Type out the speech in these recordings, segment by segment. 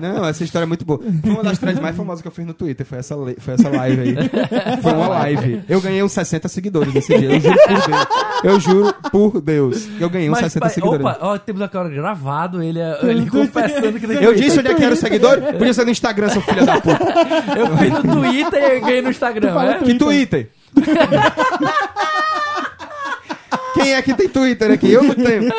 Não, essa história é muito boa. Foi uma das threads mais famosas que eu fiz no Twitter. Foi essa, foi essa live aí. Foi uma live. Eu ganhei uns 60 seguidores nesse dia. Eu juro por Deus. Eu juro por Deus. Eu ganhei uns Mas, 60 pai, seguidores. opa, ó, temos agora gravado ele, ele confessando que Eu disse onde é que era o seguidor? Podia ser no Instagram, seu filho da puta. eu fiz no Twitter e ganhei no Instagram, né? Que Twitter? Quem é que tem Twitter aqui? Eu não tenho.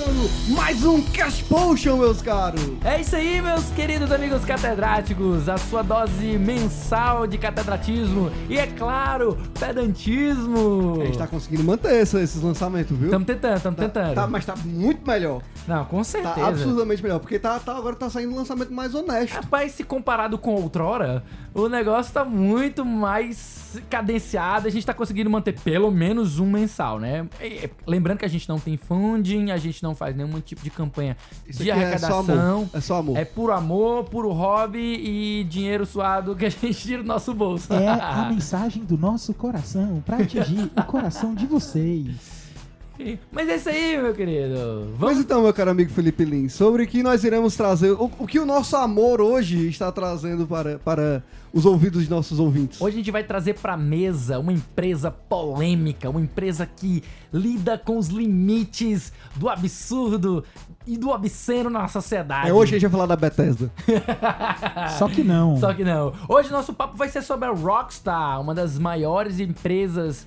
Começando mais um Cash Potion, meus caros. É isso aí, meus queridos amigos catedráticos, a sua dose mensal de catedratismo e, é claro, pedantismo. A gente tá conseguindo manter esse- esses lançamentos, viu? Estamos tentando, estamos Tá- tentando. tá- mas tá muito melhor. Não, com Tá certeza. absurdamente melhor. Porque tá, tá- agora tá saindo um lançamento mais honesto. Rapaz, se comparado com outrora, o negócio tá muito mais cadenciado. A gente tá conseguindo manter pelo menos um mensal, né? E- Lembrando que a gente não tem funding, a gente não faz nenhum tipo de campanha Isso de aqui é só arrecadação. amor. É só amor. É puro amor, puro hobby e dinheiro suado que a gente tira do nosso bolso. É a mensagem do nosso coração pra atingir o coração de vocês. Mas é isso aí, meu querido. Mas Vamos. então, meu caro amigo Felipe Lins, sobre o que nós iremos trazer, o, o que o nosso amor hoje está trazendo para, para os ouvidos de nossos ouvintes. Hoje a gente vai trazer pra mesa uma empresa polêmica, uma empresa que lida com os limites do absurdo e do obsceno na sociedade. É hoje a gente vai falar da Bethesda. Só que não. Só que não. Hoje nosso papo vai ser sobre a Rockstar, uma das maiores empresas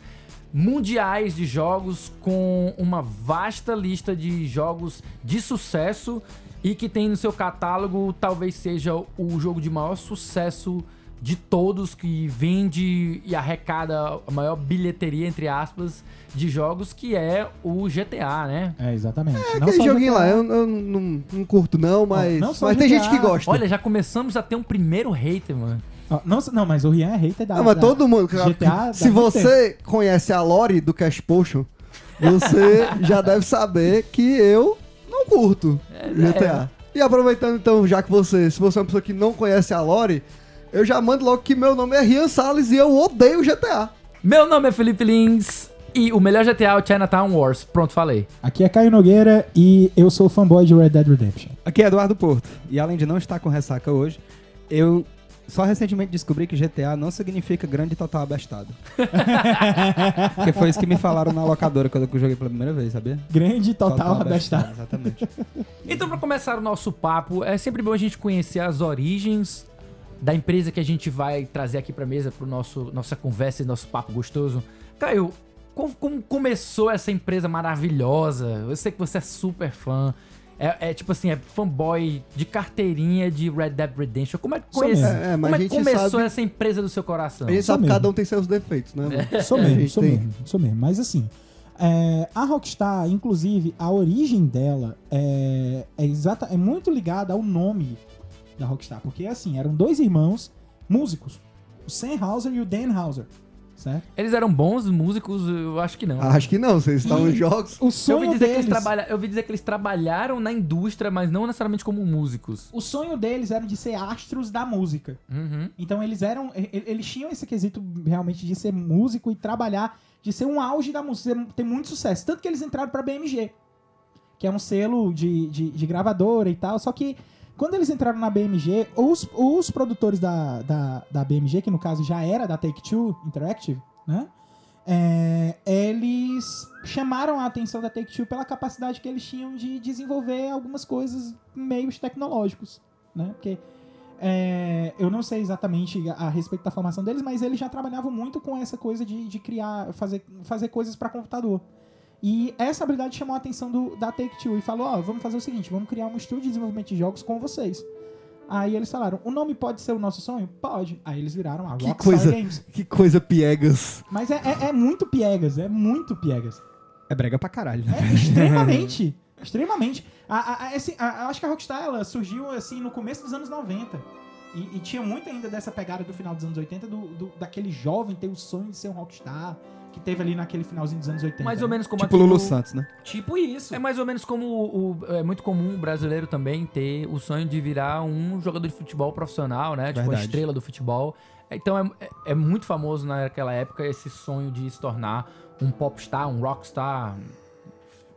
mundiais de jogos com uma vasta lista de jogos de sucesso e que tem no seu catálogo talvez seja o jogo de maior sucesso de todos que vende e arrecada a maior bilheteria entre aspas de jogos que é o GTA, né? É, exatamente. É Não aquele só joguinho GTA. lá, eu, eu não, não curto não, mas, não só mas tem gente que gosta. Olha, já começamos a ter um primeiro hater, mano. Não, não, mas o Rian é hater da. Não, mas da- todo mundo. GTA se você conhece a lore do Cash Potion, você já deve saber que eu não curto GTA. E aproveitando então, já que você, se você é uma pessoa que não conhece a lore, eu já mando logo que meu nome é Rian Salles e eu odeio GTA. Meu nome é Felipe Lins e o melhor GTA é o Chinatown Wars. Pronto, falei. Aqui é Caio Nogueira e eu sou fanboy de Red Dead Redemption. Aqui é Eduardo Porto. E além de não estar com ressaca hoje, eu só recentemente descobri que GTA não significa grande total abestado. Porque foi isso que me falaram na locadora quando eu joguei pela primeira vez, sabia? Grande total, abestado. Exatamente. Então, pra começar o nosso papo, é sempre bom a gente conhecer as origens da empresa que a gente vai trazer aqui pra mesa pro nosso nossa conversa e nosso papo gostoso. Caio, como, como começou essa empresa maravilhosa? Eu sei que você é super fã. É, é tipo assim, é fanboy de carteirinha de Red Dead Redemption. Como é que, conhece. É, é, mas como é a que gente começou sabe- essa empresa do seu coração? A gente sabe que cada um tem seus defeitos, né? mano? Sou mesmo, sou tem- mesmo, sou mesmo. Mas assim, é, a Rockstar, inclusive, a origem dela é, é, exata, é muito ligada ao nome da Rockstar. Porque assim, eram dois irmãos músicos. O Sam Hauser e o Dan Hauser. Certo? Eles eram bons músicos? Eu acho que não. Acho que não, vocês estão em jogos. O eu, sonho ouvi dizer que eles deles... trabalha... eu ouvi dizer que eles trabalharam na indústria, mas não necessariamente como músicos. O sonho deles era de ser astros da música. Uhum. Então eles eram. Eles tinham esse quesito realmente de ser músico e trabalhar, de ser um auge da música, ter muito sucesso. Tanto que eles entraram pra BMG, que é um selo de, de, de gravadora e tal. Só que quando eles entraram na BMG, os, os produtores da, da, da BMG, que no caso já era da Take Two Interactive, né? é, eles chamaram a atenção da Take Two pela capacidade que eles tinham de desenvolver algumas coisas meios tecnológicos, né? Porque é, eu não sei exatamente a, a respeito da formação deles, mas eles já trabalhavam muito com essa coisa de, de criar, fazer, fazer coisas para computador. E essa habilidade chamou a atenção do, da Take-Two e falou, ó, vamos fazer o seguinte, vamos criar um estúdio de desenvolvimento de jogos com vocês. Aí eles falaram, o nome pode ser o nosso sonho? Pode. Aí eles viraram a Que Rockstar coisa. Games. Que coisa piegas. Mas é, é, é muito piegas, é muito piegas. É brega pra caralho. É extremamente. Extremamente. A, a, a, esse- a- acho que a Rockstar ela surgiu assim no começo dos anos 90. E, e tinha muito ainda dessa pegada do final dos anos 80, do, do- daquele jovem ter o sonho de ser um rockstar, que teve ali naquele finalzinho dos anos 80. Mais ou menos como Tipo Lulu Santos, né? Tipo isso. É mais ou menos como o, o- é muito comum o brasileiro também ter o sonho de virar um jogador de futebol profissional, né? Tipo a Verdade. estrela do futebol. Então é, é- é muito famoso naquela época esse sonho de se tornar um popstar, um rockstar,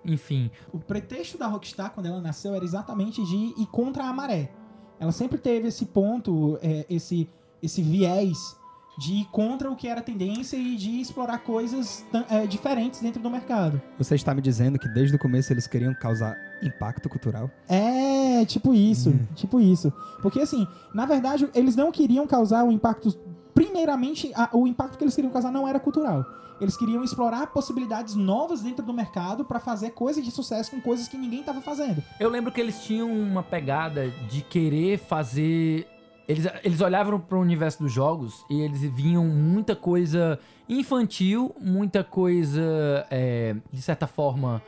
enfim. O pretexto da Rockstar, quando ela nasceu, era exatamente de ir contra a maré. Ela sempre teve esse ponto, é, esse, esse viés de ir contra o que era tendência e de explorar coisas é, diferentes dentro do mercado. Você está me dizendo que desde o começo eles queriam causar impacto cultural? É, tipo isso, tipo isso. Porque assim, na verdade, eles não queriam causar o impacto. Primeiramente, a- o impacto que eles queriam causar não era cultural. Eles queriam explorar possibilidades novas dentro do mercado pra fazer coisas de sucesso com coisas que ninguém tava fazendo. Eu lembro que eles tinham uma pegada de querer fazer. Eles, eles olhavam pro universo dos jogos e eles viam muita coisa infantil, muita coisa, é, de certa forma,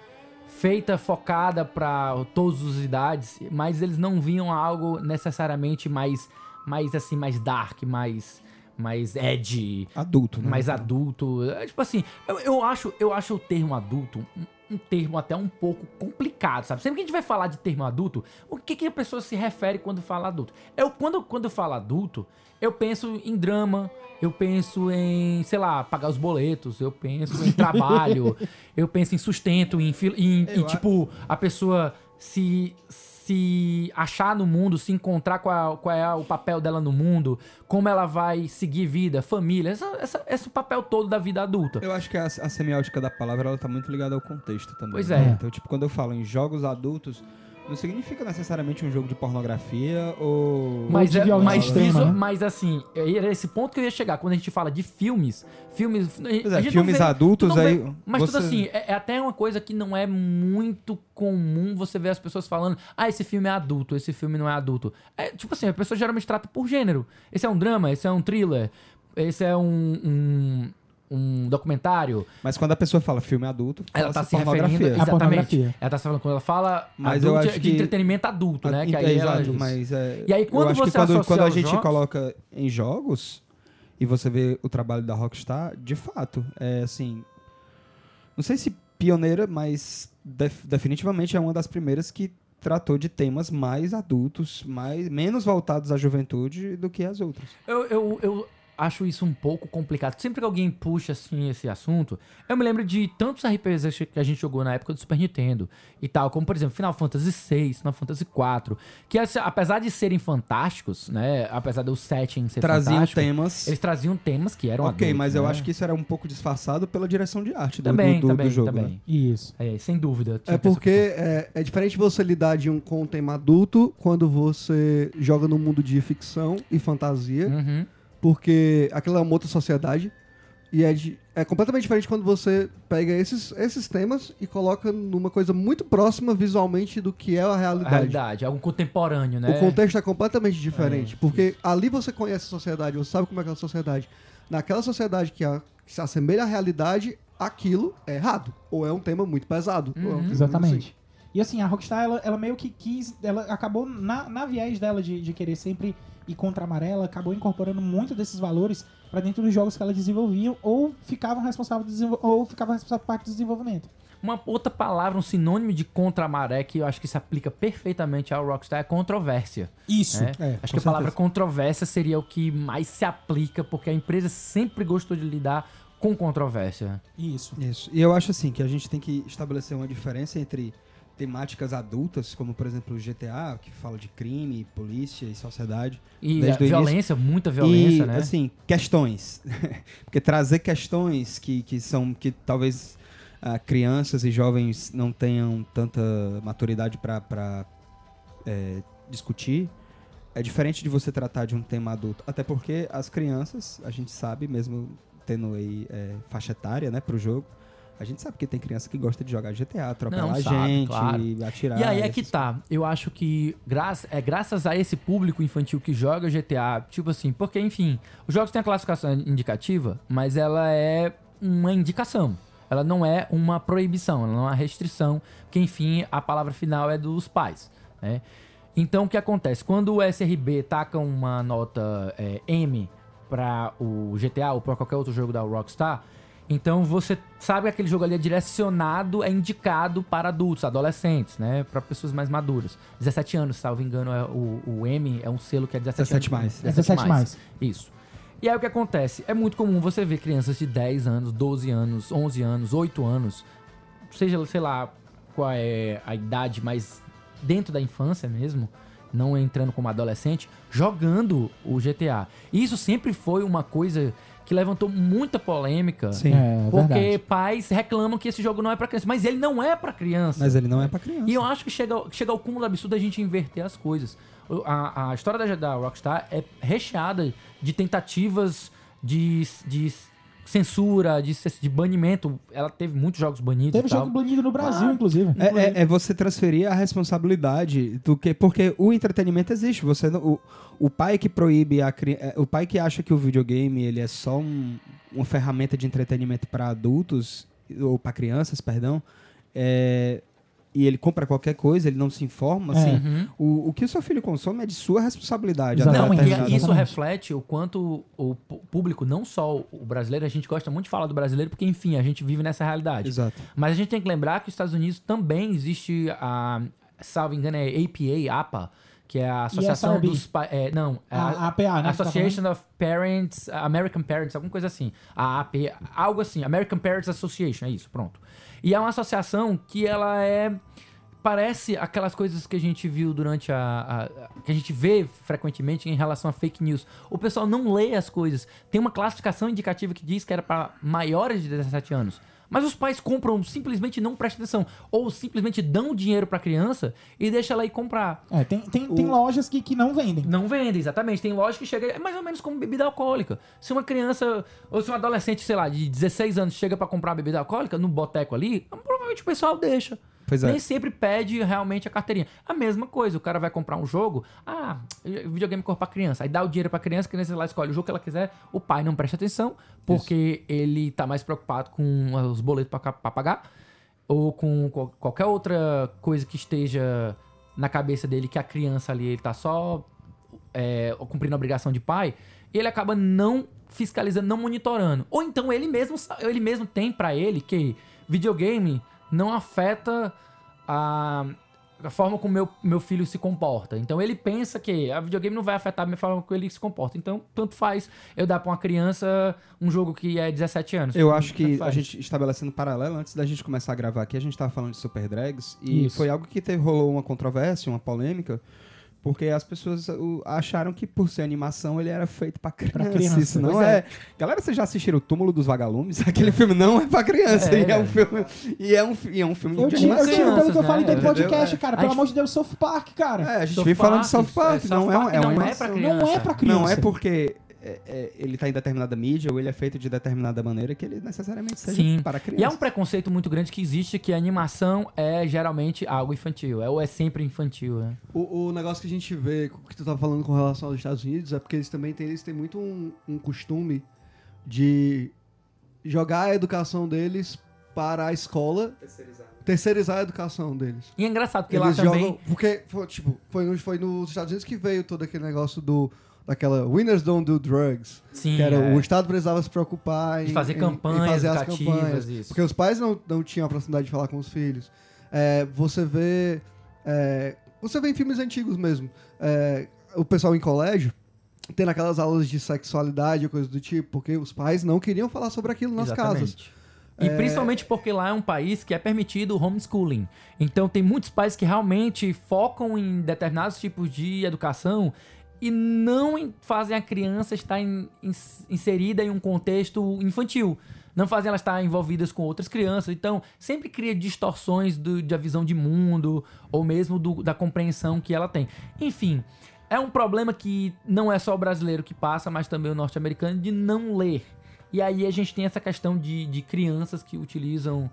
feita, focada pra todas as idades, mas eles não viam algo necessariamente mais, mais assim, mais dark, mais, mais edgy, Adulto, né? mais adulto. É, tipo assim, eu, eu, acho, eu acho o termo adulto um, um termo até um pouco complicado, sabe? Sempre que a gente vai falar de termo adulto, o que, que a pessoa se refere quando fala adulto? Eu, quando, quando eu falo adulto, eu penso em drama, eu penso em, sei lá, pagar os boletos, eu penso em trabalho, eu penso em sustento, em, em, em, a- tipo, a pessoa se se achar no mundo, se encontrar qual, qual é o papel dela no mundo, como ela vai seguir vida, família, essa, essa- esse papel todo da vida adulta. Eu acho que a, a semiótica da palavra ela tá muito ligada ao contexto também. Pois né? é. Então, tipo, quando eu falo em jogos adultos, não significa necessariamente um jogo de pornografia ou. Mas, de é, mas, extrema, né? mas assim, era esse ponto que eu ia chegar. Quando a gente fala de filmes, filmes. Pois é, filmes vê- adultos vê- aí. Mas tudo você- assim, é, é até uma coisa que não é muito comum você ver as pessoas falando, ah, esse filme é adulto, esse filme não é adulto. É, tipo assim, a pessoa geralmente trata por gênero. Esse é um drama, esse é um thriller, esse é um, um, um documentário. Mas quando a pessoa fala filme adulto, Ela fala tá se referindo. A Exatamente. Ela tá se falando quando ela fala Mas eu adulto, acho de que- entretenimento adulto, né? Ah, Que é, aí exato, mas é, E aí, quando eu acho que você quando, quando a gente jogos- coloca em jogos e você vê o trabalho da Rockstar, de fato, é assim, não sei se pioneira, mas def- definitivamente é uma das primeiras que tratou de temas mais adultos, mais menos voltados à juventude do que as outras. Eu, eu, eu acho isso um pouco complicado. Sempre que alguém puxa assim esse assunto, eu me lembro de tantos RPGs que a gente jogou na época do Super Nintendo e tal, como por exemplo Final Fantasy VI, Final Fantasy IV, que assim, apesar de serem fantásticos, né, apesar do setting ser Traziam fantástico, temas. eles traziam temas que eram Ok, adultos, mas eu né? acho que isso era um pouco disfarçado pela direção de arte do, também, do, do, também, do jogo. também. né? Isso. É, sem dúvida. É porque é, é diferente você lidar de um, com um tema adulto quando você joga no mundo de ficção e fantasia. Uhum. Porque aquela é uma outra sociedade. E é, de- é completamente diferente quando você pega esses, esses temas e coloca numa coisa muito próxima visualmente do que é a A realidade. realidade, algo contemporâneo, né? O contexto é completamente diferente. É, porque ali você conhece a sociedade, você sabe como é aquela sociedade. Naquela sociedade que, a- que se assemelha à realidade, aquilo é errado. Ou é um tema muito pesado. ou é um Uhum. tema Exatamente. assim. E assim, a Rockstar, ela, ela meio que quis, ela acabou na, na viés dela de, de querer sempre ir contra a maré, ela acabou incorporando muito desses valores pra dentro dos jogos que ela desenvolvia ou ficavam responsáveis ou ficavam responsáveis por parte do desenvolvimento. Uma outra palavra, um sinônimo de contra a maré que eu acho que se aplica perfeitamente ao Rockstar é controvérsia. Isso. né? É, acho que a palavra certeza. controvérsia seria o que mais se aplica, porque a empresa sempre gostou de lidar com controvérsia. Isso. Isso. E eu acho assim que a gente tem que estabelecer uma diferença entre temáticas adultas, como por exemplo o GTA, que fala de crime, polícia e sociedade. E o violência, muita violência, e, né? assim, questões. Porque trazer questões que, que são que talvez ah, crianças e jovens não tenham tanta maturidade para discutir é diferente de você tratar de um tema adulto. Até porque as crianças, a gente sabe, mesmo tendo aí é, faixa etária, né, pro jogo, a gente sabe que tem criança que gosta de jogar GTA, atropelar Não, sabe, gente, claro. atirar. E aí é que tá. Eu acho que gra é graças a esse público infantil que joga GTA, tipo assim, porque, enfim, os jogos têm a classificação indicativa, mas ela é uma indicação. Ela não é uma proibição, ela não é uma restrição, porque enfim, a palavra final é dos pais, né? Então o que acontece? Quando o SRB taca uma nota é, M para o GTA ou para qualquer outro jogo da Rockstar, então você sabe que aquele jogo ali é direcionado, é indicado para adultos, adolescentes, né? Para pessoas mais maduras. 17 anos, salvo engano, é o, o M é um selo que é 17, 17 anos. mais. 17 mais. Isso. E aí o que acontece? É muito comum você ver crianças de 10 anos, 12 anos, 11 anos, 8 anos, seja, sei lá, qual é a idade, mas dentro da infância mesmo, não entrando como adolescente, jogando o GTA. E isso sempre foi uma coisa que levantou muita polêmica. Sim. É, Porque verdade. pais reclamam que esse jogo não é pra criança, mas ele não é pra criança. Mas ele não é pra criança. E eu acho que chega, chega ao cúmulo absurdo a gente inverter as coisas. A, a história da, da Rockstar é recheada de tentativas de, de censura, de, de banimento. Ela teve muitos jogos banidos Teve e tal. jogo banido no Brasil, Ah, inclusive. É, é- é você transferir a responsabilidade do que porque o entretenimento existe. Você não- o, o pai que proíbe a é, o pai que acha que o videogame ele é só um- uma ferramenta de entretenimento para adultos ou para crianças, perdão, é, e ele compra qualquer coisa, ele não se informa. É. Assim, Uhum. o, o que o seu filho consome é de sua responsabilidade. Não, e isso Exatamente. reflete o quanto o público, não só o brasileiro, a gente gosta muito de falar do brasileiro, porque, enfim, a gente vive nessa realidade. Exato. Mas a gente tem que lembrar que os Estados Unidos também existe a, salvo engano, é APA, APA, que é a Associação ESRB. dos Pa- é, Não, é A- a APA, né, tá Association of Parents, American Parents, alguma coisa assim. A AP, algo assim, American Parents Association, é isso, pronto. E é uma associação que ela é parece aquelas coisas que a gente viu durante a, a- a- que a gente vê frequentemente em relação a fake news. O pessoal não lê as coisas. Tem uma classificação indicativa que diz que era para maiores de 17 anos. Mas os pais compram, simplesmente não prestam atenção. Ou simplesmente dão dinheiro pra criança e deixa ela ir comprar. É, tem, tem, tem lojas que, que não vendem. Não vende, exatamente. Tem loja que chega. É mais ou menos como bebida alcoólica. Se uma criança, ou se um adolescente, sei lá, de 16 anos chega pra comprar bebida alcoólica no boteco ali, provavelmente o pessoal deixa. Pois é. Nem sempre pede realmente a carteirinha. A mesma coisa, o cara vai comprar um jogo, ah, videogame cor pra criança. Aí dá o dinheiro pra criança, a criança lá escolhe o jogo que ela quiser, o pai não presta atenção, porque ele tá mais preocupado com os boletos pra, pra pagar, ou com qual- qualquer outra coisa que esteja na cabeça dele que a criança ali ele tá só é, cumprindo a obrigação de pai, e ele acaba não fiscalizando, não monitorando. Ou então ele mesmo, ele mesmo tem pra ele que videogame não afeta a, a forma como meu, meu filho se comporta. Então ele pensa que a videogame não vai afetar a minha forma como ele se comporta. Então, tanto faz eu dar pra uma criança um jogo que é 17 anos. Eu acho que a faz. gente estabelecendo paralelo, antes da gente começar a gravar aqui, a gente tava falando de Super Drags e Isso. foi algo que teve, rolou uma controvérsia, uma polêmica, porque as pessoas o, acharam que por ser animação ele era feito pra criança. criança, Isso não é. é. Galera, vocês já assistiram O Túmulo dos Vagalumes? Aquele filme não é pra criança. É, e, é um filme, e é um e é um filme Eu de tiro, eu animação. tiro pelo que eu falei né? do podcast, Entendeu? cara. A Pelo gente- amor de Deus, South Park, cara. É, a gente South vive falando de Park, South Park, é, não South é, Park é uma não é pra criança. Não é pra criança. Não é porque é, é, ele tá em determinada mídia ou ele é feito de determinada maneira que ele necessariamente seja Sim. para criança. E é um preconceito muito grande que existe que a animação é geralmente algo infantil. É, ou é sempre infantil, né? O, o negócio que a gente vê, que tu tava falando com relação aos Estados Unidos, é porque eles também têm, eles têm muito um, um costume de jogar a educação deles para a escola, terceirizar a educação deles. E é engraçado porque Eles lá também... jogam. Porque, foi, tipo, foi, foi nos Estados Unidos que veio todo aquele negócio do. Daquela Winners Don't Do Drugs. Sim, que era é. o Estado precisava se preocupar em, De fazer em- em campanhas fazer as campanhas. isso. Porque os pais não, não tinham a proximidade de falar com os filhos. É, você vê. é, você vê em filmes antigos mesmo. é, o pessoal em colégio tendo aquelas aulas de sexualidade ou coisa do tipo, porque os pais não queriam falar sobre aquilo nas casas. Exatamente. E principalmente porque lá é um país que é permitido o homeschooling. Então tem muitos pais que realmente focam em determinados tipos de educação e não em- fazem a criança estar em- ins- inserida em um contexto infantil. Não fazem ela estar envolvidas com outras crianças. Então, sempre cria distorções do- da visão de mundo ou mesmo do- da compreensão que ela tem. Enfim, é um problema que não é só o brasileiro que passa, mas também o norte-americano de não ler. E aí a gente tem essa questão de, de crianças que utilizam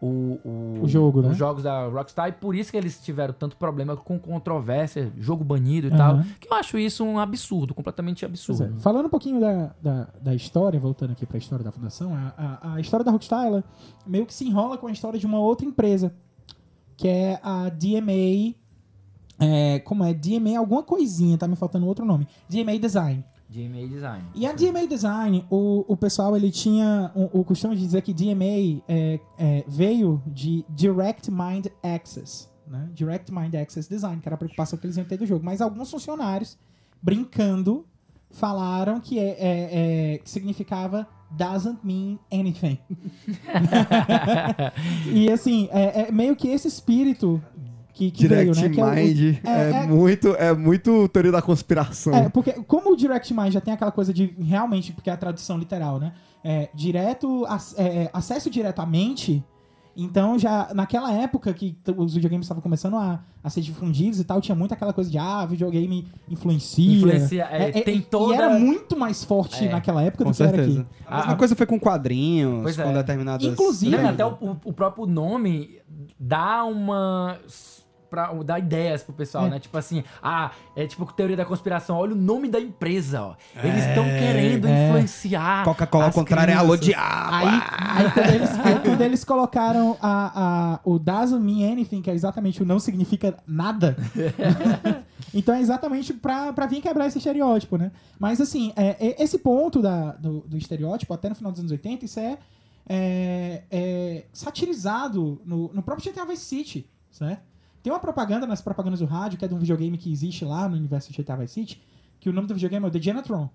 o, o- O jogo, né? os jogos da Rockstar e por isso que eles tiveram tanto problema com controvérsia, jogo banido e Aham. tal. Que eu acho isso um absurdo, completamente absurdo. é. Falando um pouquinho da, da, da história, voltando aqui pra história da fundação, a, a, a história da Rockstar, ela meio que se enrola com a história de uma outra empresa, que é a DMA. é, como é? DMA alguma coisinha, tá me faltando outro nome. DMA Design. DMA Design. E a DMA Design, o, o pessoal ele tinha o, o costume de dizer que DMA é, é, veio de Direct Mind Access, né? Direct Mind Access Design, que era a preocupação que eles iam ter do jogo. Mas alguns funcionários, brincando, falaram que, é, é- é- que significava doesn't mean anything. e assim, é, é meio que esse espírito que, que veio, Direct né? Que é o- Mind é- é, é- muito, é muito teoria da conspiração. É, porque como o Direct Mind já tem aquela coisa de realmente, porque é a tradução literal, né? É, direto, é, é, acesso diretamente. Então, já naquela época que os videogames estavam começando a, a ser difundidos e tal, tinha muito aquela coisa de, ah, videogame influencia. Influencia, é, tem e- toda- E era muito mais forte É, naquela época do que era certeza. aqui. A mesma Ah, coisa foi com quadrinhos, Pois com é. determinadas... Inclusive- Não, até o- o próprio nome dá uma. Pra, dá ideias pro pessoal, É. né? Tipo assim, ah, é tipo teoria da conspiração. Olha o nome da empresa, ó. Eles estão querendo é. influenciar. Coca-Cola ao contrário é alô crianças. diabo. Aí, aí, quando eles, aí quando eles colocaram a, a, o doesn't mean anything, que é exatamente o não significa nada. então é exatamente pra, pra vir quebrar esse estereótipo, né? Mas assim, é, é- esse ponto da, do, do estereótipo, até no final dos anos 80, isso é, é, é satirizado no, no próprio GTA Vice City, certo? Tem uma propaganda nas propagandas do rádio, que é de um videogame que existe lá no universo de GTA Vice City, que o nome do videogame é o The Genatron,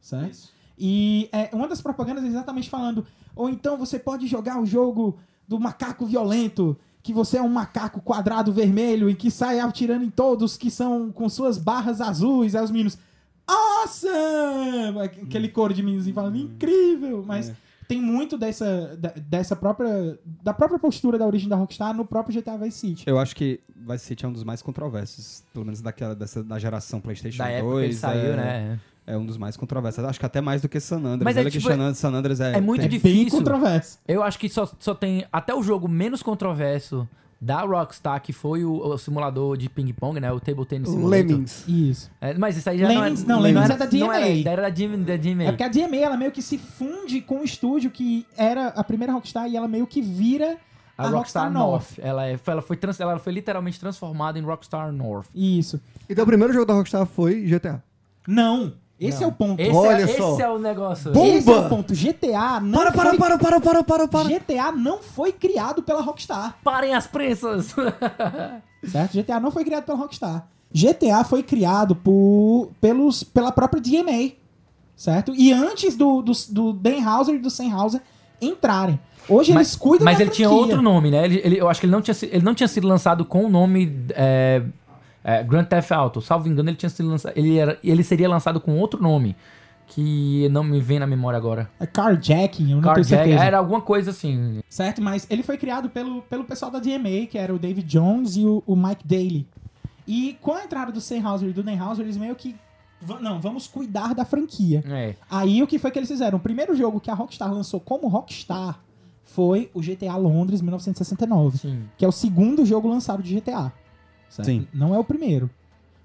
certo? E é, uma das propagandas é exatamente falando: ou então você pode jogar o jogo do macaco violento, que você é um macaco quadrado vermelho e que sai atirando em todos que são com suas barras azuis. Aí os meninos, awesome! Aquele coro de meninos falando, incrível! Mas tem muito dessa, da- dessa própria, da própria postura da origem da Rockstar no próprio GTA Vice City. Eu acho que Vice City é um dos mais controversos, pelo menos daquela, dessa, da geração PlayStation Da 2. época que ele saiu, é, né? É um dos mais controversos. Acho que até mais do que San Andreas. Mas é Olha que tipo, San Andreas, San Andreas é, é muito tem- Bem difícil. controverso. Eu acho que só, só tem até o jogo menos controverso da Rockstar, que foi o, o simulador de ping-pong, né? O Table Tennis Simulator. Lemmings. Isso. É, mas isso aí já Lemmings- não não, é... Lemmings era, é da Não era, DMA. era da DMA. Da DMA. É porque a DMA, ela meio que se funde com o estúdio que era a primeira Rockstar e ela meio que vira A, Rockstar, North. Ela, é, foi- ela, foi trans, ela foi literalmente transformada em Rockstar North. Isso. Então o primeiro jogo da Rockstar foi GTA. Não, esse Não. é o ponto. Esse, Olha é, só. esse é o negócio. Bom! Esse é Bomba! o ponto. GTA não Para, para, foi... para, para, para, para, para. GTA não foi criado pela Rockstar, Parem as prensas! certo? GTA não foi criado pela Rockstar. GTA foi criado por, pelos, pela própria DMA, certo? E antes do, do, do Dan Houser e do Sam Houser entrarem. Hoje mas eles cuidam mas da ele tinha franquia. outro nome, né? Ele, ele- eu acho que ele não, tinha, ele não tinha sido lançado com o nome é, é, Grand Theft Auto. Salvo engano, ele tinha sido lançado. Ele, era, ele seria lançado com outro nome. Que não me vem na memória agora. É Carjacking, eu não tenho Carjack, certeza. era alguma coisa assim. Certo? Mas ele foi criado pelo, pelo pessoal da DMA, que era o David Jones e o, o Mike Daly. E com a entrada do Sam Houser e do Dan Houser, eles meio que. Não, vamos cuidar da franquia. É. Aí o que foi que eles fizeram? O primeiro jogo que a Rockstar lançou como Rockstar foi o GTA Londres 1969, Sim. que é o segundo jogo lançado de GTA. Certo? Sim. Não é o primeiro.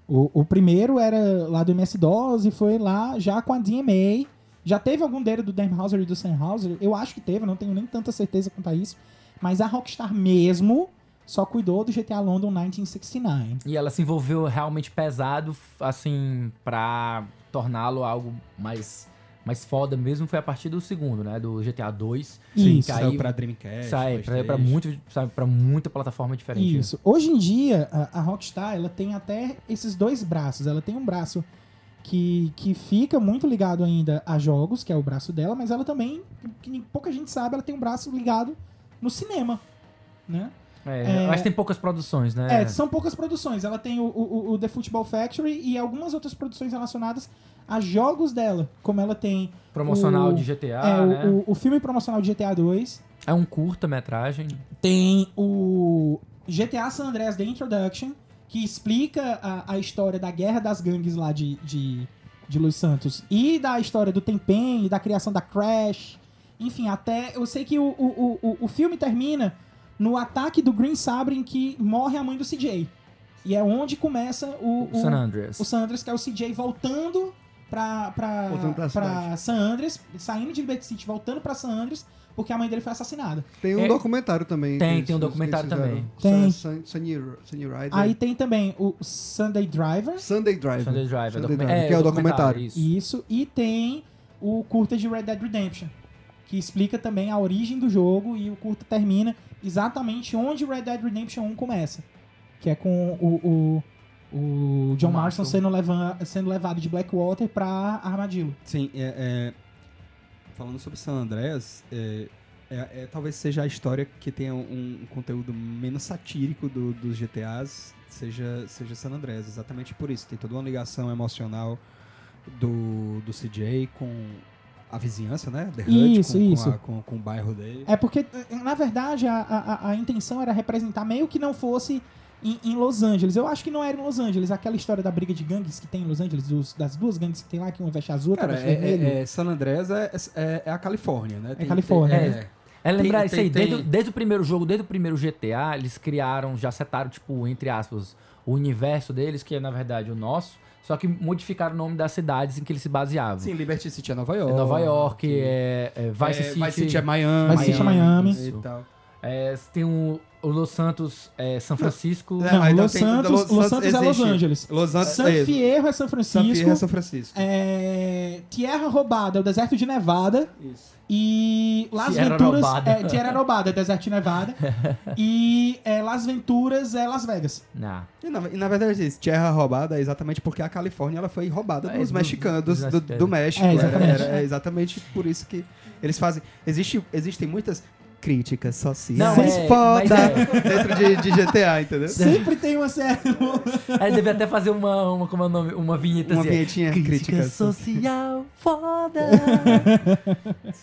O, o primeiro era lá do MS-DOS e foi lá já com a DMA. Já teve algum dele do Dan Houser e do Sam Houser? Eu acho que teve, não tenho nem tanta certeza quanto a isso. Mas a Rockstar mesmo só cuidou do GTA London 1969. E ela se envolveu realmente pesado, assim, pra torná-lo algo mais, mais foda mesmo. Foi a partir do segundo, né? Do GTA 2. Sim, que saiu aí pra Dreamcast. sai pra, pra, muito, sai pra muita plataforma diferente. Isso. Hoje em dia, a, a Rockstar ela tem até esses dois braços. Ela tem um braço que, que fica muito ligado ainda a jogos, que é o braço dela, mas ela também, que pouca gente sabe, ela tem um braço ligado no cinema. Né? É, É. Que tem poucas produções, né? É, são poucas produções. Ela tem o, o, o The Football Factory e algumas outras produções relacionadas a jogos dela. Como ela tem Promocional o- de GTA, é, né? o, o, o filme promocional de GTA 2. É um curta-metragem. Tem o GTA San Andreas The Introduction, que explica a, a história da guerra das gangues lá de, de, de Los Santos. E da história do Tempen e da criação da Crash. Enfim, até. Eu sei que o, o, o, o filme termina no ataque do Green Sabre em que morre a mãe do CJ. E é onde começa o, o, San Andreas. o San Andreas, que é o CJ voltando pra, pra, pra. San Andreas, saindo de Liberty City, voltando pra San Andreas, porque a mãe dele foi assassinada. Tem um É- documentário também. Tem, tem um documentário também. Tem. Sun- Sunny Sunny Rider. Aí tem também o Sunday Driver, Sunday Driver. Sunday Driver, Sunday Driver, que é o documentário. Isso. isso, e tem o curta de Red Dead Redemption, que explica também a origem do jogo e o curta termina exatamente onde Red Dead Redemption 1 começa. Que é com o, o, o John Marston sendo, leva- sendo levado de Blackwater pra Armadillo. Sim, é, é, falando sobre San Andreas, é, é- é- talvez seja a história que tenha um, um conteúdo menos satírico do- dos GTAs, seja, seja San Andreas, exatamente por isso. Tem toda uma ligação emocional do, do CJ com a vizinhança, né? The Isso, com, isso. Com, a- com- com o bairro dele. É porque, na verdade, a, a, a intenção era representar meio que não fosse em, em Los Angeles. Eu acho que não era em Los Angeles. Aquela história da briga de gangues que tem em Los Angeles, dos- das duas gangues que tem lá, que uma veste azul, outra Cara, veste é, vermelho. é- é- San Andreas é, é- é a Califórnia, né? Tem- Califórnia, tem- né? É lembrar Tem- isso aí, tem- desde, tem- desde o primeiro jogo, desde o primeiro GTA, eles criaram, já setaram, tipo, entre aspas, o universo deles, que é na verdade o nosso, só que modificaram o nome das cidades em que eles se baseavam. Sim, Liberty City é Nova É York. Nova York, é, é Vice é, City. Vice City é Miami. Vice City é Miami. E Isso. tal. É, tem o, o Los Santos, é, São Francisco. É, Não, aí Los tem- Santos, Los Los Santos é Los. Angeles. Los Angeles San é, Fierro é São San Francisco. Fierro é São Francisco. É, Tierra Roubada é o deserto de Nevada. Isso. E Las Tierra Venturas. Roubada. É, Tierra Roubada é deserto de Nevada. e é, Las Venturas é Las Vegas. Não. E na, e na verdade, isso, terra roubada é exatamente porque a Califórnia ela foi roubada É, dos do- mexicanos, dos do, do. México. É, Era- exatamente. era- é exatamente por isso que eles fazem. Existe, existem muitas críticas sociais Não, é, foda mas dentro de, de GTA, entendeu? Sempre tem uma série. Aí deve até fazer uma, uma, como é o nome? Uma vinheta Uma assim, vinhetinha Crítica crítica. social foda.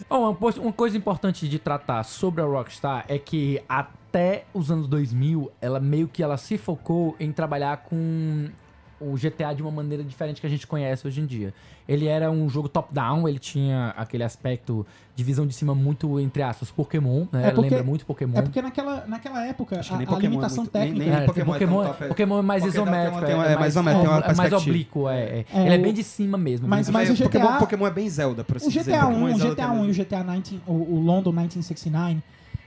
Po- uma coisa importante de tratar sobre a Rockstar é que até os anos 2000, ela meio que ela se focou em trabalhar com o GTA de uma maneira diferente que a gente conhece hoje em dia. Ele era um jogo top-down, ele tinha aquele aspecto de visão de cima muito, entre aspas, Pokémon, né? É porque- Lembra muito Pokémon. É porque naquela, naquela época Acho que a, nem a Pokémon é limitação muito- nem- técnica. nem É, Pokémon Pokémon, é tão é, top, é. Pokémon é mais Pokémon uma- isométrico, tem uma- é, é mais é mais perspectiva. oblíquo, é, é. É, Ele é bem de cima mesmo. Mas- mas o Pokémon, GTA Pokémon é bem Zelda, por assim O dizer. GTA 1, Pokémon é o Zelda GTA 1 e o GTA 19, o, o London 1969,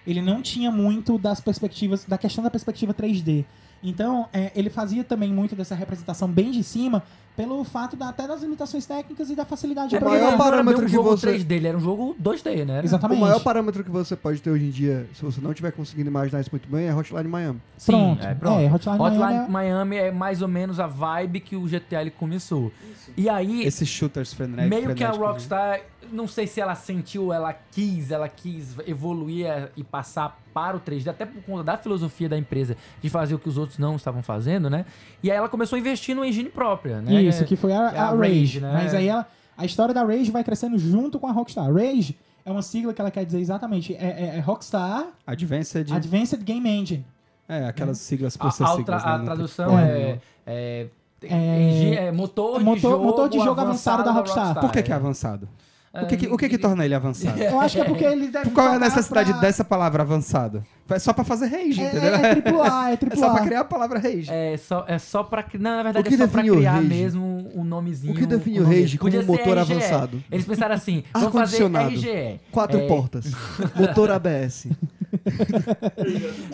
ele não tinha muito das perspectivas, da questão da perspectiva 3D. Então, é, ele fazia também muito dessa representação bem de cima, pelo fato da, até das limitações técnicas e da facilidade de É o maior parâmetro que jogo você- 3D, ele era um jogo 2D, né? Exatamente. O maior parâmetro que você pode ter hoje em dia, se você não estiver conseguindo imaginar isso muito bem, é Hotline Miami. Sim, Pronto. é, pronto. É, Hotline Miami é- Miami é mais ou menos a vibe que o GTA ele começou. E aí, Esses shooters frenéticos. meio que a frenéticos, né? Rockstar, não sei se ela sentiu, ela quis, ela quis evoluir e passar para o 3D, até por conta da filosofia da empresa de fazer o que os outros não estavam fazendo, né? E aí ela começou a investir no engine própria, né? Isso, que foi a, é a a Rage. Rage, né? Mas aí ela, a história da Rage vai crescendo junto com a Rockstar. Rage é uma sigla que ela quer dizer exatamente, é, é- é Rockstar Advanced. Advanced Game Engine. É, aquelas siglas por A, ser a, siglas. tra- a né? Tem- tradução É. é, é, É- é motor, de Motor- jogo, motor de jogo avançado da Rockstar. Por que, que é avançado? O que, que- o que, que torna ele avançado? Eu acho que é porque ele deve Qual é a necessidade pra- dessa palavra avançado? É só pra fazer rage, É, entendeu? é, é triplo A, é É só pra criar a palavra rage. É só, é só pra. Não, na verdade, é só pra criar rage? mesmo o nomezinho. O que define o nome rage como um motor RGE. avançado? Eles pensaram assim: vamos fazer. RGE. Quatro É, portas. Motor ABS.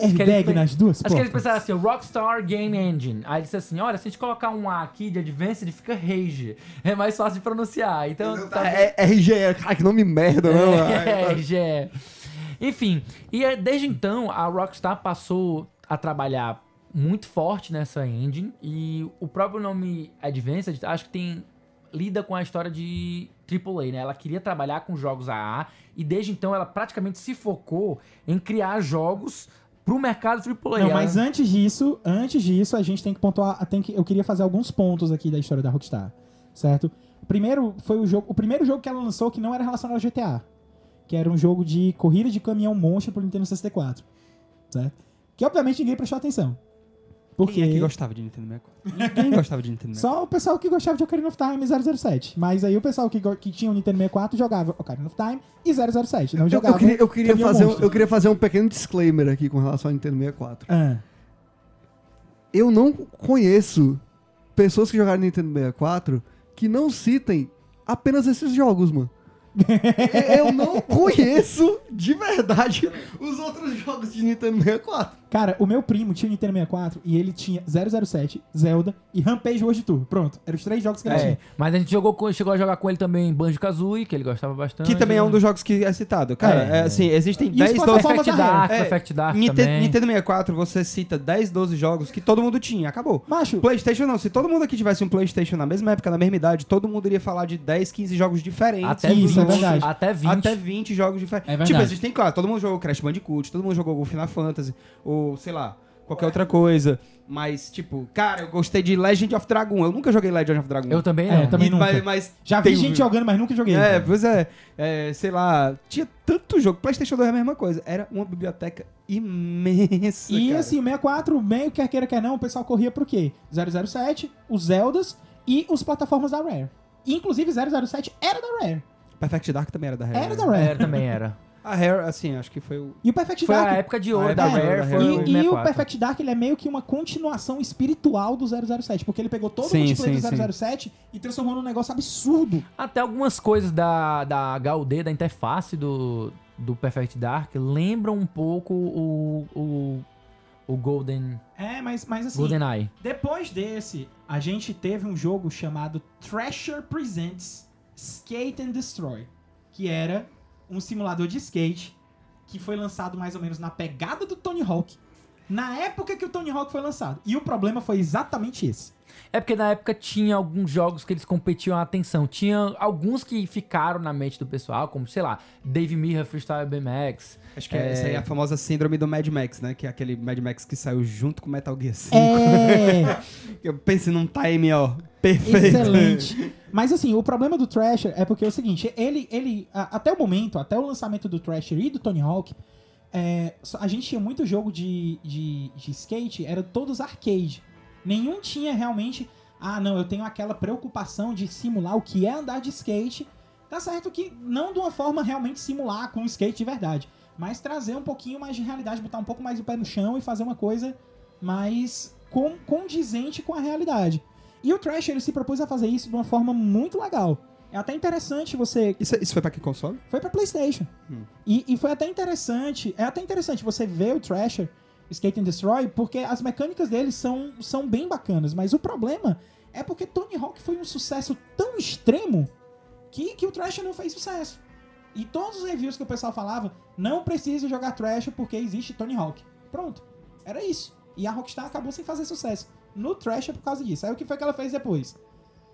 Airbag nas duas Acho que eles portas. pensaram assim, Rockstar Game Engine. Aí eles disseram assim, olha, se a gente colocar um A aqui de Advanced, fica Rage. É mais fácil de pronunciar. Então, tá É, é RGE, cara, que nome merda, não. É, RGE. Enfim, e é, desde então a Rockstar passou a trabalhar muito forte nessa engine e o próprio nome Advanced acho que tem lida com a história de AAA, né? Ela queria trabalhar com jogos AA e desde então ela praticamente se focou em criar jogos pro mercado AAA. Não, mas antes disso, antes disso, a gente tem que pontuar, tem que, eu queria fazer alguns pontos aqui da história da Rockstar, certo? Primeiro foi o jogo, o primeiro jogo que ela lançou que não era relacionado ao GTA, que era um jogo de corrida de caminhão monstro pro Nintendo 64, certo? Que obviamente ninguém prestou atenção. Porque Quem é que gostava de Nintendo 64? Ninguém gostava de Nintendo 64. só o pessoal que gostava de Ocarina of Time e 007. Mas aí o pessoal que, que tinha o Nintendo 64 jogava Ocarina of Time e 007. Não Eu, jogava. eu queria, eu, queria fazer um, eu queria fazer um pequeno disclaimer aqui com relação ao Nintendo 64. Ah, Eu não conheço pessoas que jogaram Nintendo 64 que não citem apenas esses jogos, mano. Eu não conheço de verdade os outros jogos de Nintendo 64. Cara, o meu primo tinha o Nintendo 64 e ele tinha 007, Zelda e Rampage World Tour. Pronto, eram os três jogos que ele É, tinha. mas a gente jogou com- chegou a jogar com ele também Banjo-Kazooie, que ele gostava bastante. Que também é um dos jogos que é citado. Cara, É. é, assim, existem E os 10, 12... plataformas Perfect. Dark, É, Perfect Dark Nintendo, também. Nintendo 64, você cita 10, 12 jogos que todo mundo tinha, acabou. Macho, Playstation não, se todo mundo aqui tivesse um Playstation na mesma época, na mesma idade, todo mundo iria falar de 10, 15 jogos diferentes. Até Isso, 20, é verdade. Até 20. Até 20 jogos diferentes. É verdade. tipo, existem, claro, todo mundo jogou Crash Bandicoot, todo mundo jogou Final Fantasy, ou sei lá, qualquer outra coisa. Mas, tipo, cara, eu gostei de Legend of Dragon. Eu nunca joguei Legend of Dragon. Eu também É, eu também E- nunca. Mas, mas já vi tem- gente jogando, mas nunca joguei. É, pois é, é, sei lá, tinha tanto jogo. PlayStation 2 é a mesma coisa. Era uma biblioteca imensa. E cara. assim, o 64, meio quer queira quer não, o pessoal corria pro quê? 007, os Zeldas e os plataformas da Rare. Inclusive 007 era da Rare. Perfect Dark também era da Rare. Era da Rare. Era, também era. A Rare, assim, acho que foi o. E o Perfect Foi Dark a época de ouro A da época de ouro Rare, da foi Rare. o E, e o 64. Perfect Dark ele é meio que uma continuação espiritual do 007, porque ele pegou todo Sim, o multiplayer sim, do 007 e transformou num negócio absurdo. Até algumas coisas da, da HUD, da interface do, do Perfect Dark, lembram um pouco o, o, o Golden, É, mas, mas assim, GoldenEye. depois desse, a gente teve um jogo chamado Thrasher Presents Skate and Destroy, que era um simulador de skate que foi lançado mais ou menos na pegada do Tony Hawk, na época que o Tony Hawk foi lançado. E o problema foi exatamente esse. É porque na época tinha alguns jogos que eles competiam a atenção. Tinha alguns que ficaram na mente do pessoal, como, sei lá, Dave Mirra Freestyle BMX. Acho que é... essa aí é a famosa síndrome do Mad Max, né? Que é aquele Mad Max que saiu junto com Metal Gear 5. É, Eu pensei num time, ó, perfeito. excelente. Mas assim, o problema do Thrasher é porque é o seguinte, ele, ele até o momento, até o lançamento do Thrasher e do Tony Hawk, é, a gente tinha muito jogo de, de, de skate, era todos arcade. Nenhum tinha realmente, ah não, eu tenho aquela preocupação de simular o que é andar de skate. Tá certo que não de uma forma realmente simular com o skate de verdade, mas trazer um pouquinho mais de realidade, botar um pouco mais o pé no chão e fazer uma coisa mais condizente com a realidade. E o Trash ele se propôs a fazer isso de uma forma muito legal. É até interessante você Isso, isso foi pra que console? foi pra PlayStation. Hum. E, e foi até interessante, é até interessante você ver o Thrasher Skate and Destroy, porque as mecânicas dele são, são bem bacanas, mas o problema é porque Tony Hawk foi um sucesso tão extremo que, que o Thrasher não fez sucesso. E todos os reviews que o pessoal falava, não precisa jogar Thrasher porque existe Tony Hawk. Pronto. Era isso. E a Rockstar acabou sem fazer sucesso no Thrasher por causa disso. Aí o que foi que ela fez depois?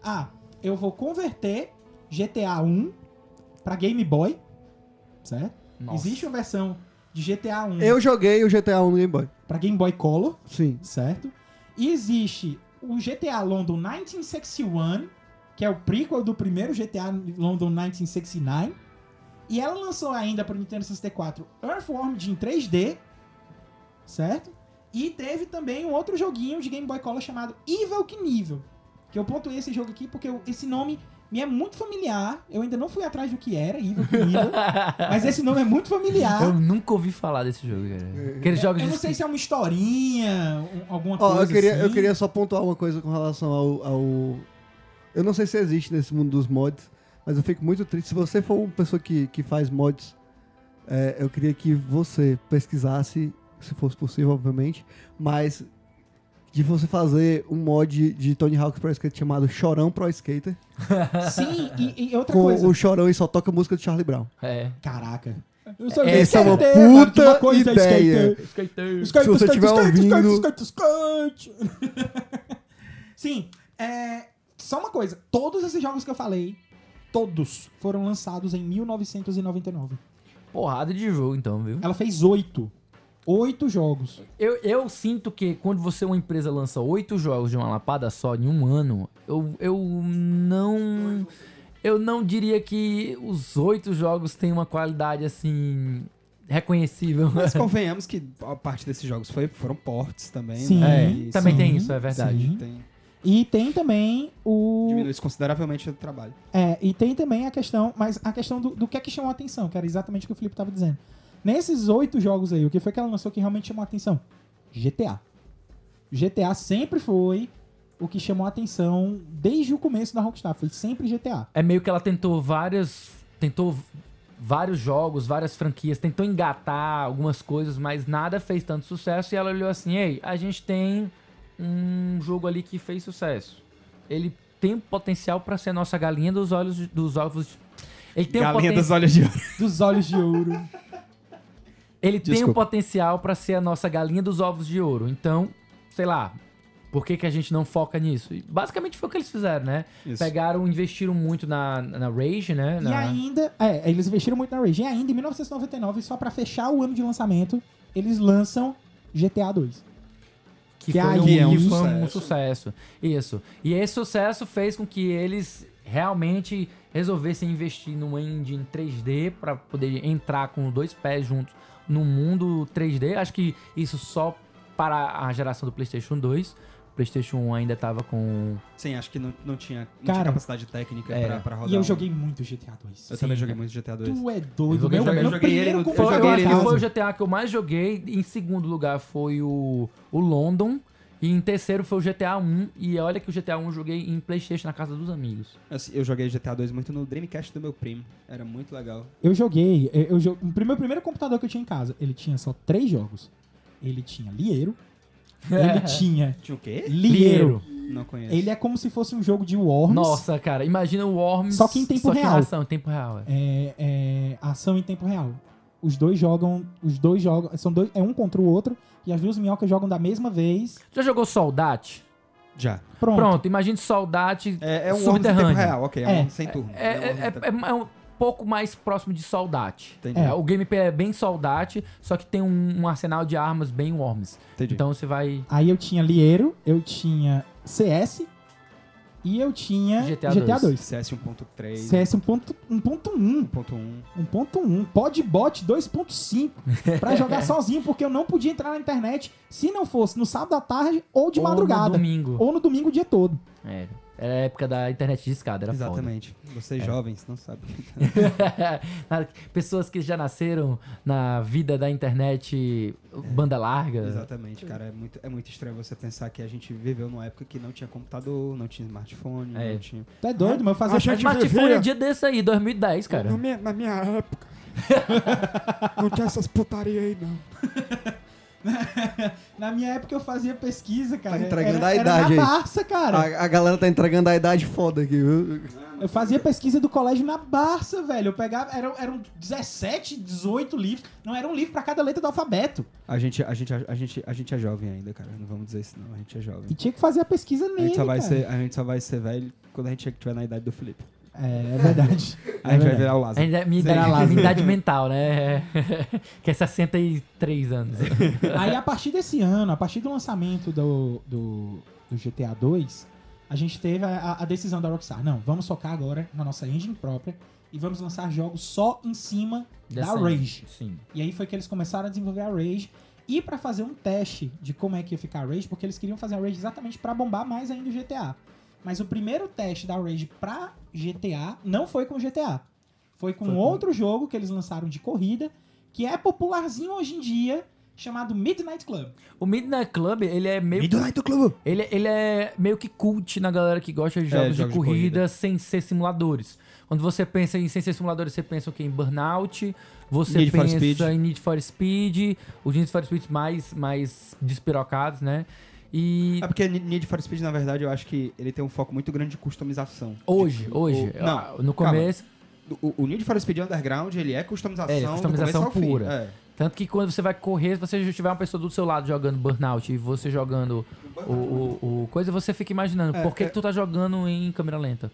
Ah, eu vou converter GTA 1 pra Game Boy, certo? Nossa. Existe uma versão de GTA 1 Eu joguei o GTA 1 no Game Boy. pra Game Boy Color, Sim. certo? E existe o GTA London 1961, que é o prequel do primeiro GTA London 1969. E ela lançou ainda para Nintendo 64 Earthworm em 3D, certo? E teve também um outro joguinho de Game Boy Color chamado Evil Knievel. Que eu pontuei esse jogo aqui porque eu- esse nome me é muito familiar. Eu ainda não fui atrás do que era, Evil Knievel. mas esse nome é muito familiar. Eu nunca ouvi falar desse jogo, cara. Aqueles jogos Eu de não sei se é uma historinha, um- alguma coisa eu, queria, assim. eu queria só pontuar uma coisa com relação ao, ao- Eu não sei se existe nesse mundo dos mods, mas eu fico muito triste. Se você for uma pessoa que, que faz mods, é, eu queria que você pesquisasse, se fosse possível, obviamente, mas de você fazer um mod de Tony Hawk Pro Skater chamado Chorão Pro Skater, Sim, e, e outra com coisa. o Chorão e só toca música do Charlie Brown. É. Caraca. Eu Essa é uma skater, de puta uma coisa, ideia. skater. Skater. Skate, Se você skate, estiver skate, ouvindo- skate, skate, skate. Sim, é, só uma coisa. Todos esses jogos que eu falei, todos foram lançados em 1999. Porrada de jogo, então, viu? Ela fez oito. Oito jogos. Eu, eu sinto que quando você, uma empresa, lança oito jogos de uma lapada só em um ano, eu, eu não. Eu não diria que os oito jogos têm uma qualidade assim. reconhecível. Mas convenhamos que a parte desses jogos foi, foram portes também. Sim, né? É, também sim, tem isso, é verdade. sim. Tem, E tem também o. diminui consideravelmente o trabalho. É, e tem também a questão, mas a questão do, do que é que chamou a atenção, que era exatamente o que o Felipe estava dizendo. Nesses oito jogos aí, o que foi que ela lançou que realmente chamou a atenção? GTA. GTA sempre foi o que chamou a atenção desde o começo da Rockstar, foi sempre GTA. É meio que ela tentou várias. Tentou vários jogos, várias franquias, tentou engatar algumas coisas, mas nada fez tanto sucesso. E ela olhou assim: ei, a gente tem um jogo ali que fez sucesso. Ele tem potencial pra ser a nossa galinha dos olhos de- dos ovos. Ele tem um Galinha poten- dos olhos de ouro. Dos olhos de ouro. Ele tem o Desculpa. potencial pra ser a nossa galinha dos ovos de ouro. Então, sei lá, por que, que a gente não foca nisso? E basicamente foi o que eles fizeram, né? Isso. Pegaram, investiram muito na, na Rage, né? E Na- ainda, é, eles investiram muito na Rage. E ainda, em 1999, só pra fechar o ano de lançamento, eles lançam GTA 2. Que, Que foi, aí- um, é um que foi um sucesso. Isso. E esse sucesso fez com que eles realmente resolvessem investir numa engine 3D para poder entrar com dois pés juntos no mundo 3D. Acho que isso só para a geração do PlayStation 2. O PlayStation 1 ainda tava com. Sim, acho que não, não, tinha, não Cara, tinha capacidade técnica é. pra, pra rodar. E eu joguei muito GTA 2. Eu Sim, também joguei cara. muito GTA 2. Tu é Eu doido. joguei- meu, joguei- meu joguei ele eu computador Foi, eu joguei ele foi o GTA que eu mais joguei. Em segundo lugar foi o, o London. E em terceiro foi o GTA 1. E olha que o GTA 1 eu joguei em PlayStation na casa dos amigos. Assim, eu joguei GTA 2 muito no Dreamcast do meu primo. Era muito legal. Eu joguei, eu, eu o meu primeiro computador que eu tinha em casa, ele tinha só três jogos. Ele tinha Lieiro, ele tinha Tinha o quê? Lieiro. Não conheço. Ele é como se fosse um jogo de Worms. Nossa, cara, imagina o Worms. Só que em tempo só real. ação, em tempo real. é. É, é ação em tempo real. Os dois jogam, os dois jogam, são dois, é um contra o outro e as duas minhocas jogam da mesma vez. Já jogou Soldate? Já. Pronto. Pronto, imagine Soldate É, é um em tempo subterrâneo. real, ok. É, É. um sem turno. É, um é- tempo- é- é um pouco mais próximo de Soldate. Entendi. É, o gameplay é bem Soldate, só que tem um, um arsenal de armas bem Worms. Entendi. Então você vai. Aí eu tinha Lieiro, eu tinha CS e eu tinha GTA GTA 2. CS 1.3, CS 1.1. 1.1. 1.1, Podbot 2.5 pra jogar sozinho, porque eu não podia entrar na internet se não fosse no sábado à tarde ou de Ou no madrugada. domingo. Ou no domingo o dia todo. É, era a época da internet de escada, era Exatamente. Vocês É. jovens não sabem. foda. Pessoas que já nasceram na vida da internet banda larga. Exatamente, cara. É muito, é muito estranho você pensar que a gente viveu numa época que não tinha computador, não tinha smartphone, É. não tinha. É doido, mas eu fazia. A gente Mas smartphone vivia- é dia desse aí, 2010, cara. Na minha, na minha época. não tinha essas putaria aí, não. Na minha época eu fazia pesquisa, cara. Tá entregando era, a era idade na aí. Barça, cara. A, a galera tá entregando a idade foda aqui, viu? Eu fazia pesquisa do colégio na Barça, velho. Eu pegava. Eram, eram 17, 18 livros. Não era um livro pra cada letra do alfabeto. A gente, a, gente, a, gente, a gente é jovem ainda, cara. Não vamos dizer isso, não. A gente é jovem. E tinha que fazer a pesquisa A nele. gente, só vai cara. ser, a gente só vai ser velho quando a gente estiver na idade do Felipe. É, é verdade. A É gente vai virar o A Lázaro. gente- minha idade, Lázaro. minha idade mental, né? que é 63 anos. Aí a partir desse ano, a partir do lançamento do, do, do GTA 2, a gente teve a, a decisão da Rockstar. Não, vamos focar agora na nossa engine própria e vamos lançar jogos só em cima da Dessa- Rage. Sim. E aí foi que eles começaram a desenvolver a Rage e pra fazer um teste de como é que ia ficar a Rage, porque eles queriam fazer a Rage exatamente pra bombar mais ainda o GTA. Mas o primeiro teste da Rage pra GTA não foi com GTA. Foi com Foi com- outro jogo que eles lançaram de corrida, que é popularzinho hoje em dia, chamado Midnight Club. O Midnight Club, ele é meio Midnight Club! Ele, ele é meio que cult na galera que gosta de jogos, É, jogos de, de corrida corrida. sem ser simuladores. Quando você pensa em sem ser simuladores, você pensa o quê? Em Burnout, você Need for pensa Speed. em Need for Speed, os Need for Speed mais, mais despirocados, né? E É porque Need for Speed, na verdade, eu acho que ele tem um foco muito grande de customização. hoje, Tipo, hoje, o- não, ah, no começo, O, o Need for Speed Underground, ele é customização, É, do customização pura. É. tanto que quando você vai correr, se você já tiver uma pessoa do seu lado jogando Burnout e você jogando o, o, o coisa, você fica imaginando, É, por que, é- que tu tá jogando em câmera lenta?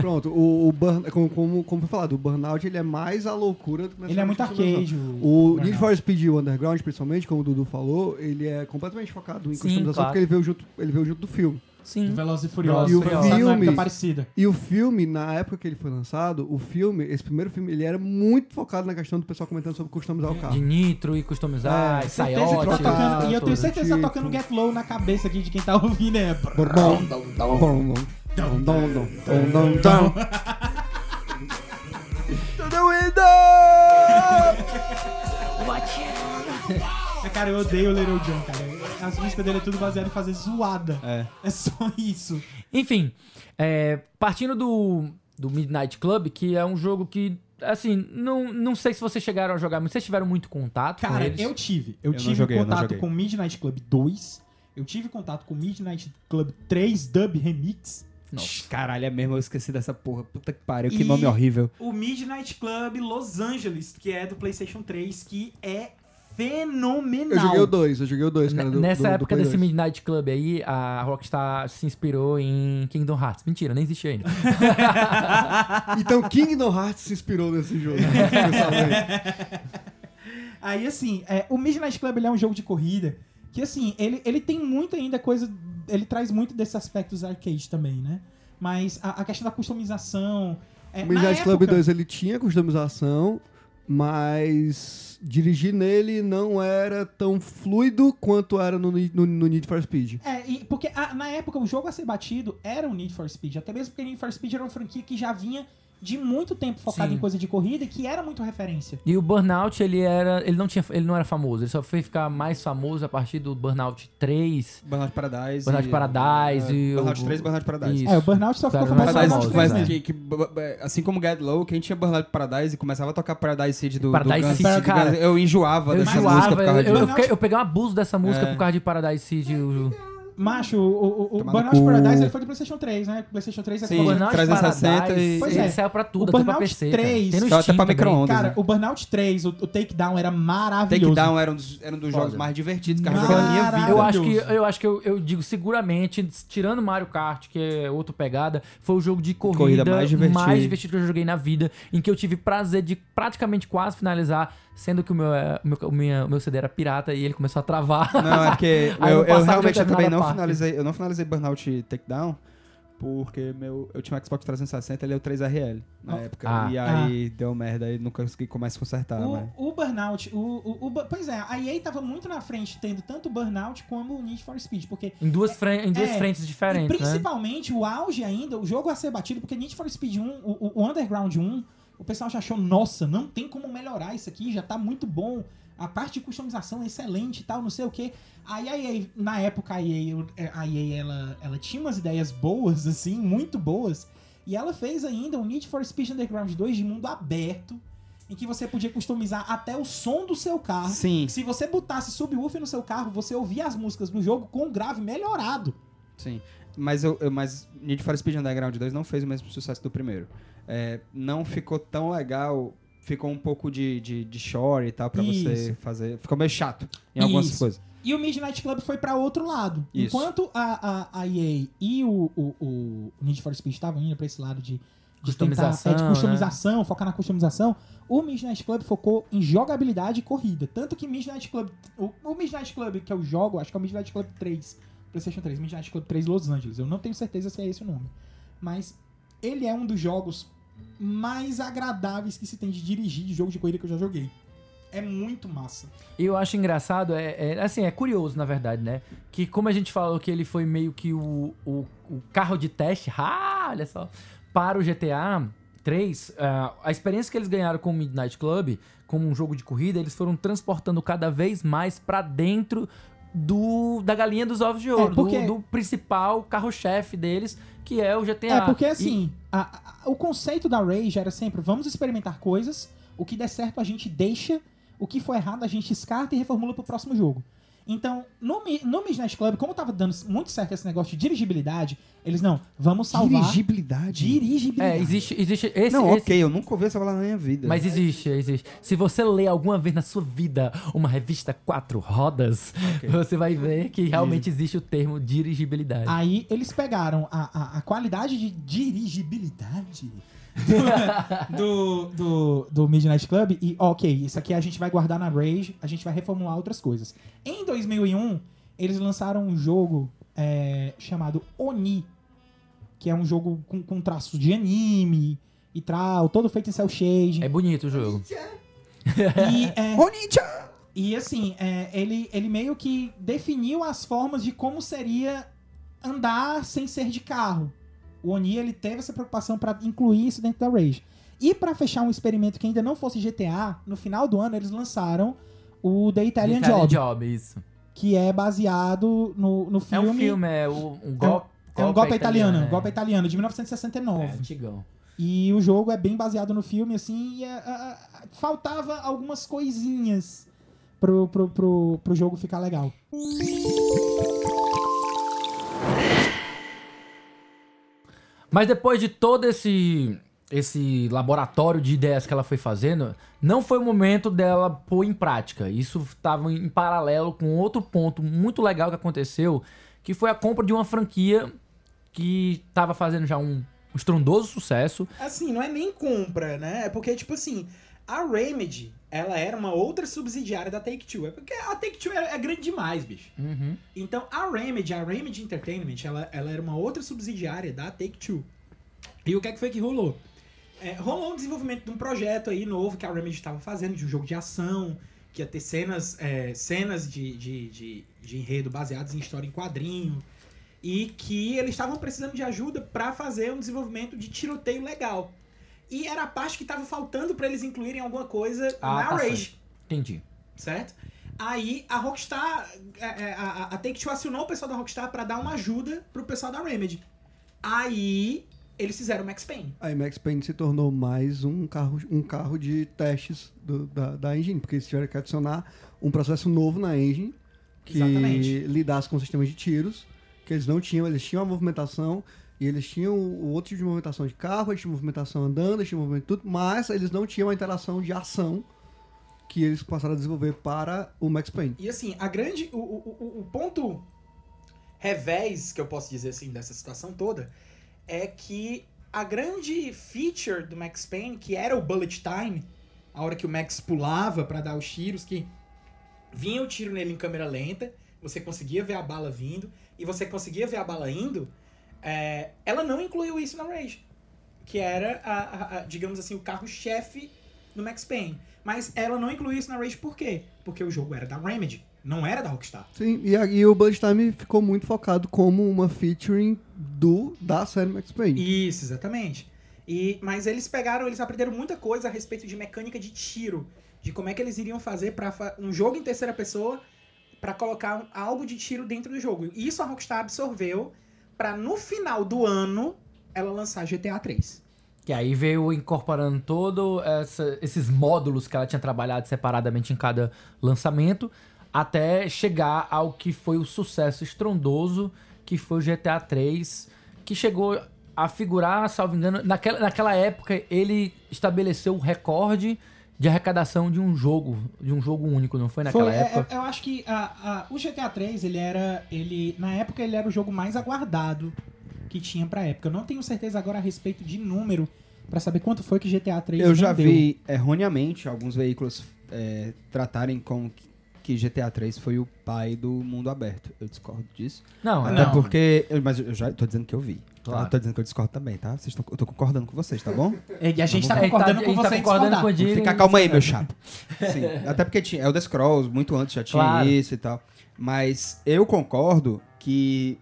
Pronto, o, o burn, como, como, como foi falado, o Burnout ele é mais a loucura do que Ele é muito arcade. O Burnout. Need for Speed e o Underground, principalmente, como o Dudu falou, ele é completamente focado em Sim, customização claro. porque ele veio, junto, ele veio junto do filme. Sim. Do Velozes e Furiosos. E o numa filme- parecida. E o filme, na época que ele foi lançado, o filme, esse primeiro filme, ele era muito focado na questão do pessoal comentando sobre customizar o De carro. nitro e customizar, É, e tá tocando, e eu tenho certeza que tá Tipo- tocando Get Low na cabeça aqui de quem tá ouvindo. É... Bom, bom, bom, bom, dom, dom, dom, dom, dom. To the window! Cara, eu odeio o Little John, cara. As músicas dele é tudo baseado em fazer zoada. É. É só isso. Enfim, é, partindo do, do Midnight Club, que é um jogo que, assim, não, não sei se vocês chegaram a jogar, mas vocês tiveram muito contato com Cara, eles. eu tive. Eu, Eu tive joguei, eu contato joguei. com Midnight Club 2. Eu tive contato com Midnight Club 3 Dub Remix. Nossa. Caralho, é mesmo, eu esqueci dessa porra. Puta que pariu, que E- nome horrível. O Midnight Club Los Angeles, que é do PlayStation 3, que é fenomenal. Eu joguei o 2, eu joguei o 2, cara. do- Nessa do- do época desse 2. Midnight Club aí, a Rockstar se inspirou em Kingdom Hearts. Mentira, nem existe ainda. Então Kingdom Hearts se inspirou nesse jogo. Pessoalmente. Aí, assim, é, o Midnight Club ele é um jogo de corrida que, assim, ele, ele tem muito ainda coisa. Ele traz muito desses aspectos arcade também, né? Mas a, a questão da customização. É, O Midnight Club época- 2 ele tinha customização, mas dirigir nele não era tão fluido quanto era no, Need- no, no Need for Speed. É, e- porque a- na época o jogo a ser batido era o Need for Speed, até mesmo porque Need for Speed era uma franquia que já vinha de muito tempo focada Sim. em coisa de corrida e que era muito referência. E o Burnout, ele era. Ele não tinha. Ele não era famoso. Ele só foi ficar mais famoso a partir do Burnout 3. Burnout Paradise. Burnout e- Paradise é, e Burnout o- 3 Burnout Paradise. Isso. É, o Burnout só ficou famoso Paradise, famoso, né? que, que, assim como Get Low, quem tinha Burnout Paradise e começava a tocar Paradise City do, Paradise do Guns, City, cara. Guns, eu enjoava Eu dessa enjoava, música por causa eu, eu, disso. eu, eu peguei um abuso dessa música É. por causa de Paradise City. o- Macho, o, o, o Burnout. Paradise ele foi do PlayStation 3, né? PlayStation 3 é Sim, O. Burnout 360 Paradise, e- Pois ele é. saiu pra tudo, O até pra Burnout PC. 3, cara. Tem no até pra micro-ondas. Cara, né? o Burnout 3, o, o Takedown era maravilhoso. Takedown era um dos, era um dos jogos mais divertidos que eu joguei na minha vida. Eu acho que, eu, acho que eu, eu digo seguramente, tirando Mario Kart, que é outra pegada, foi o jogo de corrida, Corrida mais divertido. divertido que eu joguei na vida, em que eu tive prazer de praticamente quase finalizar, sendo que o meu, o meu, o minha- o meu CD era pirata e ele começou a travar. Não, é porque Aí eu, eu realmente eu também não parte. finalizei, eu não finalizei Burnout Takedown porque meu, eu tinha um Xbox 360 ele é o 3RL na Ah. época. Ah. E aí deu merda e nunca consegui começar a consertar, O, mas... o Burnout, o, o, o pois é, a EA tava muito na frente, tendo tanto o Burnout como o Need for Speed, porque Em duas, em duas É, frentes e diferentes, né? principalmente o auge ainda, o jogo a ser batido, porque Need for Speed 1, o, o- o Underground 1, o pessoal já achou, nossa, não tem como melhorar isso aqui, já tá muito bom. A parte de customização é excelente e tal, não sei o que. Aí a EA, na época a EA, a EA ela, ela tinha umas ideias boas, assim, muito boas. E ela fez ainda o Need for Speed Underground 2 de mundo aberto, em que você podia customizar até o som do seu carro. Sim, Se você botasse subwoofer no seu carro, você ouvia as músicas do jogo com o grave melhorado. sim. Mas, eu, eu- mas Need for Speed Underground 2 não fez o mesmo sucesso do primeiro. É, não ficou tão legal, ficou um pouco de, de, de shore e tal pra você Isso. fazer. Ficou meio chato em algumas Isso. coisas. E o Midnight Club foi pra outro lado. Isso. Enquanto a, a, a EA e o, o, o Need for Speed estavam indo pra esse lado de, de Customização, tentar, é, de customização, focar na customização, o Midnight Club focou em jogabilidade e corrida. Tanto que Midnight Club. O, o Midnight Club que eu jogo, acho que é o Midnight Club 3, PlayStation 3, Midnight Club 3 Los Angeles. Eu não tenho certeza se é esse o nome. Mas ele é um dos jogos mais agradáveis que se tem de dirigir de jogo de corrida que eu já joguei. É muito massa. E eu acho engraçado, é, é- assim, é curioso, na verdade, né? Que como a gente falou que ele foi meio que o, o, o carro de teste, ah, olha só, para o GTA 3, ah, a experiência que eles ganharam com o Midnight Club, como um jogo de corrida, eles foram transportando cada vez mais pra dentro do da galinha dos ovos de ouro, É, porque- do, do principal carro-chefe deles, que é o GTA. É, porque E- assim, a- a- o conceito da Rage era sempre vamos experimentar coisas, o que der certo a gente deixa, o que for errado a gente descarta e reformula pro próximo jogo. Então, no, no Midnight Club, como tava dando muito certo esse negócio de dirigibilidade, eles não, vamos salvar Dirigibilidade. dirigibilidade. é, existe, existe esse, Não, esse- ok, eu nunca ouvi essa palavra na minha vida. Mas existe, existe. Se você ler alguma vez na sua vida uma revista quatro rodas, você vai ver que realmente existe o termo dirigibilidade. Aí eles pegaram a, a, a qualidade de dirigibilidade do, do, do Midnight Club e, ok, isso aqui a gente vai guardar na Rage, a gente vai reformular outras coisas. Em 2001, eles lançaram um jogo é, chamado Oni, que é um jogo com, com traços de anime e tal, todo feito em cel shading. É bonito o jogo. E, é, Oni-chan! e assim, é, ele, ele meio que definiu as formas de como seria andar sem ser de carro. O Oni ele teve essa preocupação para incluir isso dentro da Rage. E para fechar um experimento que ainda não fosse GTA, no final do ano eles lançaram o The Italian, Italian Job, Job, isso. que é baseado no, no É filme. um filme, é o- um golpe. É um golpe italiano, né? golpe italiano, de 1969. É, antigão. E o jogo é bem baseado no filme, assim, e é, é, é, faltava algumas coisinhas pro, pro, pro, pro jogo ficar legal. Mas depois de todo esse esse laboratório de ideias que ela foi fazendo, não foi o momento dela pôr em prática. Isso estava em paralelo com outro ponto muito legal que aconteceu, que foi a compra de uma franquia que estava fazendo já um estrondoso sucesso. Assim, não é nem compra, né? É porque, tipo assim, a Remedy, ela era uma outra subsidiária da Take-Two. É porque a Take-Two é, é grande demais, bicho. Então, a Remedy, a Remedy Entertainment, ela, ela era uma outra subsidiária da Take-Two. E o que é que foi que rolou? É, rolou um desenvolvimento de um projeto aí novo que a Remedy estava fazendo, de um jogo de ação, que ia ter cenas, é, cenas de, de, de, de enredo baseadas em história em quadrinho, e que eles estavam precisando de ajuda para fazer um desenvolvimento de tiroteio legal. E era a parte que estava faltando para eles incluírem alguma coisa Ah, na tá Rage Entendi. certo? Aí a Rockstar, é, é, a, a, a Take-Two acionou o pessoal da Rockstar pra dar uma ajuda pro pessoal da Remedy. Aí eles fizeram o Max Payne. Aí Max Payne se tornou mais um carro, um carro de testes do- da, da engine, porque eles tiveram que adicionar um processo novo na engine que Exatamente. lidasse com sistemas de tiros, que eles não tinham, eles tinham a movimentação e eles tinham o outro tipo de movimentação de carro, eles tinham movimentação andando, eles tinham movimento tudo, mas eles não tinham a interação de ação que eles passaram a desenvolver para o Max Payne. E assim, a grande. O, o, o- ponto revés, que eu posso dizer assim, dessa situação toda, é que a grande feature do Max Payne, que era o bullet time, a hora que o Max pulava pra dar os tiros, que vinha o tiro nele em câmera lenta, você conseguia ver a bala vindo, e você conseguia ver a bala indo, é, ela não incluiu isso na Rage. Que era, a, a- a- digamos assim, o carro-chefe do Max Payne. Mas ela não incluiu isso na Rage por quê? Porque o jogo era da Remedy, não era da Rockstar. Sim, e, aí o Bullet Time ficou muito focado como uma featuring do, da série Max Payne. Isso, exatamente. E, mas eles pegaram, eles aprenderam muita coisa a respeito de mecânica de tiro, de como é que eles iriam fazer para um jogo em terceira pessoa para colocar um- algo de tiro dentro do jogo. E isso a Rockstar absorveu para no final do ano ela lançar GTA 3. Que aí veio incorporando todo essa- esses módulos que ela tinha trabalhado separadamente em cada lançamento, até chegar ao que foi o sucesso estrondoso, que foi o GTA 3, que chegou a figurar, salvo engano, naquela, naquela época ele estabeleceu o recorde de arrecadação de um jogo, de um jogo único, não foi naquela Foi, é- época? é- eu acho que a- a- o GTA 3, ele era. Ele, na época, ele era o jogo mais aguardado que tinha pra época. Eu não tenho certeza agora a respeito de número pra saber quanto foi que GTA 3 Eu já vi erroneamente alguns veículos é, tratarem como que- GTA 3 foi o pai do mundo aberto. Eu discordo disso. Não, Até não. porque. eu- Mas eu já tô dizendo que eu vi. Tá? Claro. Eu tô dizendo que eu discordo também, tá? Vocês tão, eu tô concordando com vocês, tá bom? E a gente tá É, ele concordando ele com você tá em concordando com o Fica calma aí, meu chapo. Sim, até porque tinha Elder Scrolls, muito antes já tinha Claro. isso e tal. Mas eu concordo que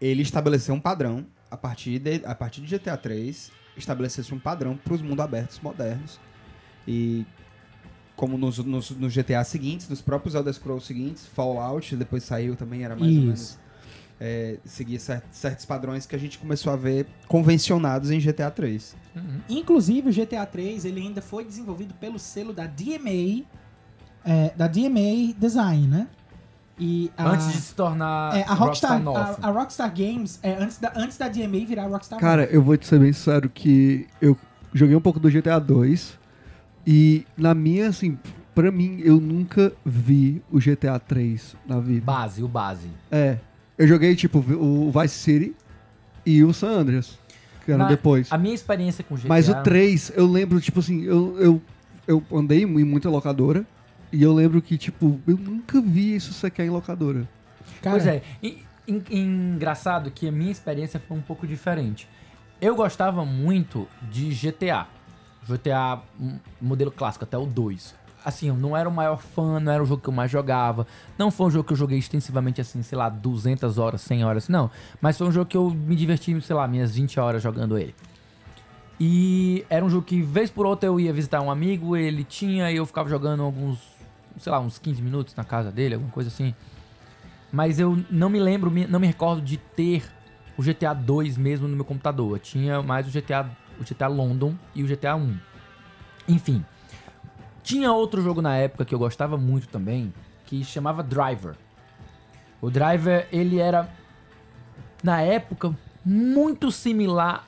ele estabeleceu um padrão a partir de, a partir de GTA 3, estabelecesse um padrão para os mundos abertos modernos. E como nos, nos, nos GTA seguintes, nos próprios Elder Scrolls seguintes, Fallout, depois saiu também, era mais ou menos. Isso. É, seguia cer- certos padrões que a gente começou a ver convencionados em GTA 3. Uhum. Inclusive, o GTA 3 ele ainda foi desenvolvido pelo selo da DMA, é, da DMA Design, né? E a, Antes de se tornar é, a Rockstar, North. a, a Rockstar Games, é, antes, da, antes da DMA virar Rockstar Cara, eu vou te ser bem sincero que eu joguei um pouco do GTA 2 e na minha, assim, pra mim, eu nunca vi o GTA 3 na vida. Base, o base. É. Eu joguei, tipo, o Vice City e o San Andreas, que eram Na- depois. A minha experiência com GTA... Mas o 3, eu lembro, tipo assim, eu, eu, eu andei em muita locadora e eu lembro que, tipo, eu nunca vi isso sequer em locadora. Cara, Pois é, e- en- engraçado que a minha experiência foi um pouco diferente. Eu gostava muito de GTA. GTA modelo clássico, até o 2. Assim, eu não era o maior fã, não era o jogo que eu mais jogava. Não foi um jogo que eu joguei extensivamente, assim, sei lá, 200 horas, 100 horas, não. Mas foi um jogo que eu me diverti, sei lá, minhas 20 horas jogando ele. E era um jogo que, vez por outra, eu ia visitar um amigo, ele tinha, e eu ficava jogando alguns, sei lá, uns 15 minutos na casa dele, alguma coisa assim. Mas eu não me lembro, não me recordo de ter o GTA 2 mesmo no meu computador. Eu tinha mais o GTA, o GTA London e o GTA 1. Enfim. Tinha outro jogo na época que eu gostava muito também, que chamava Driver. O Driver, ele era, na época, muito similar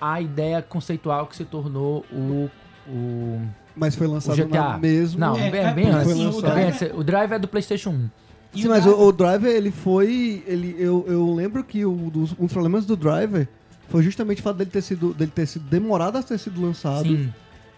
à ideia conceitual que se tornou o... o Mas foi lançado o GTA. na mesmo. Não, É, bem, é bem antes. assim, o É bem antes. O Driver é do PlayStation 1. e Sim, o mas o, o Driver, ele foi. Ele, eu, eu lembro que o, dos, um dos problemas do Driver foi justamente o fato dele ter sido, dele ter sido demorado a ter sido lançado. Sim.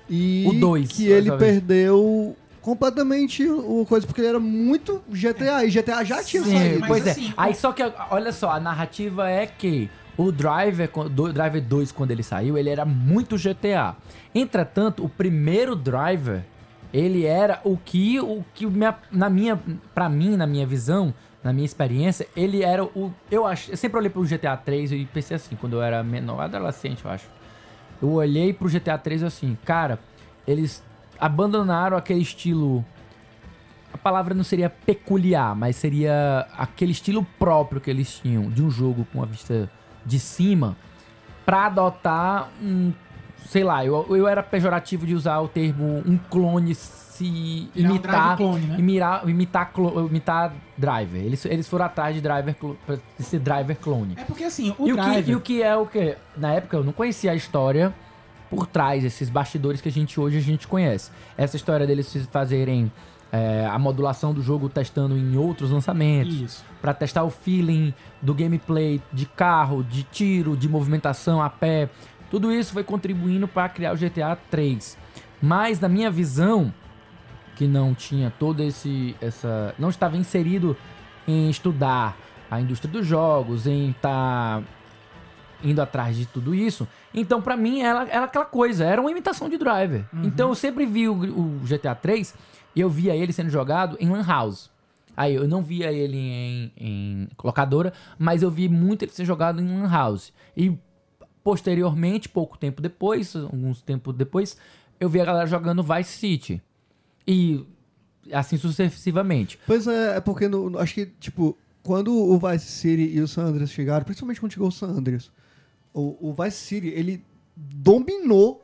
E O dois, que ele perdeu completamente o coisa, porque ele era muito GTA, e GTA já tinha Sim, saído. pois assim, é. Aí só que, olha só, a narrativa é que o Driver, do Driver 2, quando ele saiu, ele era muito GTA. Entretanto, o primeiro Driver, ele era o que, o que minha, na minha, pra mim, na minha visão, na minha experiência, ele era o, eu acho, eu sempre olhei pro GTA 3 e pensei assim, quando eu era menor, adolescente, eu acho. Eu olhei pro GTA 3 assim, cara, eles abandonaram aquele estilo a palavra não seria peculiar, mas seria aquele estilo próprio que eles tinham de um jogo com a vista de cima pra adotar um, sei lá, eu, eu era pejorativo de usar o termo um clone se Virar um imitar drive clone, né? imitar, imitar, imitar driver. Eles, eles foram atrás de driver ser driver clone. É porque assim, o E o, Driver... que, e o que é o que? Na época eu não conhecia a história por trás, esses bastidores que a gente hoje a gente conhece. Essa história deles fazerem é, a modulação do jogo testando em outros lançamentos. Isso. Pra testar o feeling do gameplay de carro, de tiro, de movimentação a pé. Tudo isso foi contribuindo para criar o GTA 3. Mas na minha visão, que não tinha todo esse essa não estava inserido em estudar a indústria dos jogos, em estar indo atrás de tudo isso. Então, pra mim, era, era aquela coisa, era uma imitação de Driver. Então, eu sempre vi o, o GTA 3 e eu via ele sendo jogado em Lan House. Aí, eu não via ele em, em locadora, mas eu vi muito ele ser jogado em Lan House. E, posteriormente, pouco tempo depois, alguns tempos depois, eu vi a galera jogando Vice City. E assim sucessivamente. Pois é, é porque no- no- acho que, tipo, quando o Vice City e o San Andreas chegaram, principalmente quando chegou o San Andreas, o, o Vice City, ele dominou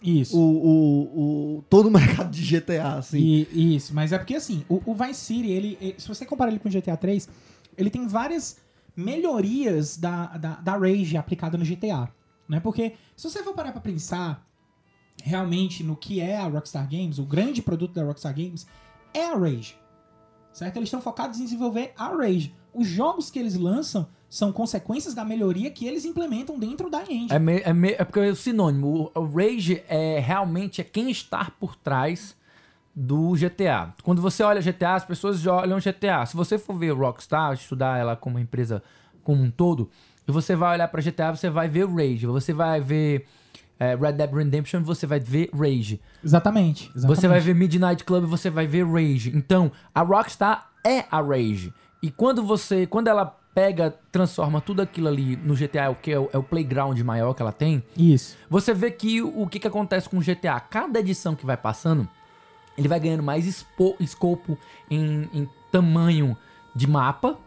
Isso. o, o, o- todo o mercado de GTA, assim. E- isso, mas é porque assim, o, o Vice City, ele, ele- se você comparar ele com o GTA 3, ele tem várias melhorias da, da, da Rage aplicada no GTA. Né? Porque se você for parar pra pensar realmente no que é a Rockstar Games, o grande produto da Rockstar Games é a Rage. Certo? Eles estão focados em desenvolver a Rage. Os jogos que eles lançam são consequências da melhoria que eles implementam dentro da engine. É, me- é, me- é porque é o sinônimo. O, Rage é realmente é quem está por trás do GTA. Quando você olha GTA, as pessoas já olham GTA. Se você for ver Rockstar, estudar ela como empresa como um todo, e você vai olhar para GTA, você vai ver Rage. Você vai ver é, Red Dead Redemption, você vai ver Rage. Exatamente, exatamente. Você vai ver Midnight Club, você vai ver Rage. Então, a Rockstar é a Rage. E quando você, quando ela pega, transforma tudo aquilo ali no GTA, o que é o, é o playground maior que ela tem, Isso. você vê que o, o que, que acontece com o GTA, cada edição que vai passando, ele vai ganhando mais expo- escopo em, em tamanho de mapa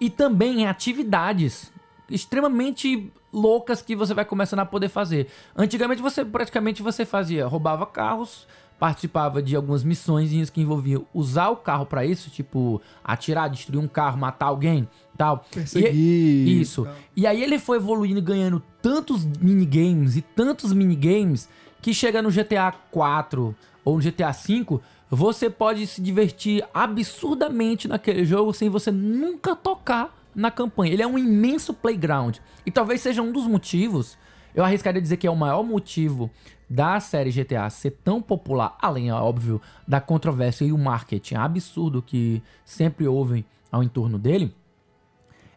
e também em atividades extremamente loucas que você vai começando a poder fazer. Antigamente você praticamente você fazia, roubava carros, participava de algumas missões que envolviam usar o carro pra isso, tipo atirar, destruir um carro, matar alguém, tal. Perseguir. E- isso. E aí ele foi evoluindo, e ganhando tantos minigames e tantos minigames que chega no GTA 4 ou no GTA 5, você pode se divertir absurdamente naquele jogo sem você nunca tocar na campanha. Ele é um imenso playground. E talvez seja um dos motivos, eu arriscaria dizer que é o maior motivo da série GTA ser tão popular, além, é óbvio, da controvérsia e o marketing absurdo que sempre houve ao entorno dele,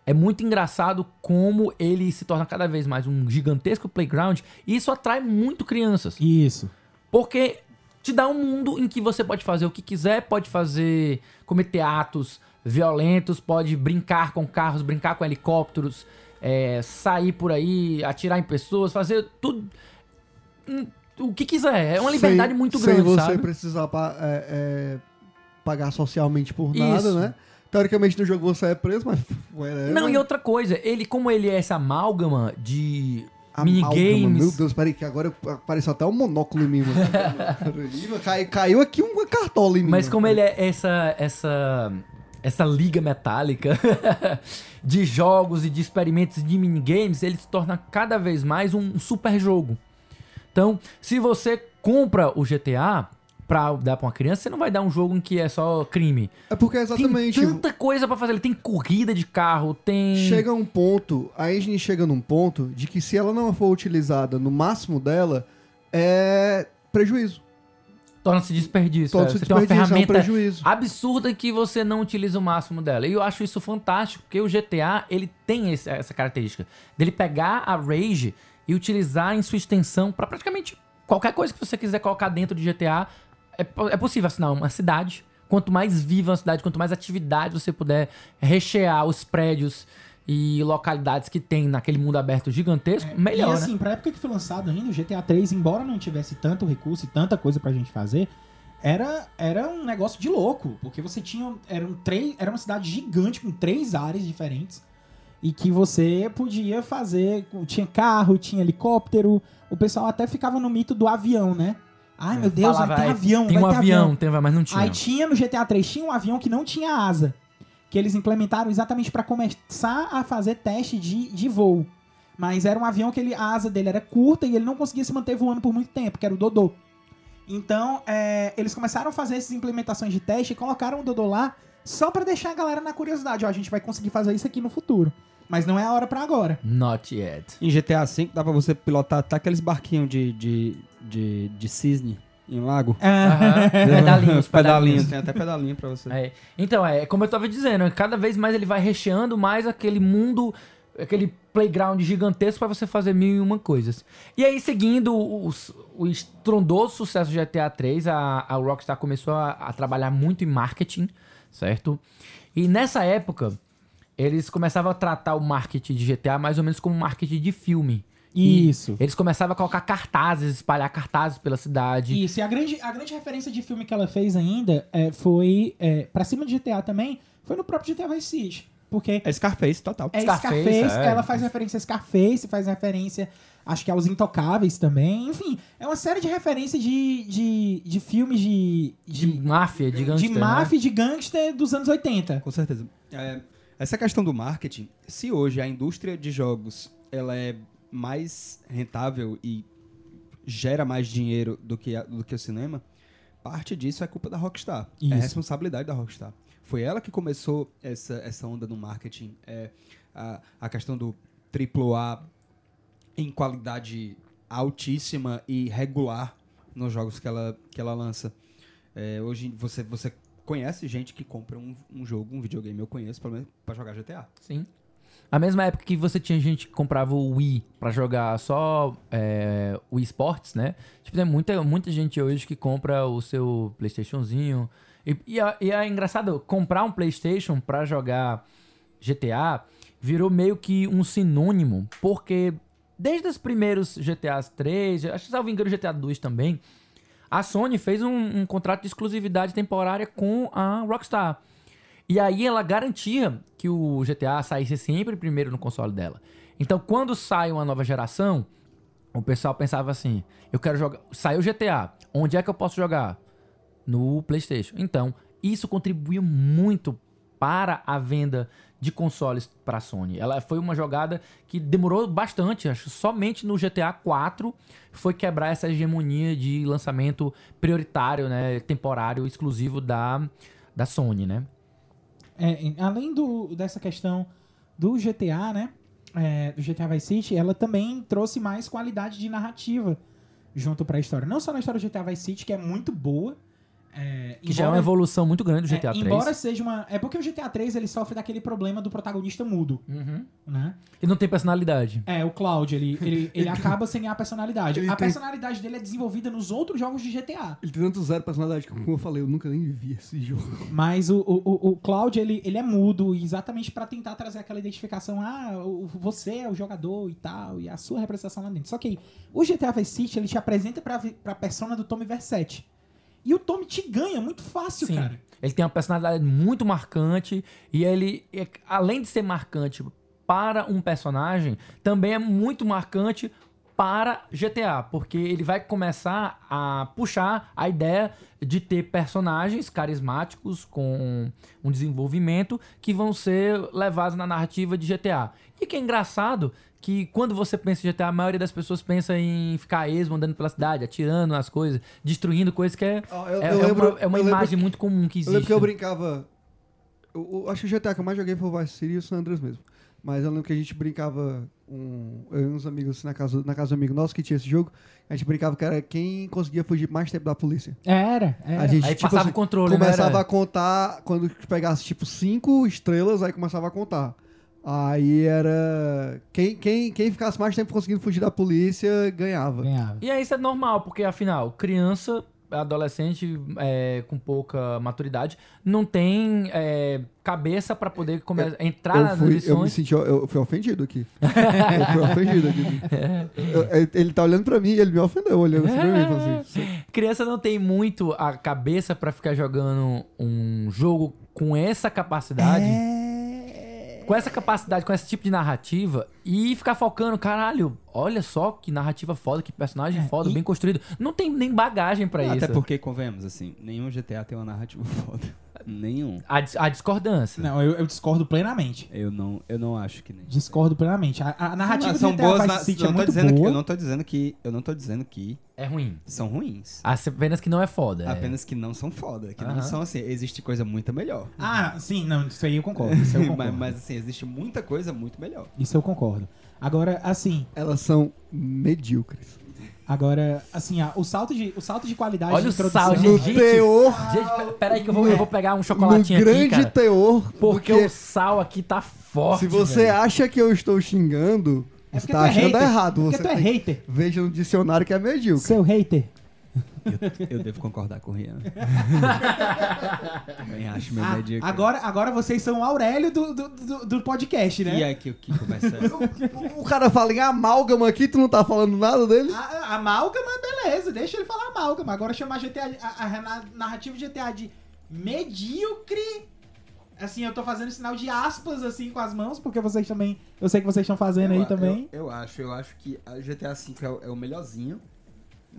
é muito engraçado como ele se torna cada vez mais um gigantesco playground e isso atrai muito crianças. Isso. Porque te dá um mundo em que você pode fazer o que quiser, pode fazer, cometer atos violentos, pode brincar com carros, brincar com helicópteros, é, sair por aí, atirar em pessoas, fazer tudo. O que quiser. É uma liberdade Sem- muito sem grande, você sabe? precisar pa- é, é, pagar socialmente por nada, Isso. né? Teoricamente no jogo você é preso, mas. Não, e outra coisa, ele, como ele é essa amálgama de minigames. Meu Deus, peraí, que agora apareceu até um monóculo em mim, mano. Cai- caiu aqui uma cartola em mim. Mas mano. como ele é essa essa essa liga metálica de jogos e de experimentos de minigames, ele se torna cada vez mais um super jogo. Então, se você compra o GTA pra dar pra uma criança, você não vai dar um jogo em que é só crime. É porque exatamente. Tem tanta coisa pra fazer. Ele tem corrida de carro, tem Chega um ponto, a engine chega num ponto de que se ela não for utilizada no máximo dela, é prejuízo. torna-se desperdício. Torna-se é. Você tem uma desperdício, é um ferramenta prejuízo. absurda que você não utiliza o máximo dela. E eu acho isso fantástico, porque o GTA, ele tem esse- essa característica dele pegar a Rage e utilizar em sua extensão pra praticamente qualquer coisa que você quiser colocar dentro de GTA. É, é possível assinar uma cidade. Quanto mais viva a cidade, quanto mais atividade você puder rechear os prédios e localidades que tem naquele mundo aberto gigantesco, melhor, e né? assim, pra época que foi lançado ainda, o GTA 3, embora não tivesse tanto recurso e tanta coisa pra gente fazer, era, era um negócio de louco. Porque você tinha. Era, um três, era uma cidade gigante com três áreas diferentes. E que você podia fazer. Tinha carro, tinha helicóptero. O pessoal até ficava no mito do avião, né? Ai, meu Deus, Falava, vai ter "Ai, avião, Tem vai um ter avião, tem, mas não tinha. Aí tinha no GTA 3, tinha um avião que não tinha asa. Que eles implementaram exatamente pra começar a fazer teste de, de voo. Mas era um avião que ele, a asa dele era curta e ele não conseguia se manter voando por muito tempo, que era o Dodô. Então, é, eles começaram a fazer essas implementações de teste e colocaram o Dodô lá só pra deixar a galera na curiosidade. Ó, a gente vai conseguir fazer isso aqui no futuro. Mas não é a hora pra agora. Not yet. Em GTA V dá pra você pilotar até aqueles barquinhos de, de, de, de cisne em lago. Aham. pedalinhos, pedalinhos. Tem até pedalinho pra você. É. Então, é como eu tava dizendo, cada vez mais ele vai recheando mais aquele mundo, aquele playground gigantesco pra você fazer mil e uma coisas. E aí, seguindo o, o estrondoso sucesso do GTA 3, a, a Rockstar começou a, a trabalhar muito em marketing, certo? E nessa época, eles começavam a tratar o marketing de GTA mais ou menos como marketing de filme. E Isso. Eles começavam a colocar cartazes, espalhar cartazes pela cidade. Isso, e a grande, a grande referência de filme que ela fez ainda é, foi, é, pra cima de GTA também, foi no próprio GTA Vice City. Porque É Scarface, total. é Scarface, Scarface, é. ela faz referência a Scarface, faz referência, acho que aos Intocáveis também. Enfim, é uma série de referências de, de, de filmes de, De de, máfia, de de gangster, né? máfia e de gangster dos anos 80. Com certeza. É, essa questão do marketing, se hoje a indústria de jogos ela é mais rentável e gera mais dinheiro do que, a- do que o cinema, parte disso é culpa da Rockstar. Isso. É responsabilidade da Rockstar. Foi ela que começou essa, essa onda no marketing. É, a, a questão do AAA em qualidade altíssima e regular nos jogos que ela, que ela lança. É, hoje você, você conhece gente que compra um, um jogo, um videogame, eu conheço, pelo menos, pra jogar GTA. Sim. A mesma época que você tinha gente que comprava o Wii pra jogar só é, Wii Sports, né? Tipo, tem muita, muita gente hoje que compra o seu Playstationzinho. E, e, é, e é engraçado, comprar um Playstation pra jogar GTA virou meio que um sinônimo, porque desde os primeiros GTAs 3, acho que salvo engano GTA 2 também, a Sony fez um, um contrato de exclusividade temporária com a Rockstar. E aí ela garantia que o GTA saísse sempre primeiro no console dela. Então, quando sai uma nova geração, o pessoal pensava assim: eu quero jogar. Saiu o GTA, onde é que eu posso jogar? No PlayStation. Então, isso contribuiu muito para a venda de consoles para a Sony. Ela foi uma jogada que demorou bastante, acho somente no GTA 4 foi quebrar essa hegemonia de lançamento prioritário, né, temporário, exclusivo da, da Sony, né? É, além do, dessa questão do GTA, né? é, do GTA Vice City, ela também trouxe mais qualidade de narrativa junto pra história. Não só na história do GTA Vice City, que é muito boa, É, Que já é uma evolução muito grande do é, GTA 3. embora seja uma. É porque o GTA 3 ele sofre daquele problema do protagonista mudo, Uhum. né? E não tem personalidade. É, o Cloud, ele, ele, ele acaba sem a personalidade. Ele a tem- personalidade dele é desenvolvida nos outros jogos de GTA. Ele tem tanto zero personalidade que, como eu falei, eu nunca nem vi esse jogo. Mas o, o, o- o Cloud, ele, ele é mudo, exatamente pra tentar trazer aquela identificação. Ah, o- você é o jogador e tal, e a sua representação lá dentro. Só que o GTA Vice City, ele te apresenta pra, pra persona do Tommy Versetti. E o Tommy te ganha muito fácil, Sim. cara. Ele tem uma personalidade muito marcante e ele, é- além de ser marcante para um personagem, também é muito marcante para GTA, porque ele vai começar a puxar a ideia de ter personagens carismáticos com um desenvolvimento que vão ser levados na narrativa de GTA. E que é engraçado que quando você pensa em GTA, a maioria das pessoas pensa em ficar esmo andando pela cidade, atirando nas coisas, destruindo coisas que é, Ah, eu- é, eu é lembro- uma, é uma eu imagem muito comum que Eu existe. lembro que eu brincava. Eu, eu acho que o GTA que eu mais joguei foi o Vice City e o San Andreas mesmo. Mas eu lembro que a gente brincava. Um, eu e uns amigos assim, na casa, na casa do amigo nosso que tinha esse jogo. A gente brincava que era quem conseguia fugir mais tempo da polícia. Era, era. A gente, Aí tipo passava assim, o controle, né? começava a contar. Quando pegasse tipo cinco estrelas, aí começava a contar. Aí era. Quem, quem, quem ficasse mais tempo conseguindo fugir da polícia ganhava. Ganhava. E aí isso é normal, porque afinal, criança, adolescente é, com pouca maturidade, não tem é, cabeça pra poder come- entrar Eu, nas fui, eu me lições. senti, eu fui ofendido aqui. eu fui ofendido aqui. Eu- ele tá olhando pra mim e ele me ofendeu, olhando assim pra mim. Assim, Criança não tem muito a cabeça pra ficar jogando um jogo com essa capacidade. Com essa capacidade, com esse tipo de narrativa e ficar focando, caralho, olha só que narrativa foda, que personagem foda, e- bem construído. Não tem nem bagagem pra isso. Até porque, convenhamos, assim, nenhum GTA tem uma narrativa foda. Nenhum. A, dis- a discordância. Não, eu, eu discordo plenamente. Eu não, eu não acho que nem. Discordo plenamente. A, a narrativa são GTA boas Vice na- City não é tô muito dizendo que, boa. eu não tô dizendo que eu não tô dizendo que É ruim. são ruins. Apenas que não é foda. é. Apenas que não são foda, que Aham. não são assim, existe coisa muito melhor. Ah, sim, não, isso aí eu concordo. Isso eu concordo. mas, mas, assim, existe muita coisa muito melhor. Isso eu concordo. Agora, assim, Elas são medíocres. Agora, assim, ah, o salto de, o salto de qualidade Olha de o sal, No gente. teor, Gente, pe- peraí que eu vou, eu vou pegar um no chocolatinho grande aqui, cara. teor, Porque, o sal aqui tá forte, se você velho. acha que eu estou xingando, É você tá tu é achando hater. errado. Porque Você tu é hater. Veja no dicionário que é medíocre. Seu hater. Eu devo concordar com o Rian. Também acho meu Ah, medíocre. agora, agora vocês são o Aurélio do, do, do, do podcast, né? E é que o que começa. O cara fala em amálgama aqui, tu não tá falando nada dele? A, amálgama, beleza, deixa ele falar amálgama. Agora chamar GTA, a, a na- narrativa de GTA de medíocre. Assim, eu tô fazendo sinal de aspas assim com as mãos, porque vocês também. Eu sei que vocês estão fazendo aí Eu- também. Eu, eu acho, eu acho que a GTA V é o, é o melhorzinho.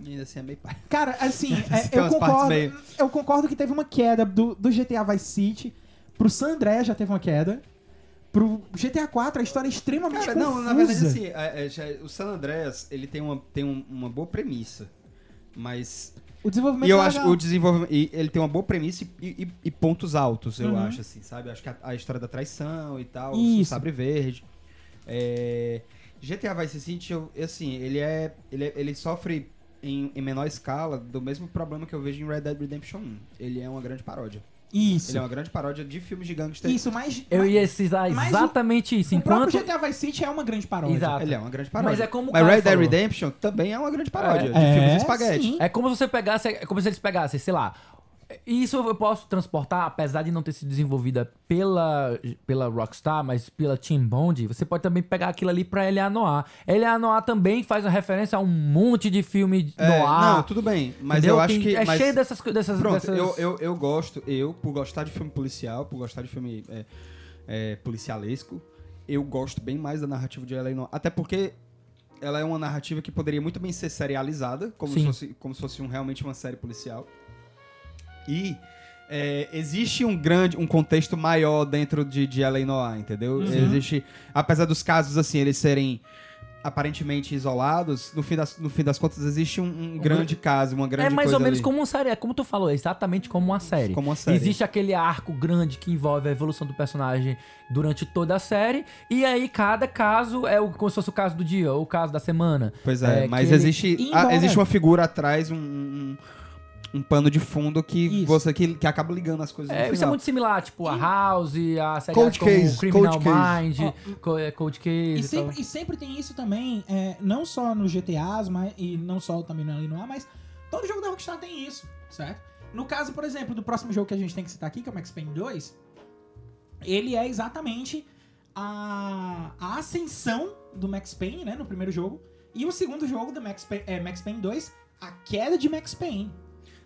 Ainda assim é meio pai. Cara, assim, é, eu concordo. meio- Eu concordo que teve uma queda do, do GTA Vice City. Pro San Andreas já teve uma queda. Pro GTA 4 a história é extremamente Cara, não, na confusa. verdade, assim, é- é, o San Andreas, ele tem, uma, tem um- uma boa premissa. Mas. O desenvolvimento E eu é acho o desenvolvimento. ele tem uma boa premissa e, e- e pontos altos, eu Uhum. acho, assim, sabe? Acho que a, a história da traição e tal, o Isso. Sabre Verde. É, GTA Vice City, eu, assim, ele é. Ele, é- ele sofre em, em menor escala do mesmo problema que eu vejo em Red Dead Redemption 1. Ele é uma grande paródia. Isso. Ele é uma grande paródia de filmes de gangster. Isso, mas. Eu ia citar exatamente isso. O próprio Enquanto. GTA Vice City é uma grande paródia. Exato. Ele é uma grande paródia. Mas é como Mas Red Dead. Redemption também é uma grande paródia de É, filmes de espaguete. sim. É como se você pegasse. É como se eles pegassem, sei lá. Isso eu posso transportar, apesar de não ter sido desenvolvida pela, pela Rockstar, mas pela Team Bond, você pode também pegar aquilo ali pra L.A. Noir. L.A. Noir também faz uma referência a um monte de filme É, noir. não, tudo bem. Mas entendeu? eu acho que. É mas- cheio dessas, dessas, Pronto, dessas- eu, eu, eu gosto, eu, por gostar de filme policial, por gostar de filme é, é, policialesco, eu gosto bem mais da narrativa de Ellen Até porque ela é uma narrativa que poderia muito bem ser serializada, como, Sim. se fosse, como se fosse um- realmente uma série policial. E é, existe um grande, um contexto maior dentro de, de Ellen Noir, entendeu? Uhum. Existe, apesar dos casos, assim, eles serem aparentemente isolados, no fim das, no fim das contas existe um, um grande caso, uma grande É mais coisa ou menos ali. como uma série, é como tu falou, é exatamente como uma série. Como uma série. Existe aquele arco grande que envolve a evolução do personagem durante toda a série, e aí cada caso é o, como se fosse o caso do dia, ou o caso da semana. Pois é, É, mas existe, ah, embora- existe uma figura atrás, um, um, um pano de fundo que Isso. você que, que acaba ligando as coisas no É, isso é muito similar, tipo a House, a série Cold como Case, Criminal Cold Case. Mind, Co- é, Cold Case E e, sempre, e sempre tem isso também, é, não só no GTAs, mas, e não só também no L no A, mas todo jogo da Rockstar tem isso, certo? No caso, por exemplo, do próximo jogo que a gente tem que citar aqui, que é o Max Payne 2, ele é exatamente a, a ascensão do Max Payne, né, no primeiro jogo, e o segundo jogo do Max Payne, é, Max Payne 2, a queda de Max Payne.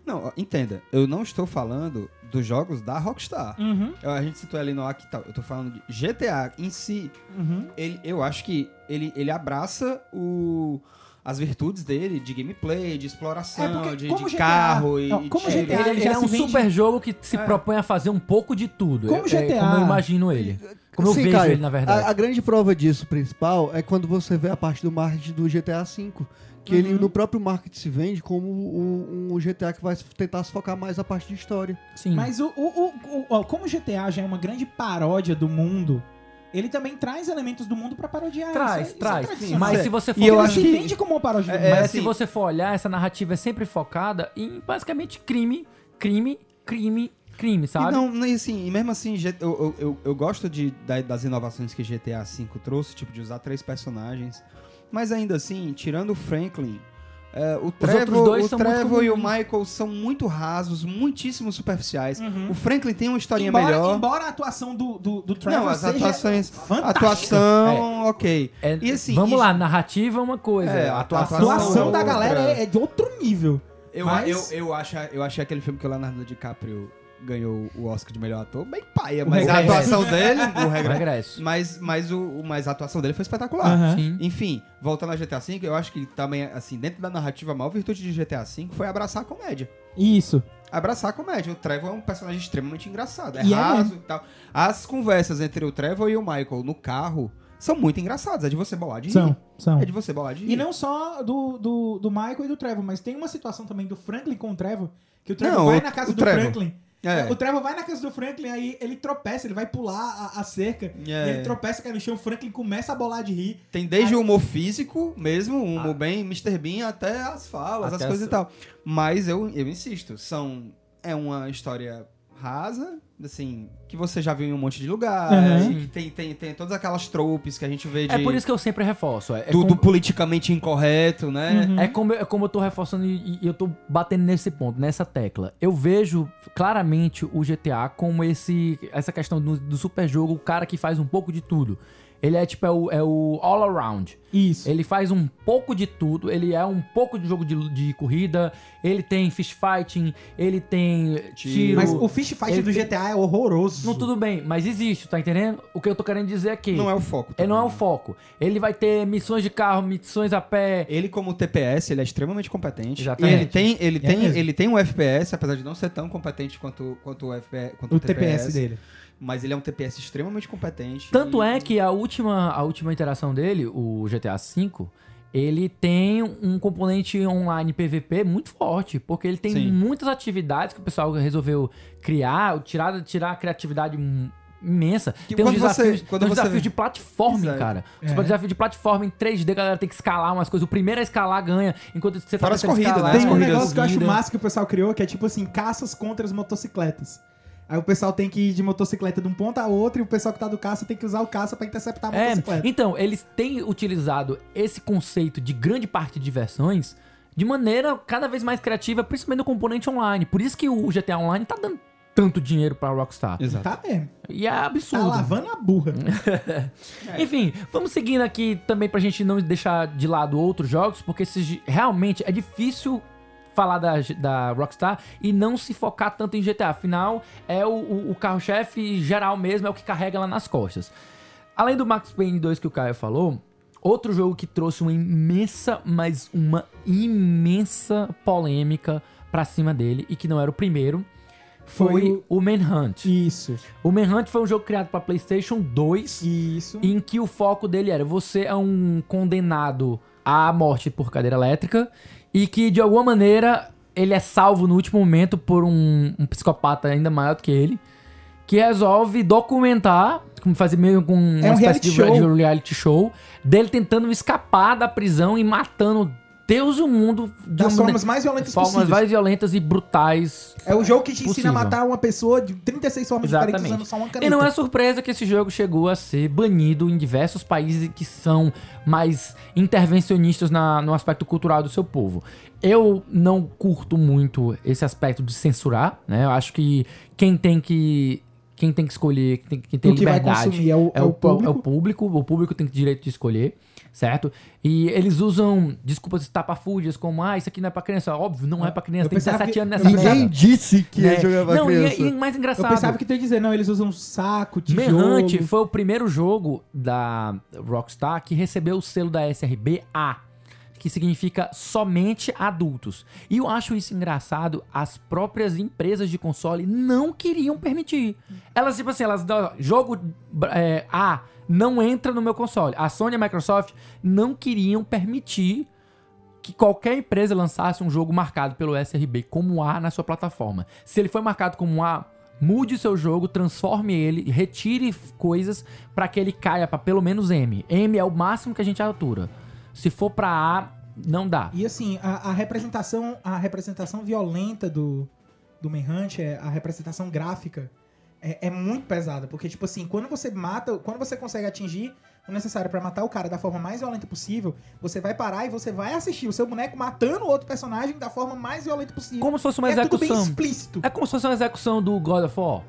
Não, entenda, eu não estou falando dos jogos da Rockstar. Uhum, Eu- A gente citou ali no aqui tal. Eu tô falando de GTA em si. uhum. Ele, eu acho que ele, ele abraça o, as virtudes dele de gameplay, de exploração, É, porque de, de GTA carro e não, como de- GTA ele- ele é um vende- super jogo que se É. propõe a fazer um pouco de tudo. Como É- é GTA. como eu imagino ele. Como eu Sim, vejo Caio, ele, na verdade. A, a grande prova disso, principal, é quando você vê a parte do marketing do GTA V. Que ele Uhum. no próprio marketing se vende como um, um GTA que vai tentar se focar mais na parte de história. Sim. Mas o, o, o- o- como o GTA já é uma grande paródia do mundo, ele também traz elementos do mundo pra parodiar. Traz, Isso é- traz. Isso é tradicional. Mas É. se você for E eu ele acho se que- vende como uma paródia do É, mundo. Mas assim- se você for olhar, essa narrativa é sempre focada em basicamente crime, crime, crime, crime, E sabe? não, nem assim, e mesmo assim, eu, eu, eu, eu gosto de, da- das inovações que GTA V trouxe, tipo, de usar três personagens. Mas ainda assim, tirando o Franklin, é, o outros Trevor, dois o são muito Trevor e o. Michael são muito rasos, muitíssimo superficiais. Uhum. O Franklin tem uma historinha embora, melhor. embora a atuação do, do, do Trevor Não, as seja atuações. fantástica. Atuação, ok. É, E assim, vamos isso- lá, narrativa é uma coisa. É, a atuação, A atuação Não, da galera é, é de outro nível. Eu, Mas- eu, eu, acho, eu achei aquele filme que o Leonardo DiCaprio ganhou o Oscar de melhor ator bem paia, O mas a Regresso. atuação dele, o regresso. Mas, mas, o, mas a atuação dele foi espetacular. Enfim, voltando a GTA V, eu acho que também, assim, dentro da narrativa, a maior virtude de GTA V foi abraçar a comédia. Isso. Abraçar a comédia. O Trevor é um personagem extremamente engraçado. É E é raso mesmo. e tal. As conversas entre o Trevor e o Michael no carro são muito engraçadas. É de você bolar de rir. São, são. É de você bolar de rir. E não só do, do, do Michael e do Trevor, mas tem uma situação também do Franklin com o Trevor, que o Trevor Não, vai o- na casa do Trevor. Franklin. É. O Trevor vai na casa do Franklin, aí ele tropeça, ele vai pular a, a cerca, É. e ele tropeça, cai no chão, o Franklin começa a bolar de rir. Tem desde o humor físico mesmo, um humor Ah. bem Mr. Bean, até as falas, Até as coisas as- e tal. Mas eu, eu insisto, são é uma história rasa, assim, que você já viu em um monte de lugar, Uhum. e que tem, tem, tem todas aquelas tropes que a gente vê de, É por isso que eu sempre reforço. É, é do politicamente incorreto, né? Uhum. É como, é como eu tô reforçando e, e eu tô batendo nesse ponto, nessa tecla. Eu vejo claramente o GTA como esse, essa questão do, do super jogo, o cara que faz um pouco de tudo. Ele é tipo, é o, é o all around. Isso. Ele faz um pouco de tudo, ele é um pouco de jogo de, de corrida, ele tem fish fighting, ele tem tiro. Mas o Fish Fight ele do tem- GTA é horroroso. Não, tudo bem, mas existe, tá entendendo? O que eu tô querendo dizer é que Não é o foco. ele não é o também, foco. Ele vai ter missões de carro, missões a pé. Ele como TPS, ele é extremamente competente. Exatamente. E ele tem, ele É tem, mesmo. ele tem um FPS, apesar de não ser tão competente quanto, quanto o FPS, quanto O TPS dele. Mas ele é um TPS extremamente competente. Tanto e- é que a última, a última interação dele, o GTA V, ele tem um componente online PVP muito forte, porque ele tem Sim. muitas atividades que o pessoal resolveu criar, tirar, tirar a criatividade imensa. Que tem uns quando você- desafios, quando tem uns você desafios vê- de platforming, Exato. cara. Os É. desafios de platforming em 3D, a galera tem que escalar umas coisas. O primeiro a escalar ganha, enquanto você tá Fora as tentando corridas, escalar, né? Tem As um corridas negócio que eu acho massa que o pessoal criou, que é tipo assim, caças contra as motocicletas. Aí o pessoal tem que ir de motocicleta de um ponto a outro e o pessoal que tá do caça tem que usar o caça pra interceptar a É, motocicleta. então, eles têm utilizado esse conceito de grande parte de versões de maneira cada vez mais criativa, principalmente no componente online. Por isso que o GTA Online tá dando tanto dinheiro pra Rockstar. Exato. Tá mesmo. E é Tá absurdo. lavando a burra. Enfim, vamos seguindo aqui também pra gente não deixar de lado outros jogos, porque esses, realmente é difícil falar da, da Rockstar e não se focar tanto em GTA. Afinal, é o, o- o carro-chefe geral mesmo, é o que carrega lá nas costas. Além do Max Payne 2 que o Caio falou, outro jogo que trouxe uma imensa, mas uma imensa polêmica pra cima dele e que não era o primeiro, foi, Foi o Manhunt. Isso. O Manhunt foi um jogo criado para PlayStation 2 Isso. em que o foco dele era você é um condenado à morte por cadeira elétrica e que de alguma maneira ele é salvo no último momento por um, um psicopata ainda maior do que ele que resolve documentar, como fazer meio com uma É um espécie reality de, show. de reality show, dele tentando escapar da prisão e matando Deus o mundo de Das formas mais violentas formas possíveis. mais violentas e brutais. É o jogo que te ensina Possível. a matar uma pessoa de 36 formas diferentes Exatamente. usando só uma caneta. E não é surpresa que esse jogo chegou a ser banido em diversos países que são mais intervencionistas na- no aspecto cultural do seu povo. Eu não curto muito esse aspecto de censurar, né? Eu acho que quem tem que quem tem que escolher, quem tem, quem tem O liberdade consumir é o- é o po- público. é o público, o público tem direito de escolher, certo? E eles usam desculpas estapafúrdias como, ah, isso aqui não é pra criança. Óbvio, não é pra criança, Eu tem pensava 17 que- anos eu nessa Ninguém disse que né? ia jogar pra Não, e- criança. e, mais Eu engraçado. pensava que tu ia dizer, não, eles usam saco, tijolo. Merrante foi o primeiro jogo da Rockstar que recebeu o selo da SRB A, que significa somente adultos. E eu acho isso engraçado, as próprias empresas de console não queriam permitir. Elas, tipo assim, elas dão, jogo é, A não entra no meu console. A Sony e a Microsoft não queriam permitir que qualquer empresa lançasse um jogo marcado pelo SRB como A na sua plataforma. Se ele foi marcado como A, mude o seu jogo, transforme ele, retire coisas para que ele caia para pelo menos M. M é o máximo que a gente atura. Se for para A, não dá. E assim, a, a representação, a representação violenta do, do Manhunt, é a representação gráfica, é, é muito pesada. Porque, tipo assim, quando você mata, quando você consegue atingir o necessário pra matar o cara da forma mais violenta possível, você vai parar e você vai assistir o seu boneco matando o outro personagem da forma mais violenta possível. Como se fosse uma é tudo bem execução. explícito. É como se fosse uma execução do God of War.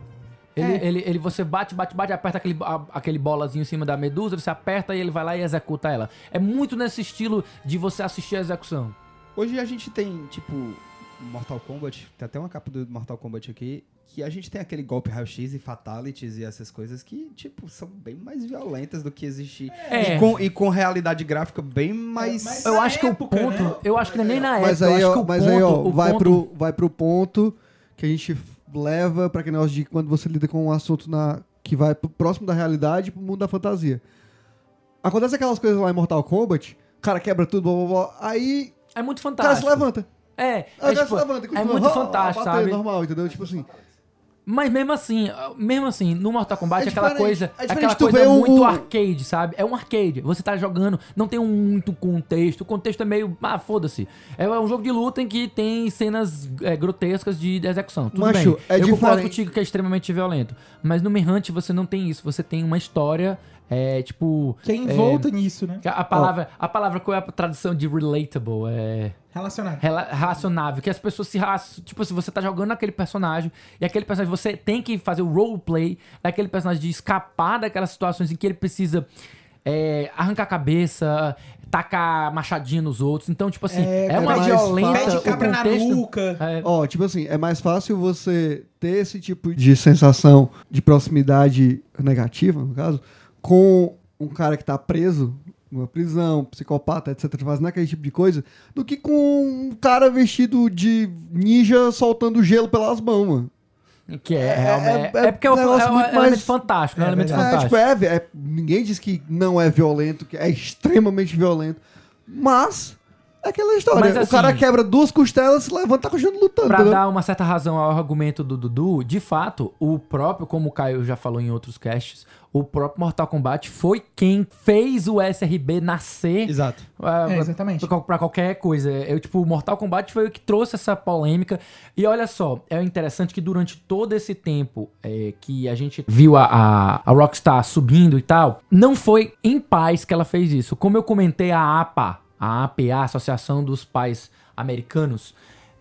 Ele, É. ele, ele, você bate, bate, bate, aperta aquele, a- aquele bolazinho em cima da medusa, você aperta e ele vai lá e executa ela. É muito nesse estilo de você assistir a execução. Hoje a gente tem, tipo, Mortal Kombat, tem até uma capa do Mortal Kombat aqui, que a gente tem aquele golpe raio-x e fatalities e essas coisas que, tipo, são bem mais violentas do que existir. É. E, com, e com realidade gráfica bem mais... mas- Eu acho que época, o ponto. né? Eu acho que nem na época. Mas eu aí, acho que mas ponto, aí, ó, o vai, ponto- pro, vai pro ponto que a gente leva pra aquele negócio de quando você lida com um assunto na, que vai pro próximo da realidade pro mundo da fantasia. Acontece aquelas coisas lá em Mortal Kombat, o cara quebra tudo, blá, blá, blá, aí É muito o cara fantástico. se levanta. É, é, o cara tipo, se levanta é muito "Ah, fantástico, sabe? normal, entendeu? Tipo assim, Mas mesmo assim, mesmo assim, no Mortal Kombat É é aquela coisa, é é aquela coisa muito o- arcade, sabe? É um arcade. Você tá jogando, não tem um muito contexto. O contexto é meio, ah, foda-se. É um jogo de luta em que tem cenas é, grotescas de execução. Tudo Macho, bem. é Eu concordo diferente. contigo que é extremamente violento. Mas no Manhunt você não tem isso. Você tem uma história, é, tipo... Que é envolto nisso, né? A palavra, a palavra, qual é a tradução de relatable? É... Relacionado. rela- relacionável, que as pessoas se tipo se você tá jogando aquele personagem e aquele personagem você tem que fazer o roleplay daquele personagem de escapar daquelas situações em que ele precisa é, arrancar a cabeça, tacar machadinho nos outros. Então, tipo assim, é, É, uma mais violenta Pede o cabra na nuca. É, Ó, tipo assim, é mais fácil você ter esse tipo de sensação de proximidade negativa, no caso, com um cara que tá preso numa prisão, psicopata, etc, fazendo aquele tipo de coisa, do que com um cara vestido de ninja soltando gelo pelas mãos, mano. que é, É- realmente- é- é, porque é, o- é um é um muito elemento mais- fantástico, é um É elemento. É, fantástico. tipo, é, é- ninguém diz que não é violento, que é extremamente violento, mas é aquela história. Mas, o assim, cara quebra duas costelas, se levanta, tá continuando lutando. Pra entendeu? dar uma certa razão ao argumento do Dudu, de fato, o próprio, como o Caio já falou em outros casts, o próprio Mortal Kombat foi quem fez o SRB nascer Exato. ah, É, exatamente. pra, pra qualquer coisa. Eu, tipo, o Mortal Kombat foi o que trouxe essa polêmica. E olha só, é interessante que durante todo esse tempo é, que a gente viu a, a, a Rockstar subindo e tal, não foi em paz que ela fez isso. Como eu comentei, a APA, a APA, Associação dos Pais Americanos,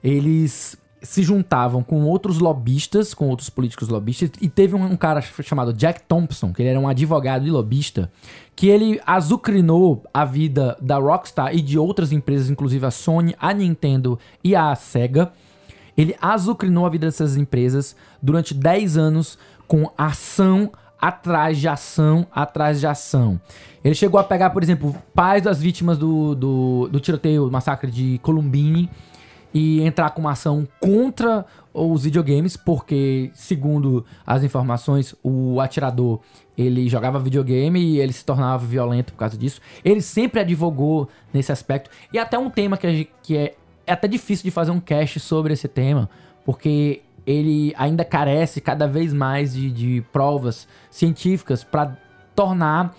eles se juntavam com outros lobistas, com outros políticos lobistas, e teve um, um cara chamado Jack Thompson, que ele era um advogado e lobista, que ele azucrinou a vida da Rockstar e de outras empresas, inclusive a Sony, a Nintendo e a Sega. Ele azucrinou a vida dessas empresas durante 10 anos com ação atrás de ação atrás de ação. Ele chegou a pegar, por exemplo, pais das vítimas do, do, do tiroteio, massacre de Columbine e entrar com uma ação contra os videogames, porque, segundo as informações, o atirador ele jogava videogame e ele se tornava violento por causa disso. Ele sempre advogou nesse aspecto. E até um tema que, gente- que é, é até difícil de fazer um cast sobre esse tema, porque ele ainda carece cada vez mais de, de provas científicas para tornar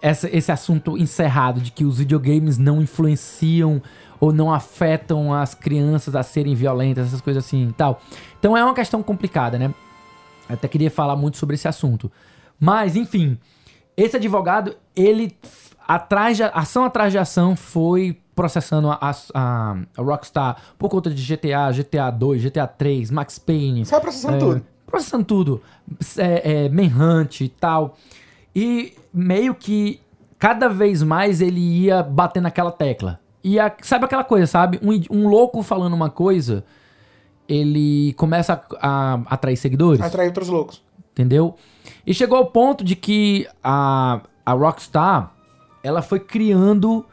essa- esse assunto encerrado de que os videogames não influenciam ou não afetam as crianças a serem violentas, essas coisas assim e tal. Então é uma questão complicada, né? Eu até queria falar muito sobre esse assunto. Mas, enfim, esse advogado, ele, atrás de, ação atrás de ação, foi processando a, a- a Rockstar por conta de GTA, GTA 2, GTA 3, Max Payne. Só processando É, tudo. Processando tudo. É, é, Manhunt e tal. E meio que cada vez mais ele ia bater naquela tecla. E a- sabe aquela coisa, sabe? Um, um louco falando uma coisa, ele começa a, a atrair seguidores. Atrair outros loucos. Entendeu? E chegou ao ponto de que a, a Rockstar, ela foi criando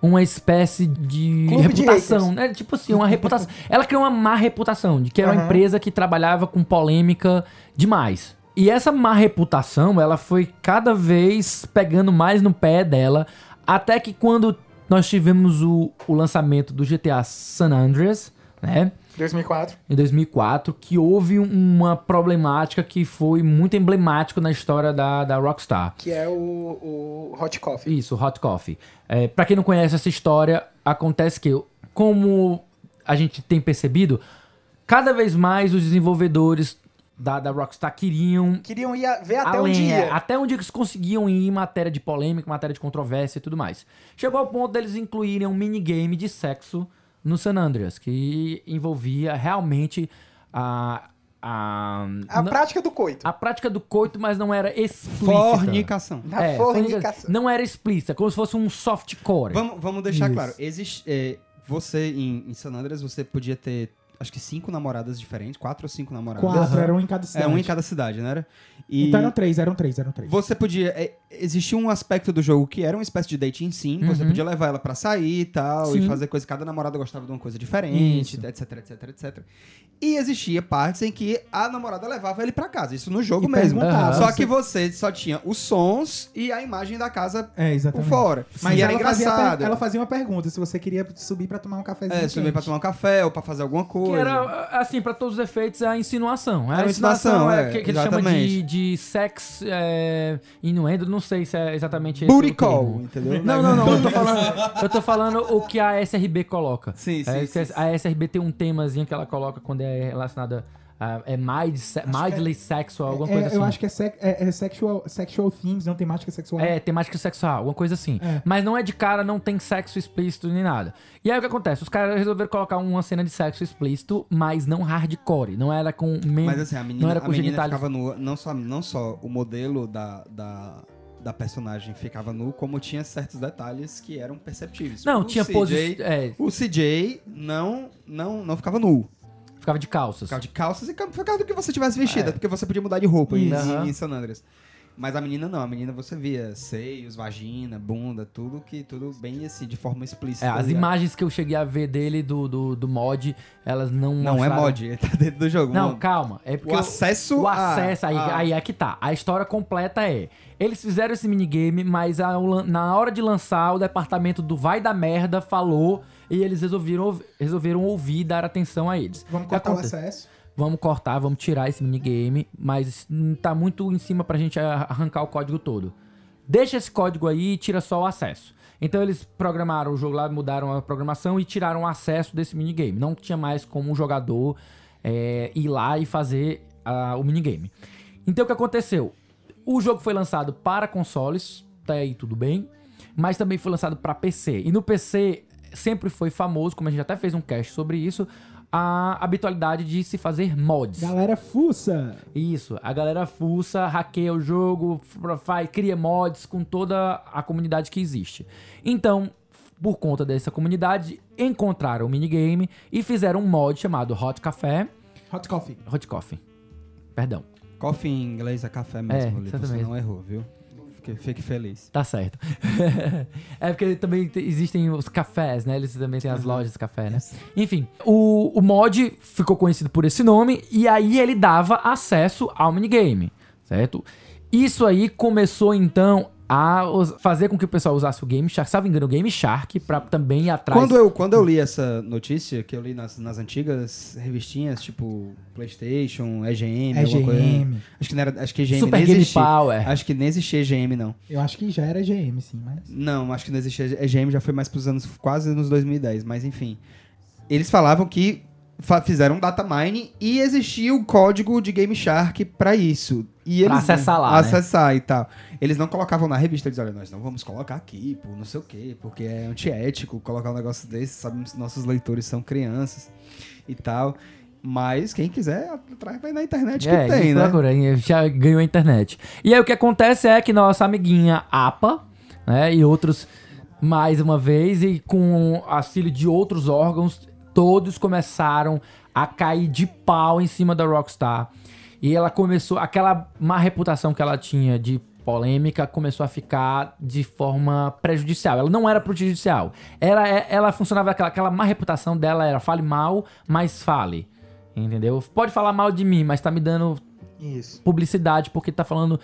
uma espécie de Clube de reputação, né? Tipo assim, uma reputação. Ela criou uma má reputação, de que era uma Aham. empresa que trabalhava com polêmica demais. E essa má reputação, ela foi cada vez pegando mais no pé dela, até que quando nós tivemos o, o lançamento do GTA San Andreas, né? 2004. em 2004, que houve um- uma problemática que foi muito emblemático na história da, da Rockstar. Que é o, o Hot Coffee. Isso, Hot Coffee. É, para quem não conhece essa história, acontece que, como a gente tem percebido, cada vez mais os desenvolvedores da, da Rockstar queriam Queriam ir a- ver até Além, onde é, ia. até onde eles conseguiam ir em matéria de polêmica, matéria de controvérsia e tudo mais. Chegou ao ponto deles incluírem um minigame de sexo no San Andreas, que envolvia realmente a. A, A não- prática do coito. a prática do coito, mas não era explícita. Fornicação. É, fornicação. Não era explícita, como se fosse um softcore. Vamos, vamos deixar Isso. claro. Existe, é, você, em, em San Andreas, você podia ter, acho que cinco namoradas diferentes. Quatro ou cinco namoradas. Quatro, Aham. era um em cada É, cidade. um em cada cidade, era? E Então eram três, eram três, eram três. você podia... É, existia um aspecto do jogo que era uma espécie de dating sim. Você Uhum. podia levar ela pra sair e tal, Sim. e fazer coisa... Cada namorada gostava de uma coisa diferente, Isso. etc, etc, etc. E existia partes em que a namorada levava ele pra casa. Isso no jogo E mesmo. perguntava, Só você- que você só tinha os sons e a imagem da casa É, por fora. Mas e era ela fazia, engraçado. ela fazia uma pergunta, se você queria subir pra tomar um cafezinho É, subir pra tomar um café ou pra fazer alguma coisa. Que era, assim, pra todos os efeitos, a insinuação. Era a insinuação, é, é, que, que eles chamam de, de sex é, inuendo, não sei se é exatamente esse Booty call, entendeu? Não, não, não, eu tô falando, eu tô falando o que a SRB coloca. Sim, sim, É, sim, que A SRB tem um temazinho que ela coloca quando é relacionada a é mild, se- mildly sexual, alguma É, coisa assim. Eu acho que é, sec- é- é sexual, sexual themes, não temática sexual. É, temática sexual, alguma coisa assim. É. Mas não é de cara, não tem sexo explícito nem nada. E aí o que acontece? Os caras resolveram colocar uma cena de sexo explícito, mas não hardcore. Não era com mem- Mas assim, a menina, não era a com menina genitálios. ficava nua. Não só, não só o modelo da, da, da personagem ficava nu, como tinha certos detalhes que eram perceptíveis. Não, O tinha poses. É, O CJ não, não, não ficava nu. Ficava de calças. Ficava de calças e ficava do que você tivesse vestida, É. porque você podia mudar de roupa em, Aham. em San Andreas. Mas a menina não, a menina você via seios, vagina, bunda, tudo que tudo bem assim, de forma explícita. É, tá as ligado? imagens que eu cheguei a ver dele do, do, do mod, elas não Não é mostraram- mod, ele tá dentro do jogo. Não, mano. calma. É porque O acesso O a- acesso, aí, a- aí é que tá. A história completa é. Eles fizeram esse minigame, mas lan- na hora de lançar, o departamento do Vai da Merda falou e eles resolveram, resolveram ouvir e dar atenção a eles. Vamos cortar o acesso. Vamos cortar, vamos tirar esse minigame, mas tá muito em cima pra gente a- arrancar o código todo. Deixa esse código aí e tira só o acesso. Então eles programaram o jogo lá, mudaram a programação e tiraram o acesso desse minigame. Não tinha mais como o jogador é, ir lá e fazer ah, o minigame. Então o que aconteceu? O jogo foi lançado para consoles, tá aí tudo bem, mas também foi lançado para PC. E no PC sempre foi famoso, como a gente até fez um cast sobre isso, a habitualidade de se fazer mods. Galera fuça. Isso, a galera fuça, hackeia o jogo, faz, cria mods com toda a comunidade que existe. Então, por conta dessa comunidade, encontraram o minigame e fizeram um mod chamado Hot Café. Hot coffee. Hot Coffee. Perdão. Coffee em inglês é café mesmo, É, ali, você não errou, viu? Fique, fique feliz. Tá certo. é porque também te- existem os cafés, né? Eles também têm as lojas de café, né? Enfim, o, o mod ficou conhecido por esse nome e aí ele dava acesso ao minigame, certo? Isso aí começou então a fazer com que o pessoal usasse o Game Shark, salvo engano, o Game Shark, pra também ir atrás. Quando eu, quando eu li essa notícia, que eu li nas, nas antigas revistinhas, tipo PlayStation, EGM, alguma coisa. EGM. Acho que, não era, acho que EGM Super nem Game existia. Power. Acho que nem existia EGM, não. Eu acho que já era EGM, sim, mas. Não, acho que não existia EGM, já foi mais pros anos quase nos 2010, mas enfim. Eles falavam que fizeram um data mine e existia o código de Game Shark pra isso. E Pra eles, acessar lá, né? Acessar e tal. Eles não colocavam na revista, eles olha, nós não vamos colocar aqui, por não sei o quê, porque é antiético colocar um negócio desse, sabemos que nossos leitores são crianças e tal. Mas quem quiser, atrás vai na internet que É, tem, né? procura, já ganhou a internet. E aí o que acontece é que nossa amiguinha APA, né, e outros, mais uma vez, e com auxílio de outros órgãos, todos começaram a cair de pau em cima da Rockstar. E ela começou, aquela má reputação que ela tinha de polêmica começou a ficar de forma prejudicial. Ela não era prejudicial. Ela, ela funcionava, aquela, aquela má reputação dela era fale mal, mas fale. Entendeu? Pode falar mal de mim, mas tá me dando Isso. publicidade porque tá falando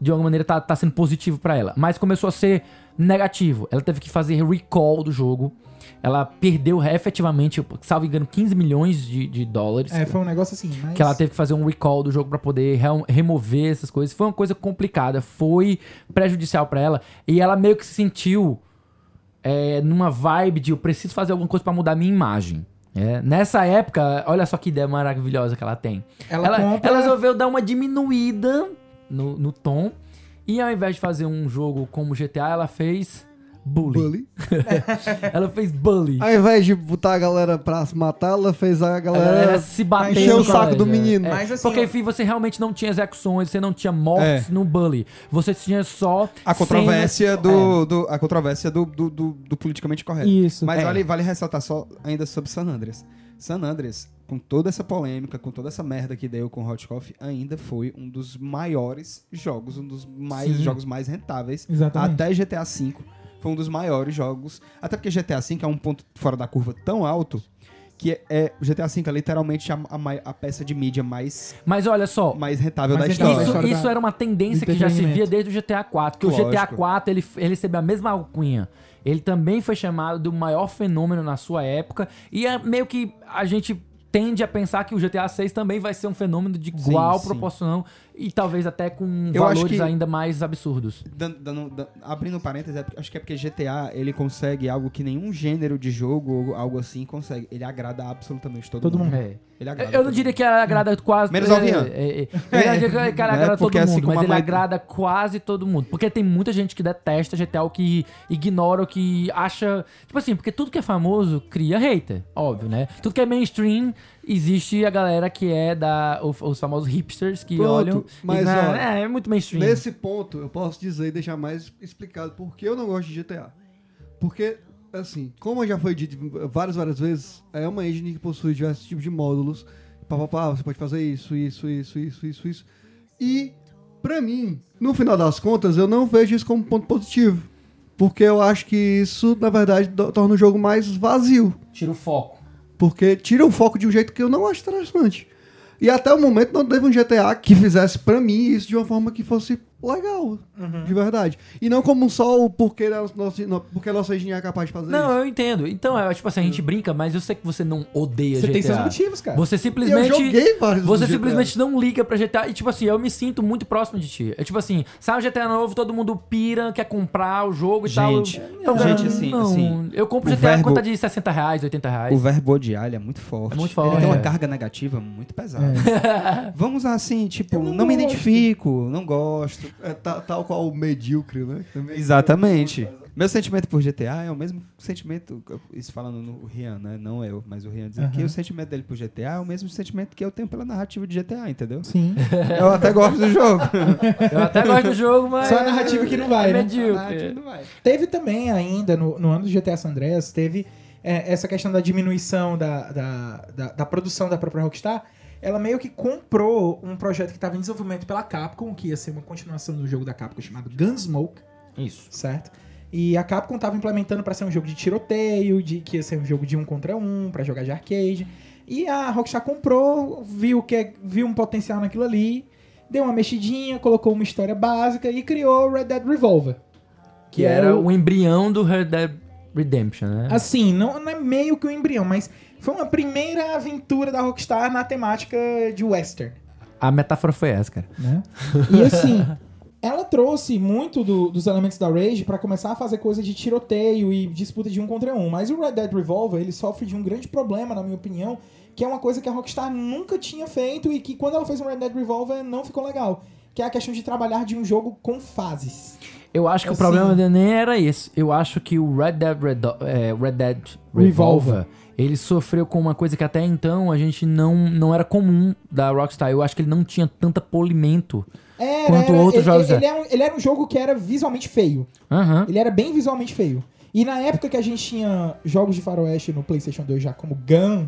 de alguma maneira tá, tá sendo positivo pra ela. Mas começou a ser negativo. Ela teve que fazer recall do jogo. Ela perdeu efetivamente, salvo engano, 15 milhões de, de dólares. É, foi um negócio assim, mas. Que ela teve que fazer um recall do jogo pra poder re- remover essas coisas. Foi uma coisa complicada, foi prejudicial pra ela. E ela meio que se sentiu é, numa vibe de eu preciso fazer alguma coisa pra mudar a minha imagem. É, nessa época, olha só que ideia maravilhosa que ela tem. Ela Ela, compra- ela resolveu dar uma diminuída no, no tom. E ao invés de fazer um jogo como GTA, ela fez bullying. Bully. Ela fez bullying. Ao invés de botar a galera pra se matar, ela fez a A galera. se batendo. encher o saco colégio, do menino. é. Mas assim, Porque, enfim, você realmente não tinha execuções, você não tinha mortes É. no bully. Você tinha só. A controvérsia, cenas- do, do- a controvérsia do, do, do- do politicamente correto. Isso. Mas É. vale, vale ressaltar só ainda sobre San Andreas. San Andreas, com toda essa polêmica, com toda essa merda que deu com Hot Coffee, ainda foi um dos maiores jogos, um dos mais Sim. jogos mais rentáveis. Exatamente. Até GTA V foi um dos maiores jogos. Até porque GTA V é um ponto fora da curva tão alto que é, é- o GTA V é literalmente a, a a peça de mídia mais, Mas olha só. mais rentável Mais da história. Isso, isso da- era uma tendência que já se via desde o GTA 4. Que o Lógico. GTA 4 ele, ele recebeu a mesma alcunha. Ele também foi chamado do maior fenômeno na sua época. E é meio que a gente tende a pensar que o GTA 6 também vai ser um fenômeno de Sim, igual sim. proporção e talvez até com Eu valores que- ainda mais absurdos. Dando- dando- dan- abrindo parênteses, é acho que é porque GTA ele consegue algo que nenhum gênero de jogo ou algo assim consegue. Ele agrada absolutamente todo, Todo mundo. mundo. É. Ele agrada Eu não todo diria que ela agrada quase. Menos é, ao Rian. é, é, eu não diria que ela Né? agrada todo Porque assim mundo, mas ele mãe- agrada quase todo mundo. Porque tem muita gente que detesta GTA, ou que ignora, ou que acha. Tipo assim, porque tudo que é famoso cria hater, óbvio, né? Tudo que é mainstream, existe a galera que é da. Os, os famosos hipsters que Pronto, olham. e, mas, não, ó, é, é muito mainstream. Nesse ponto, eu posso dizer e deixar mais explicado por que eu não gosto de GTA. Porque, assim, como já foi dito várias, várias vezes, é uma engine que possui diversos tipos de módulos. Pá, pá, pá, você pode fazer isso, isso, isso, isso, isso, isso. E, pra mim, no final das contas, eu não vejo isso como ponto positivo. Porque eu acho que isso, na verdade, torna o jogo mais vazio. Tira o foco. Porque tira o foco de um jeito que eu não acho interessante. E até o momento não teve um GTA que fizesse pra mim isso de uma forma que fosse legal, de verdade. E não como só o porquê a nossa, no- porque a nossa engenharia é capaz de fazer Não, isso. eu entendo. Então, é, tipo assim, a gente brinca, mas eu sei que você não odeia Você GTA. tem seus motivos, cara. Você E eu simplesmente. joguei vários Você simplesmente não liga pra GTA. E, tipo assim, eu me sinto muito próximo de ti. É tipo assim, sai um GTA novo, todo mundo pira, quer comprar o jogo e Gente, tal. Então, gente, cara, assim, não. assim, Eu compro o GTA verbo- quanto de 60 reais, 80 reais. O verbo odiar ele é muito forte. É muito forte, Ele tem uma é. carga negativa muito pesada. É. Vamos assim, tipo, Eu não, não me identifico, não gosto. É ta- tal qual o medíocre, né? Também- Exatamente. Meu sentimento por GTA é o mesmo sentimento, isso falando no Rian, né? Não eu, mas o Rian dizendo que o sentimento dele por GTA é o mesmo sentimento que eu tenho pela narrativa de GTA, entendeu? Sim. Eu até gosto do jogo. Eu até gosto do jogo, mas. Só a narrativa que não vai, é né? medíocre. Teve também ainda, no, no ano do GTA San Andreas, teve é, essa questão da diminuição da, da, da, da produção da própria Rockstar. Ela meio que comprou um projeto que estava em desenvolvimento pela Capcom, que ia ser uma continuação do jogo da Capcom chamado Gunsmoke, Isso. certo? E a Capcom estava implementando para ser um jogo de tiroteio, de que ia ser um jogo de um contra um, para jogar de arcade. E a Rockstar comprou, viu que viu um potencial naquilo ali deu uma mexidinha, colocou uma história básica e criou Red Dead Revolver. Que era o embrião do Red Dead Redemption, né? Assim, não, não é meio que um embrião, mas foi uma primeira aventura da Rockstar na temática de western. A metáfora foi essa, cara. né? E assim, ela trouxe muito do- dos elementos da Rage pra começar a fazer coisa de tiroteio e disputa de um contra um. Mas o Red Dead Revolver, ele sofre de um grande problema, na minha opinião, que é uma coisa que a Rockstar nunca tinha feito e que quando ela fez o Red Dead Revolver não ficou legal. Que é a questão de trabalhar de um jogo com fases. Eu acho que Assim. o problema dele nem era esse. Eu acho que o Red Dead, Redo- é, Red Dead Revolver. Revolver, ele sofreu com uma coisa que até então a gente não, não era comum da Rockstar. Eu acho que ele não tinha tanta polimento. Era, Quanto era- outros ele, jogos, ele, era um, ele era um jogo que era visualmente feio. Aham. Ele era bem visualmente feio. E na época que a gente tinha jogos de faroeste no PlayStation 2 já como Gun,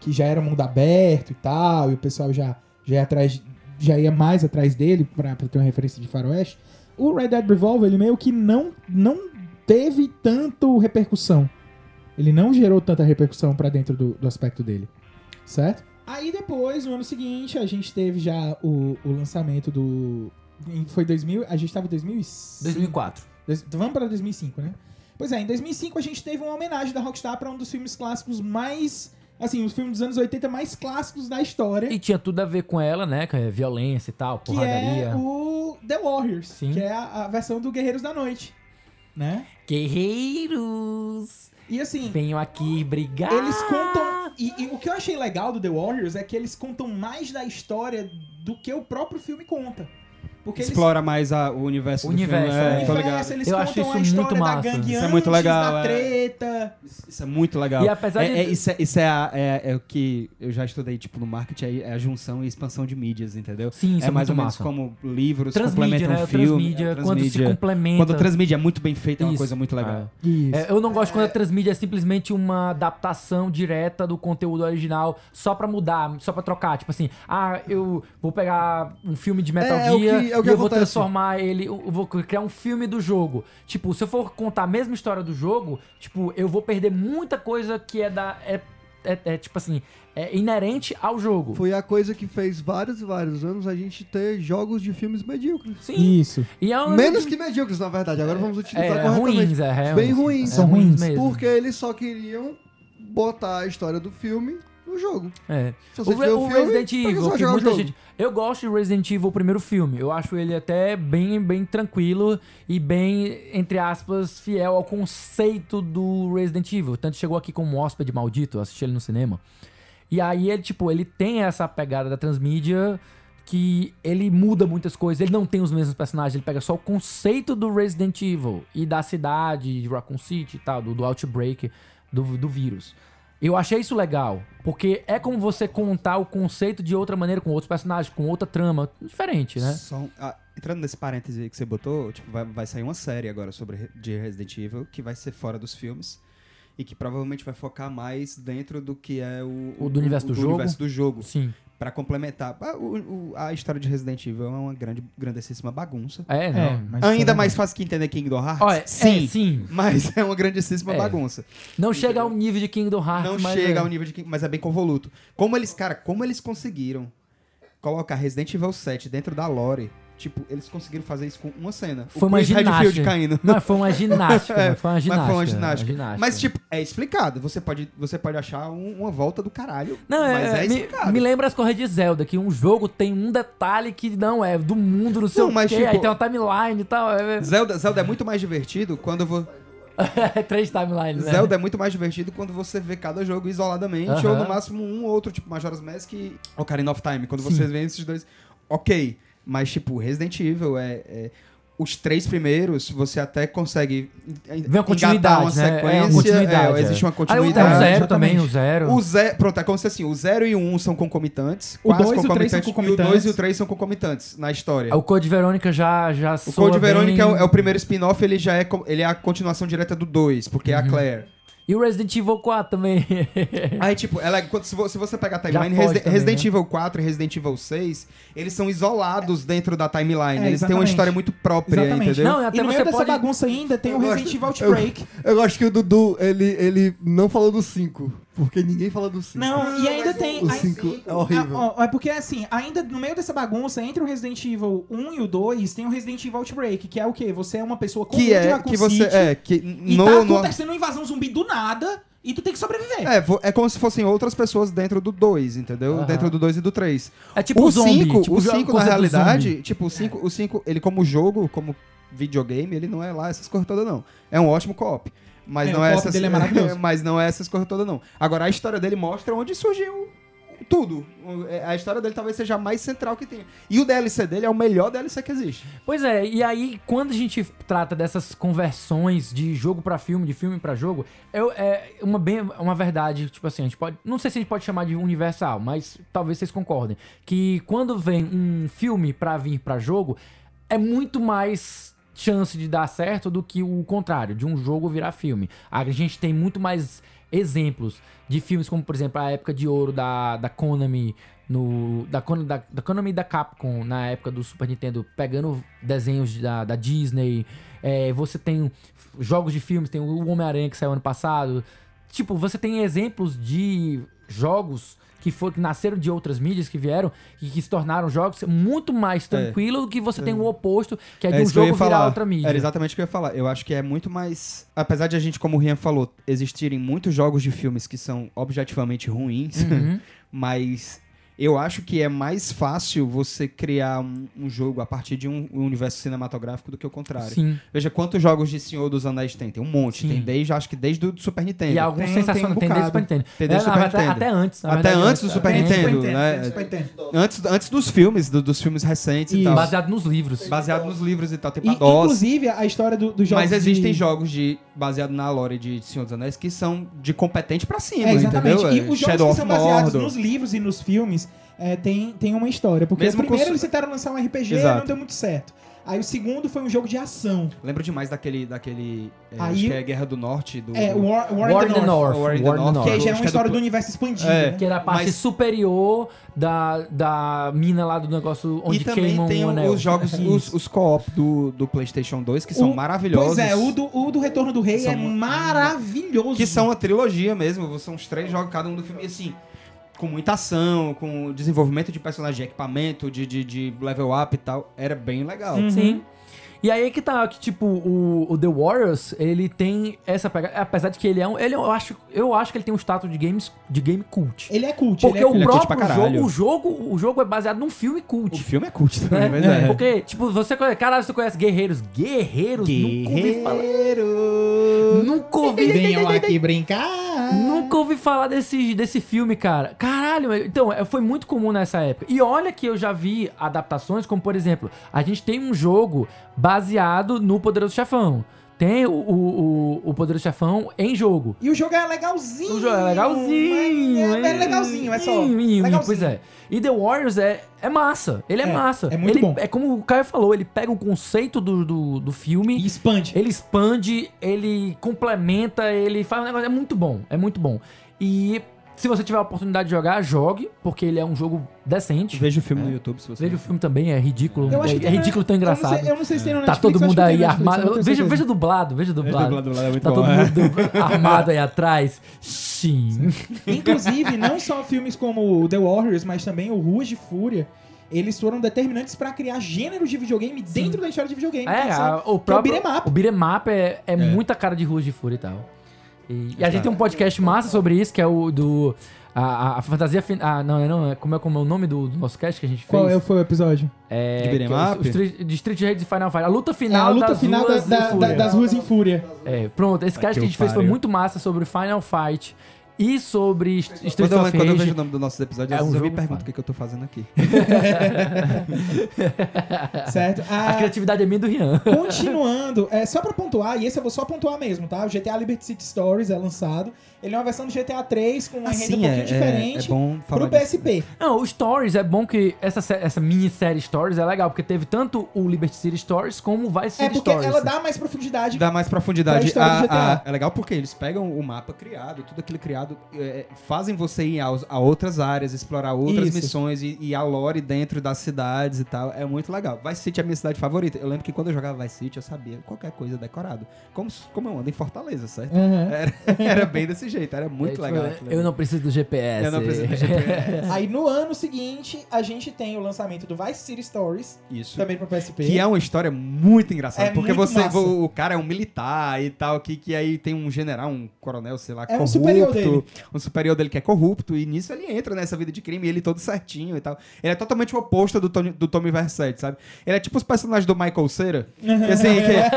que já era mundo aberto e tal, e o pessoal já, já, ia, atrás, já ia mais atrás dele pra, pra ter uma referência de faroeste, o Red Dead Revolver ele meio que não, não teve tanto repercussão. Ele não gerou tanta repercussão pra dentro do, do aspecto dele. Certo? Aí depois, no ano seguinte, a gente teve já o, o lançamento do. Foi 2000. A gente tava em 2005. 2004. Dois- Vamos para 2005, né? Pois é, em 2005 a gente teve uma homenagem da Rockstar para um dos filmes clássicos mais. Assim, os filmes dos anos 80 mais clássicos da história. E tinha tudo a ver com ela, né? Com a violência e tal, que porradaria. é o The Warriors. Sim. Que é a, a versão do Guerreiros da Noite. Né? Guerreiros, E assim, venho aqui brigar. eles contam. E, e o que eu achei legal do The Warriors é que eles contam mais da história do que o próprio filme conta. Porque eles Explora mais a- o universo O do filme. universo, é, é. tô Universo, ligado. eles Eu acho isso a história muito da massa. gangue Isso é muito legal, da é. treta. Isso é muito legal. E apesar é, de- é- isso é, isso é, a- é- é o que eu já estudei, tipo, no marketing, é é a junção e expansão de mídias, entendeu? Sim, isso é é, mais muito ou menos massa. como livros Transmídia, complementam né? um filme. transmídia, é, quando se transmídia. complementa. Quando a transmídia é muito bem feita, é uma Isso. coisa muito legal. Isso. É, eu não gosto quando a transmídia é simplesmente uma adaptação direta do conteúdo original só pra mudar, só pra trocar. Tipo assim, ah, eu vou pegar um filme de Metal É, é Gear é o que e eu vou acontece. transformar ele, eu vou criar um filme do jogo. Tipo, se eu for contar a mesma história do jogo, tipo, eu vou perder muita coisa que é da... É, é- é, tipo assim, é inerente ao jogo. Foi a coisa que fez vários e vários anos a gente ter jogos de filmes medíocres. Sim. Isso. E é um- Menos que medíocres, na verdade. Agora vamos utilizar é, corretamente. ruins, é, é, Bem é, ruins. é São ruins. mesmo. Porque eles só queriam botar a história do filme no jogo. É. O, o o Resident Evil, que o muita gente. Eu gosto de Resident Evil, o primeiro filme. Eu acho ele até bem, bem tranquilo e bem, entre aspas, fiel ao conceito do Resident Evil. Tanto chegou aqui como um hóspede maldito, eu assisti ele no cinema. E aí ele, tipo, ele tem essa pegada da transmídia que ele muda muitas coisas. Ele não tem os mesmos personagens, ele pega só o conceito do Resident Evil e da cidade, de Raccoon City e tal, do, do outbreak do, do vírus. Eu achei isso legal, porque é como você contar o conceito de outra maneira, com outros personagens, com outra trama, diferente, né? Um- ah, entrando nesse parêntese aí que você botou, tipo, vai, vai sair uma série agora sobre Re- de Resident Evil, que vai ser fora dos filmes. E que provavelmente vai focar mais dentro do que é o, O do universo do jogo? universo do jogo. Sim. Pra complementar. Ah, o- a história de Resident Evil é uma grande, grandíssima bagunça. É, não. É, mas Ainda é mais fácil que entender Kingdom Hearts? Olha, sim, é, sim. Mas é uma grandíssima É. bagunça. Não chega ao nível de Kingdom Hearts, Não mas chega é. ao nível de King, mas é bem convoluto. Como eles, cara, como eles conseguiram colocar Resident Evil 7 dentro da lore? Tipo, eles conseguiram fazer isso com uma cena. Foi uma ginástica. Redfield caindo. Mas foi uma ginástica. É, mas foi uma Mas ginástica. foi uma ginástica. ginástica. Mas, tipo, é explicado. Você pode, você pode achar um- uma volta do caralho. Não, é, mas é, me, explicado. me lembra as corridas de Zelda, que um jogo tem um detalhe que não é do mundo, não sei Não, mas, quê, tipo- aí tem uma timeline e tal. É, Zelda, Zelda é muito mais divertido quando vo... é três timelines, né? Zelda é muito mais divertido quando você vê cada jogo isoladamente, Aham. ou no máximo um ou outro, tipo Majora's Mask e Ocarina of Time. Quando Sim. você vê esses dois, ok. Mas, tipo, Resident Evil é... é- Os três primeiros, você até consegue Vê uma continuidade, engatar uma né? É, uma sequência. continuidade, é, existe uma Aí o, continuidade. o zero também, o zero. O zero, pronto, é como se assim, o 0 e o 1 um são concomitantes, O quase dois e o três são concomitantes, e o. 2 e o 3 são concomitantes na história. O Code Verônica já, já O Code bem... Verônica é, o, é o primeiro spin-off, ele já é, ele é a continuação direta do 2, porque é Uhum. a Claire. E o Resident Evil 4 também. Aí, tipo, ela, é- quando- se, vo- se você pegar a timeline, foge Reside- também, Resident né? Evil 4 e Resident Evil 6, eles são isolados dentro da timeline. É, eles têm uma história muito própria, Exatamente. entendeu? Não, até e no você meio dessa pode... bagunça ainda tem Eu o gosto- Resident Evil Outbreak. Eu gosto que o Dudu, ele, ele não falou do 5. Porque ninguém fala do 5. Não, e ainda tem. O aí- 5 é horrível. Ah, ó, é porque assim, ainda no meio dessa bagunça, entre o Resident Evil 1 e o 2, tem o Resident Evil Outbreak, que é o quê? Você é uma pessoa comum Que de é Raccoon que você. City, É, que e no, tá no- acontecendo uma invasão zumbi do nada e tu tem que sobreviver. é, é como se fossem outras pessoas dentro do 2, entendeu? Aham. Dentro do 2 e do 3. É tipo o zombie. 5, tipo o jo- 5 na realidade, tipo, o 5, o 5, ele como jogo, como videogame, ele não é lá essas coisas todas não. É um ótimo co-op. Mas É, não é essas é mas não é essas coisas todas não. Agora a história dele mostra onde surgiu tudo. É, A história dele talvez seja a mais central que tem. E o DLC dele é o melhor DLC que existe. Pois é, e aí quando a gente trata dessas conversões de jogo pra filme, de filme pra jogo, é, é uma, bem, uma verdade, tipo assim, a gente pode. Não sei se a gente pode chamar de universal, mas talvez vocês concordem. Que quando vem um filme pra vir pra jogo, é muito mais chance de dar certo do que o contrário, de um jogo virar filme. A gente tem muito mais exemplos de filmes como, por exemplo, a época de ouro da, da Konami, no, da, da, da Konami da Capcom, na época do Super Nintendo, pegando desenhos da, da Disney. É, você tem jogos de filmes, tem o Homem-Aranha que saiu ano passado. Tipo, você tem exemplos de jogos que, for, que nasceram de outras mídias que vieram e que se tornaram jogos muito mais tranquilo do que você tem o oposto, que é de um que eu jogo virar outra mídia. Era exatamente o que eu ia falar. Eu acho que é muito mais. Apesar de a gente, como o Rian falou, existirem muitos jogos de filmes que são objetivamente ruins, Uhum. mas eu acho que é mais fácil você criar um, um jogo a partir de um, um universo cinematográfico do que o contrário. Sim. Veja quantos jogos de Senhor dos Anéis tem. Tem um monte. Sim. Tem desde, acho que desde o Super Nintendo. E alguns Tem- sensacionais. tem um Tem, desde o Super. Nintendo. Tem desde É, Super até, Nintendo. até antes. na Até verdade, antes do Super Nintendo, né? tem Super Nintendo. Antes, antes dos filmes, do- dos filmes recentes e Isso. tal. Baseado nos livros. Baseado nos livros e tal. Tem E, inclusive, a história do, dos jogos Mas existem de... jogos de baseado na lore de Senhor dos Anéis que são de competente pra cima, É, exatamente. entendeu? E os jogos Shadow que são baseados Mordor. nos livros e nos filmes é, tem, tem uma história. Porque Mesmo o primeiro com- eles tentaram lançar um RPG e Exato. não deu muito certo. Aí o segundo foi um jogo de ação. Lembro demais daquele daquele é, Aí- acho que é Guerra do Norte do É, War, War, War in the North. War in the War in the North. Que aí já é uma é história do- do universo expandido. É. né? Que era a parte Mas- superior da, da mina lá do negócio onde e também queimam tem anel. os jogos, os, Isso. os co-op do, do PlayStation 2 que são O- maravilhosos. Pois é, o do, o do Retorno do Rei São é maravilhoso. Que são a trilogia mesmo, são os três jogos, cada um do filme, e assim, com muita ação, com desenvolvimento de personagem, de equipamento, de, de, de level up e tal, era bem legal. Uhum. Sim. E aí que tá, que tipo, o, o The Warriors, ele tem essa pegada, apesar de que ele é um, ele, eu acho, eu acho que ele tem um status de games, de game cult. Ele é cult. Porque ele é o Ele é próprio jogo, o jogo, o jogo é baseado num filme O cult. filme é cult também, né? mas é. Porque, tipo, você conhece, caralho, você conhece Guerreiros, Guerreiros, nunca ouvi falar. Nunca ouvi Venham aqui brincar. Nunca ouvi falar desse, desse filme, cara. Caralho, então, é, foi muito comum nessa época. E olha que eu já vi adaptações, como por exemplo, a gente tem um jogo baseado no Poderoso Chefão. Tem o, o, o, o Poderoso Chefão em jogo. E o jogo é legalzinho. O jogo é legalzinho. É, é legalzinho, é só. Legalzinho. Pois é. E The Warriors é, é massa. Ele é, É, massa. é muito ele, bom. É como o Caio falou, ele pega o conceito do, do, do filme E expande. ele expande, ele complementa, ele faz um negócio. É muito bom, é muito bom. E se você tiver a oportunidade de jogar, jogue, porque ele é um jogo decente. Veja o filme no YouTube se você Veja o filme também, é ridículo. Eu acho é, que é ridículo tão Eu não engraçado. sei, eu não sei se tem no Tá Netflix, todo eu acho mundo aí armado. Veja, veja dublado, veja dublado. dublado lá, é muito tá bom, todo é. mundo armado aí atrás. Sim. Inclusive, não só filmes como The Warriors, mas também o Ruas de Fúria, eles foram determinantes pra criar gêneros de videogame dentro da história de videogame. É, que são- a- o que é o próprio. beat'em up. O beat'em up é, é, muita cara de Ruas de Fúria e tal. E, e a gente tem um podcast massa sobre isso, que é o do. A, a- a fantasia final. não, não, é como é, como é o nome do, do nosso cast que a gente fez? Qual é- foi o episódio? É, De beat'em é os- os de Street Raids e Final Fight. A luta É, final a luta das final ruas da- em da- Fúria. das ruas em fúria. É, pronto, esse cast que a gente fez foi muito massa sobre Final Fight e sobre St- Street Quando eu, of quando eu vejo Rage. o nome dos nossos episódios, É um eu me pergunto o que, que eu tô fazendo aqui. Certo? A Ah, criatividade é minha do Rian. Continuando, é, só pra pontuar, e esse eu vou só pontuar mesmo, tá? O GTA Liberty City Stories é lançado. Ele é uma versão do GTA 3 com um enredo um Assim, pouquinho é, é, diferente é bom falar pro disso. PSP. Não, o Stories é bom que essa, essa minissérie Stories é legal, porque teve tanto o Liberty City Stories como o Vice City É porque Stories. ela dá mais profundidade. Dá mais profundidade. Do A- a- é legal porque eles pegam o mapa criado, tudo aquilo criado fechado, é, fazem você ir aos- a, outras áreas, explorar outras Isso. missões e, e a lore dentro das cidades e tal. É muito legal. Vice City é a minha cidade favorita. Eu lembro que quando eu jogava Vice City, eu sabia qualquer coisa decorado. Como, como eu ando em Fortaleza, certo? Aham. Era, era bem desse jeito, era muito É, tipo, legal. aquilo Eu não preciso do GPS. Eu não preciso de GPS. Aí no ano seguinte, a gente tem o lançamento do Vice City Stories, Isso. também pro PSP. Que é uma história muito engraçada. É porque muito você, massa. o, o cara é um militar e tal, que, que aí tem um general, um coronel, sei lá, É um corrupto. superior dele. Um superior dele que é corrupto. E nisso ele entra nessa vida de crime, ele todo certinho e tal. Ele é totalmente o oposto do, Tony, do Tommy Versetti, sabe? Ele é tipo os personagens do Michael Cera. Que assim, que, é,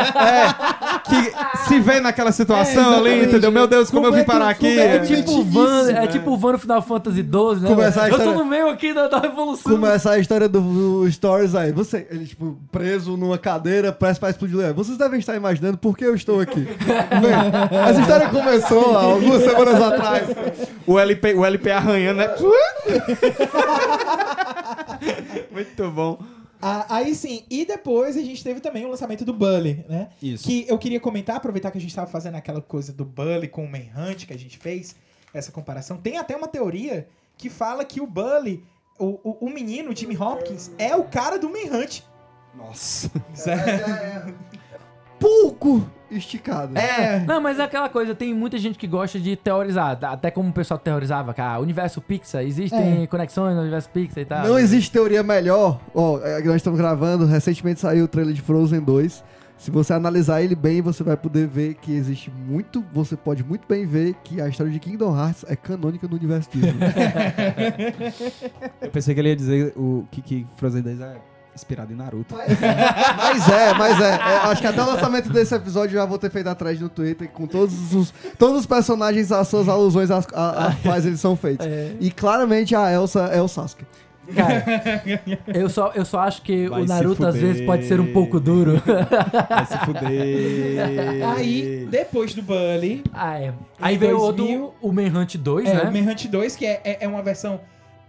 que se vê naquela situação É, ali, entendeu? Meu Deus, como eu vim parar aqui? É tipo o Van, é antiguíssimo, tipo o Van no Final Fantasy XII, né? Começar a Eu tô no meio aqui da, da revolução. Começa a história do, do Stories aí. Você, ele, tipo, preso numa cadeira, prestes pra explodir. É, Vocês devem estar imaginando por que eu estou aqui. Bem, essa história começou há algumas semanas atrás. O LP, o LP arranhando, né? Muito bom. Ah, aí sim, e depois a gente teve também o lançamento do Bully, né? Isso. Que eu queria comentar, aproveitar que a gente tava fazendo aquela coisa do Bully com o Manhunt que a gente fez, essa comparação. Tem até uma teoria que fala que o Bully, o, o, o menino, o Jimmy Hopkins, é o cara do Manhunt. Nossa. Pouco esticado. É. Não, mas é aquela coisa, tem muita gente que gosta de teorizar, até como o pessoal teorizava, cara, universo Pixar, existem conexões no universo Pixar e tal. Não existe teoria melhor. Ó, é, nós estamos gravando, recentemente saiu o trailer de Frozen 2. Se você analisar ele bem, você vai poder ver que existe muito. Você pode muito bem ver que a história de Kingdom Hearts é canônica no universo Disney. Eu pensei que ele ia dizer o, que, que Frozen 2 é inspirado em Naruto. mas é, mas é. É, Acho que até o lançamento desse episódio eu já vou ter feito atrás no Twitter com todos os, todos os personagens, as suas alusões às, a- às quais eles são feitos. É. E claramente a Elsa é o Sasuke. Cara, eu só, eu só acho que Vai o Naruto às vezes pode ser um pouco duro. Vai se fuder. Aí, depois do Bully, Ah, é. Aí veio 2000, outro, o Manhunt 2, é, né? o Manhunt 2, que é, é, é uma versão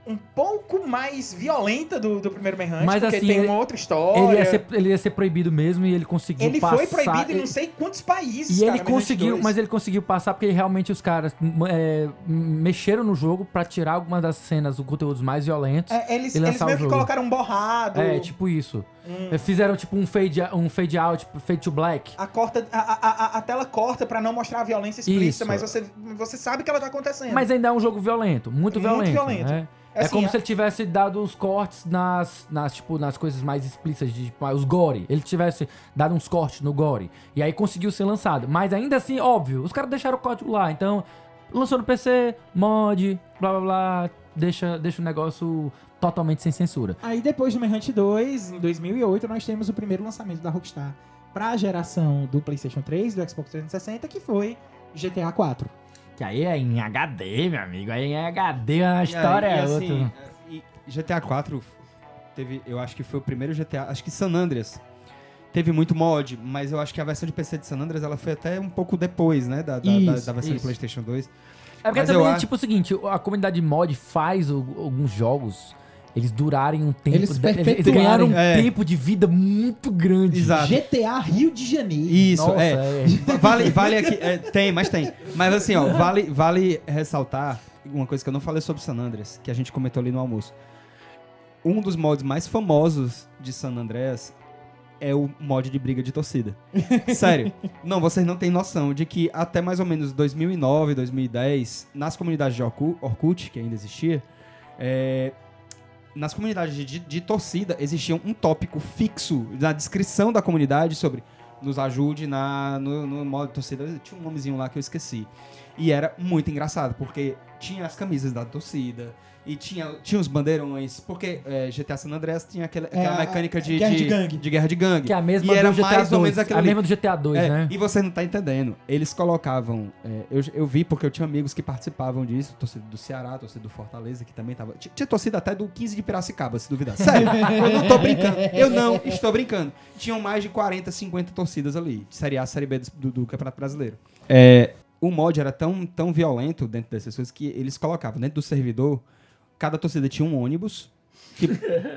um pouco mais violenta do, do primeiro Manhunt, Mas, porque assim, tem ele- uma outra história. Ele ia, ser, ele ia ser proibido mesmo e ele conseguiu Ele passar. foi proibido em ele- não sei quantos países, E cara, ele conseguiu, 2. mas ele conseguiu passar porque realmente os caras é, mexeram no jogo pra tirar algumas das cenas, os conteúdos mais violentos. É, É, eles, eles meio que colocaram um borrado. tipo isso. Hum. É, Fizeram tipo um fade, um fade out, tipo, fade to black. A, corta, a, a, a, tela corta pra não mostrar a violência explícita, Isso. mas você, você sabe que ela tá acontecendo. Mas ainda é um jogo violento, muito, Muito violento. violento. né? É Assim, como a- se ele tivesse dado os cortes nas, nas, tipo, nas coisas mais explícitas, de, tipo, os gore. Ele tivesse dado uns cortes no gore. E aí conseguiu ser lançado. Mas ainda assim, óbvio, os caras deixaram o código lá. Então, lançou no PC, mod, blá blá blá. Deixa, deixa o negócio totalmente sem censura. Aí depois do Manhunt 2, em 2008, nós temos o primeiro lançamento da Rockstar pra geração do PlayStation 3, do Xbox 360, que foi GTA 4. Que aí é em HD, meu amigo. Aí em HD a história e, é assim, outra. e GTA 4 teve, eu acho que foi o primeiro GTA, acho que San Andreas teve muito mod, mas eu acho que a versão de PC de San Andreas ela foi até um pouco depois, né, da, da, da- Isso, da versão de isso. PlayStation 2. É porque Mas eu também, acho- tipo, o seguinte, a comunidade mod faz o- alguns jogos eles durarem um tempo. Eles de- eles, ganharam um É. tempo de vida muito grande. Exato. GTA Rio de Janeiro. Isso, Nossa, é. é. Vale, vale aqui, é, tem, mas tem. Mas assim, ó, vale, vale ressaltar uma coisa que eu não falei sobre San Andreas, que a gente comentou ali no almoço. Um dos mods mais famosos de San Andreas é o mod de briga de torcida. Sério. Não, vocês não têm noção de que até mais ou menos 2009, 2010, nas comunidades de Orku- Orkut, que ainda existia, é, nas comunidades de, de- torcida existia um tópico fixo na descrição da comunidade sobre nos ajude na, no, no modo torcida. Tinha um nomezinho lá que eu esqueci. E era muito engraçado, porque tinha as camisas da torcida. E tinha, tinha os bandeirões, porque é, GTA San Andreas tinha aquela, aquela É, a- mecânica de guerra de de gangue. de guerra de gangue. Que é a mesma E era do GTA mais ou 2. menos aquilo a ali. mesma do GTA 2, É, né? E você não tá entendendo. Eles colocavam. é, eu, eu vi porque eu tinha amigos que participavam disso, torcida do Ceará, torcida do Fortaleza, que também tava. Tinha, torcida até do 15 de Piracicaba, se duvidar. Sério, eu não tô brincando. Eu não estou brincando. Tinham mais de 40, 50 torcidas ali, de Série A, Série B do, do- do Campeonato Brasileiro. É, o mod era tão, tão violento dentro dessas coisas que eles colocavam dentro do servidor. Cada torcida tinha um ônibus que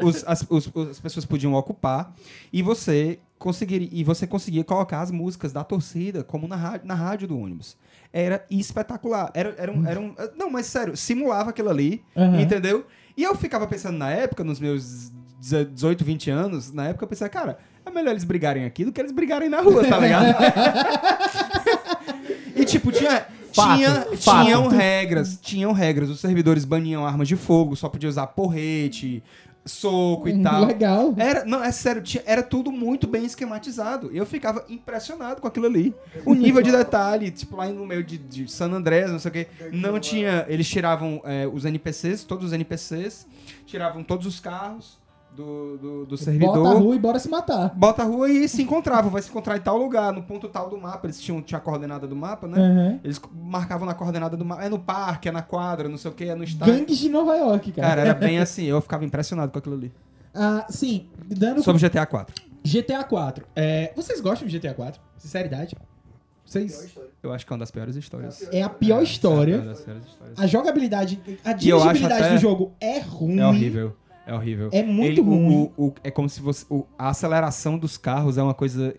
os- as, os- as pessoas podiam ocupar e você conseguiria e você conseguia colocar as músicas da torcida como na rádio, na rádio do ônibus. era espetacular. Era, era, um, era um. Não, mas sério, simulava aquilo ali, Aham. entendeu? E eu ficava pensando na época, nos meus 18, 20 anos, na época eu pensava, cara, é melhor eles brigarem aqui do que eles brigarem na rua, tá ligado? e tipo, tinha. Tinha, fato. tinham regras, tinham regras. Os servidores baniam armas de fogo, só podia usar porrete, soco e tal. Legal. Era, não, é sério, tinha- era tudo muito bem esquematizado. Eu ficava impressionado com aquilo ali. O nível de detalhe, tipo, lá no meio de, de San Andrés, não sei o quê, não tinha. Eles tiravam é, os NPCs, todos os NPCs, tiravam todos os carros do, do, do servidor. Bota a rua e bora se matar. Bota a rua e se encontravam. Vai se encontrar em tal lugar, no ponto tal do mapa. Eles tinham, tinha a coordenada do mapa, né? Aham. Eles marcavam na coordenada do mapa. É no parque, é na quadra, não sei o que, é no estádio. Gangues de Nova York, cara. Cara, era bem assim. Eu ficava impressionado com aquilo ali. Ah, sim, dando Sobre GTA 4. GTA 4. É, vocês gostam de GTA 4? Sinceridade? Vocês... Eu acho que é uma das piores histórias. É a pior história. É uma das piores histórias. A jogabilidade, a dirigibilidade até- do jogo é ruim. É horrível. É horrível. É muito Ele- ruim. o- o- é como se você. o- a aceleração dos carros é uma coisa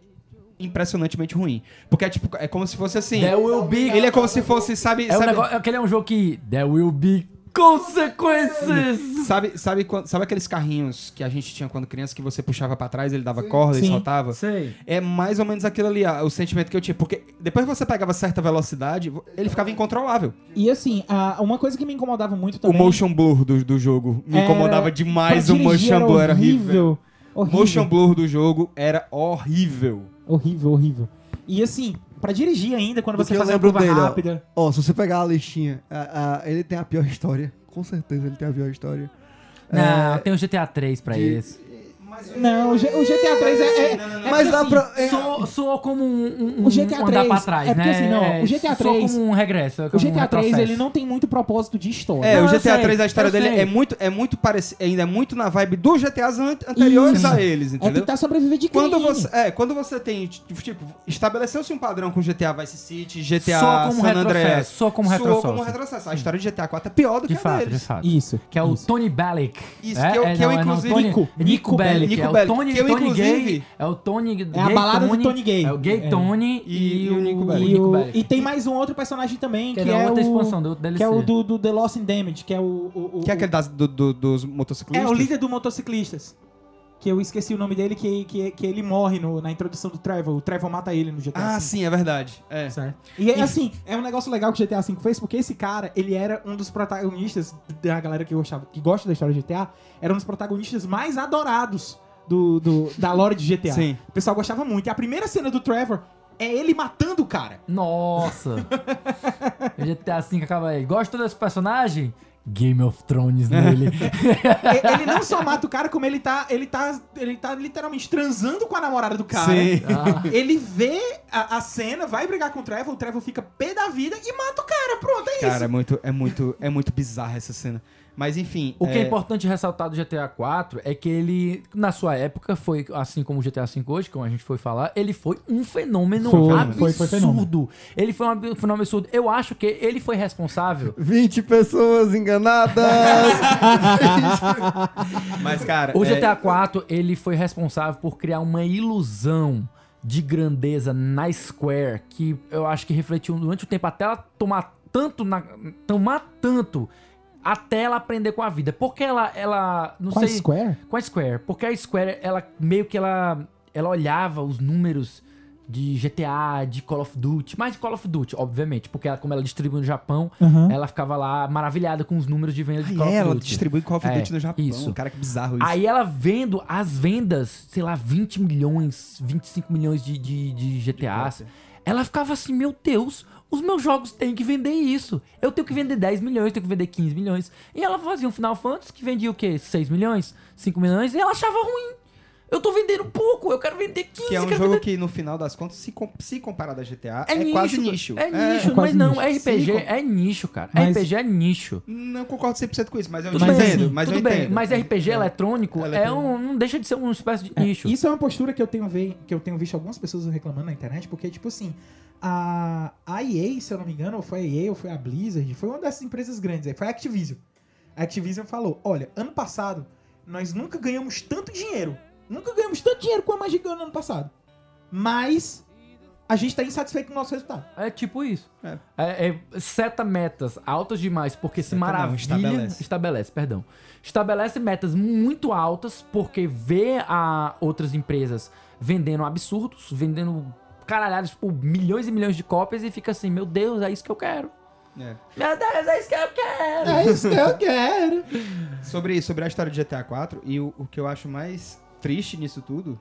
impressionantemente ruim. Porque é tipo. É como se fosse assim. There will be. Ele é como se fosse, sabe. É um sabe, negócio, aquele é um jogo que. There will be consequences! sabe, sabe, sabe aqueles carrinhos que a gente tinha quando criança que você puxava pra trás, ele dava corda e Sim. soltava? Sei. É mais ou menos aquilo ali, o sentimento que eu tinha. Porque depois que você pegava certa velocidade, ele ficava incontrolável. E assim, a- uma coisa que me incomodava muito O também... motion blur do, do jogo me era- incomodava demais. O motion blur era horrível. Horrível. Motion blur do jogo era horrível. Horrível, horrível. E assim, pra dirigir ainda, quando Do você faz uma curva dele, ó. rápida... Ó, se você pegar a listinha, a- a- ele tem a pior história. Com certeza ele tem a pior história. Não, tem o GTA 3 pra esse. Não, o, G- o GTA 3 é... é- é Mas dá assim, pra. é- Soou, soou como um, um, O GTA um andar 3, pra trás, é porque né? assim, não, É, o GTA soou 3 como um regresso. O como um GTA 3, retrocesso. ele não tem muito propósito de história. É, Não, o GTA sei, 3, a história dele sei. é muito, é muito parecido, ainda é muito na vibe dos GTAs an- anteriores Isso. a eles, É entendeu? tentar sobreviver de crime. Quando você, é, quando você tem, tipo, estabeleceu-se um padrão com GTA Vice City, GTA Soa como San Andreas. soa como retrocesso. como retrocesso. A história de GTA 4 é pior do De que a fato, deles. de fato. Isso. Que é o isso. Tony Bellic. Isso, é, que eu- é, é, inclusive- Nico- Nico, Nico Bellic. Bellic. é o Tony, que eu, Tony inclusive- Gay. É o Tony É a balada do Tony, Tony Gay. É o Gay É. Tony E- e o Nico Bellic. E, o- e tem mais um outro personagem também, que, Que é é, outra o... expansão do DLC. Que é o do, do The Lost in Damage, que é o... o, o Que é aquele das- do- do- dos é motociclistas. o líder do motociclistas. Que eu esqueci o nome dele, que, que, que ele morre no- na introdução do Trevor. O Trevor mata ele no GTA Ah, V. sim, é verdade. É. Certo. E é, assim, é um negócio legal que o GTA V fez, porque esse cara, ele era um dos protagonistas da galera que gostava, que gosta da história do GTA, era um dos protagonistas mais adorados do, do- da lore de GTA. Sim. O pessoal gostava muito. E a primeira cena do Trevor é ele matando o cara. Nossa. o GTA V acaba aí. Gosta desse personagem? Game of Thrones nele. Ele não só mata o cara, como ele tá, ele tá, ele tá literalmente transando com a namorada do cara. Sim. Ah, Ele vê a, a cena, vai brigar com o Trevor, o Trevor fica pé da vida e mata o cara. Pronto, é Cara, isso. é muito, é muito, é muito bizarra essa cena. Mas enfim. O que é importante ressaltar do GTA 4 é que ele, na sua época, foi assim como o GTA V hoje, como a gente foi falar, ele foi um fenômeno Foi, absurdo. foi, foi fenômeno. Ele foi um fenômeno absurdo. Eu acho que ele foi responsável. 20 pessoas enganadas! Mas, cara. O é- GTA 4, ele foi responsável por criar uma ilusão de grandeza na Square que eu acho que refletiu durante o tempo até ela tomar tanto na, tomar tanto até ela aprender com a vida. Porque ela ela não Com a sei Square? com a Square, porque a Square ela meio que ela ela olhava os números de GTA, de Call of Duty, mais de Call of Duty, obviamente, porque ela, como ela distribui no Japão, Aham. ela ficava lá maravilhada com os números de venda de Ah, Call é, of ela Duty. distribui Call of É, Duty no Japão. isso. Cara, que bizarro isso. Aí ela vendo as vendas, sei lá, 20 milhões, 25 milhões de, de, de GTAs, ela ficava assim, meu Deus, os meus jogos têm que vender isso. Eu tenho que vender 10 milhões, tenho que vender 15 milhões. E ela fazia um Final Fantasy que vendia o quê? 6 milhões? 5 milhões? E ela achava ruim. Eu tô vendendo pouco, eu quero vender 15, Que é um jogo vender... que, no final das contas, se, com- se comparado a GTA, é, É, nicho, quase nicho. É nicho, É mas não, nicho. RPG com- é nicho, cara. Mas- RPG é nicho. Não concordo 100% com isso, mas eu Tudo entendo. bem, mas tudo eu bem, entendo. mas RPG eletrônico é Eletrônico. um, não deixa de ser uma espécie de É, nicho. Isso é uma postura que eu tenho ve- que eu tenho visto algumas pessoas reclamando na internet, porque, tipo assim, a, a EA, se eu não me engano, ou foi a EA ou foi a Blizzard, foi uma dessas empresas grandes aí, foi a Activision. A Activision falou: olha, ano passado nós nunca ganhamos tanto dinheiro. Nunca ganhamos tanto dinheiro como a Magic ganhou no ano passado. Mas a gente tá insatisfeito com o nosso resultado. É tipo isso. É. É, é, seta metas altas demais, porque se Seta não, maravilha. estabelece. estabelece, perdão. Estabelece metas muito altas, porque vê a outras empresas vendendo absurdos, vendendo caralhados por milhões e milhões de cópias e fica assim, meu Deus, é isso que eu quero. É. Meu Deus, é isso que eu quero. É isso que eu quero. Sobre, sobre a história de GTA 4, e o, o que eu acho mais triste nisso tudo,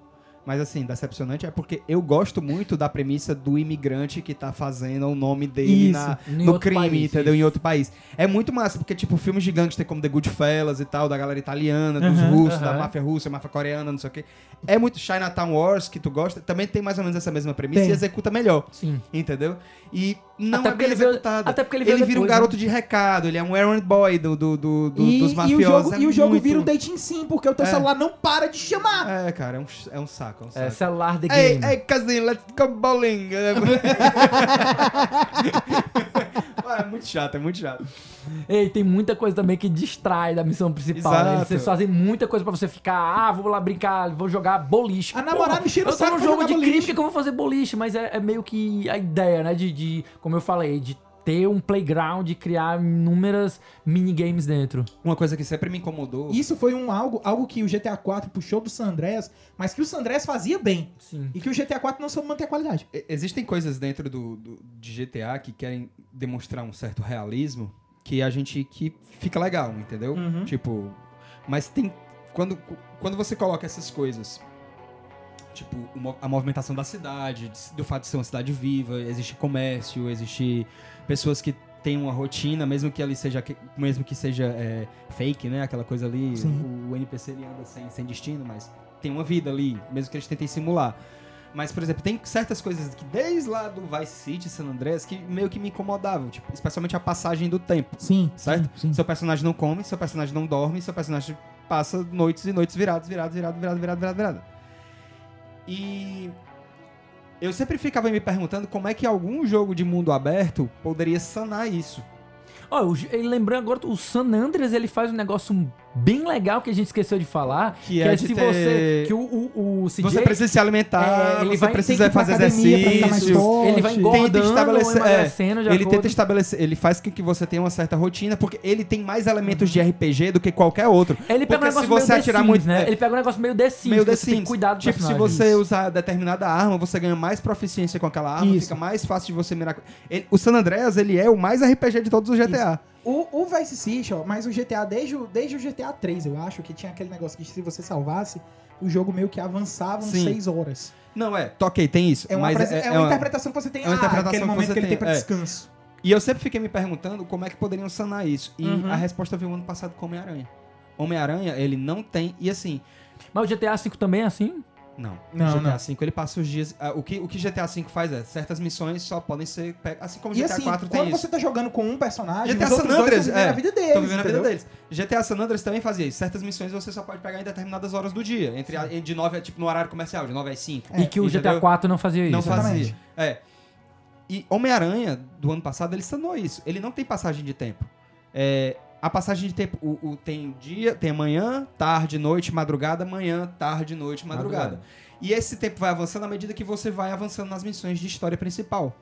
mas assim, decepcionante, é porque eu gosto muito da premissa do imigrante que tá fazendo o nome dele Isso, na, no crime, país, entendeu? isso. Em outro país. É muito massa, porque, tipo, filmes de gangster como The Goodfellas e tal, da galera italiana, dos russos, da máfia russa, máfia coreana, não sei o quê. É muito Chinatown Wars, que tu gosta, também tem mais ou menos essa mesma premissa Tem. e executa melhor. Sim. Entendeu? E não Até é porque bem ele executado. até porque ele veio vira um depois, garoto né? de recado, ele é um errand boy do, do, do, do- E, dos e mafiosos. o jogo, é e o jogo muito- vira um dating sim, porque o teu É. celular não para de chamar. É, cara, é um, é um saco, é um saco. É celular de Ei, game. ei, cousin, let's go bowling. é muito chato, é muito chato. Ei, tem muita coisa também que distrai da missão principal, né? Exato. Vocês fazem muita coisa pra você ficar, ah, vou lá brincar, vou jogar boliche. A namorada me enchendo o Eu tô saco num jogo de boliche. que que eu vou fazer boliche? Mas é, é meio que a ideia, né? De, de, como eu falei, de ter um playground e criar inúmeras minigames dentro. Uma coisa que sempre me incomodou. Isso foi um algo, algo que o GTA 4 puxou do San Andreas, mas que o San Andreas fazia bem. Sim. E que o GTA 4 não soube manter a qualidade. Existem coisas dentro do, do- de GTA que querem demonstrar um certo realismo que a gente que fica legal, entendeu? Uhum. Tipo, mas tem quando quando você coloca essas coisas, tipo a movimentação da cidade, de- do fato de ser uma cidade viva, existe comércio, existe pessoas que têm uma rotina, mesmo que ali seja mesmo que seja é, fake, né? Aquela coisa ali, Sim. o, NPC ele anda sem, sem destino, mas tem uma vida ali, mesmo que eles tentem simular. Mas, por exemplo, tem certas coisas que desde lá do Vice City, San Andreas, que meio que me incomodavam, tipo, especialmente a passagem do tempo. Sim, Certo? Sim, sim. Seu personagem não come, seu personagem não dorme, seu personagem passa noites e noites virados, virado, virado, virado, virado, virado, virado. E eu sempre ficava me perguntando como é que algum jogo de mundo aberto poderia sanar isso. Ó, o- e lembrando agora, o San Andreas, ele faz um negócio bem legal que a gente esqueceu de falar, Que é de se ter- você... Que o, o, o CJ, Você precisa se alimentar, É, ele você vai- precisa que fazer exercício. ele vai engordando Tenta de Ele tenta estabelecer, ele faz com que você tenha uma certa rotina, porque ele tem mais elementos de RPG do que qualquer outro. Ele pega um negócio meio atirar Sims, muito- né? é. Ele pega um negócio meio The Sims, meio que The você tem que Sims. cuidar do Tipo, se você usar determinada arma, você ganha mais proficiência com aquela arma, Isso. fica mais fácil de você mirar. Ele- o San Andreas, ele é o mais RPG de todos os GTA. O, o Vice City, ó, mas o GTA, desde o, desde o GTA 3, eu acho, que tinha aquele negócio que se você salvasse, o jogo meio que avançava uns Sim. 6 horas. Não, é, toquei, tem isso. É uma, mas é, é é uma interpretação que você tem, é uma ah, interpretação aquele que momento você que ele tem tem, pra é. descanso. E eu sempre fiquei me perguntando como é que poderiam sanar isso. E Uhum. a resposta veio ano passado com Homem-Aranha. Homem-Aranha, ele não tem. E assim. Mas o GTA V também é assim? Não. Não, o GTA não. V ele passa os dias. ah, o, que, o que GTA V faz é certas missões só podem ser. pe- Assim como E GTA assim, 4 tem quando isso. você tá jogando com um personagem, GTA os San Andreas, estão vivendo é, a vida deles, Estão vivendo a vida deles. GTA San Andreas também fazia isso. Certas missões você só pode pegar em determinadas horas do dia. Entre a- de 9 a, tipo, no horário comercial, de 9 às 5. É, e que o entendeu? GTA IV não fazia isso. Não Exatamente. fazia. É. E Homem-Aranha, do ano passado, ele sanou isso. Ele não tem passagem de tempo. É, a passagem de tempo o, o- tem dia, tem manhã, tarde, noite, madrugada, manhã, tarde, noite, madrugada. Madrugada. E esse tempo vai avançando à medida que você vai avançando nas missões de história principal.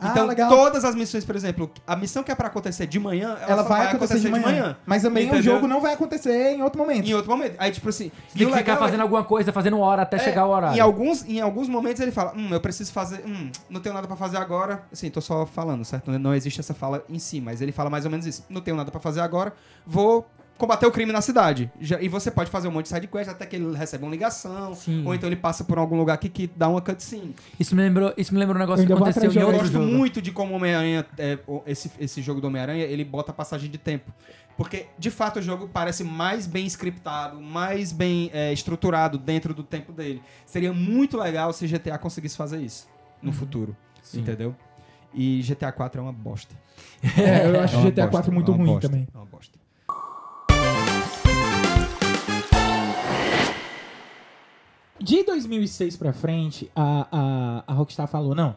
Ah, então, legal. todas as missões, por exemplo, a missão que é pra acontecer de manhã, ela, Ela só vai, acontecer, de manhã. Mas também o jogo não vai acontecer em outro momento. Em outro momento. Aí, tipo assim. Tem e que ficar é fazendo alguma coisa, fazendo hora até É, chegar o horário. Em alguns, em alguns momentos ele fala, hum, eu preciso fazer, hum, não tenho nada pra fazer agora. Assim, tô só falando, certo? Não existe essa fala em si, mas ele fala mais ou menos isso. Não tenho nada pra fazer agora, vou combater o crime na cidade. Já- e você pode fazer um monte de side quest até que ele recebe uma ligação, Sim. ou então ele passa por algum lugar aqui que dá uma cutscene. Isso me lembrou, isso me lembrou um negócio Eu que aconteceu em Eu outro gosto jogo. muito de como o Homem-Aranha, é, esse, esse jogo do Homem-Aranha, ele bota passagem de tempo. Porque, de fato, o jogo parece mais bem scriptado, mais bem é, estruturado dentro do tempo dele. Seria muito legal se GTA conseguisse fazer isso no futuro. Sim. Entendeu? E GTA 4 é uma bosta. É, eu acho É GTA bosta, 4 muito é uma ruim bosta, também. É uma bosta. De 2006 pra frente, a, a, a Rockstar falou, não,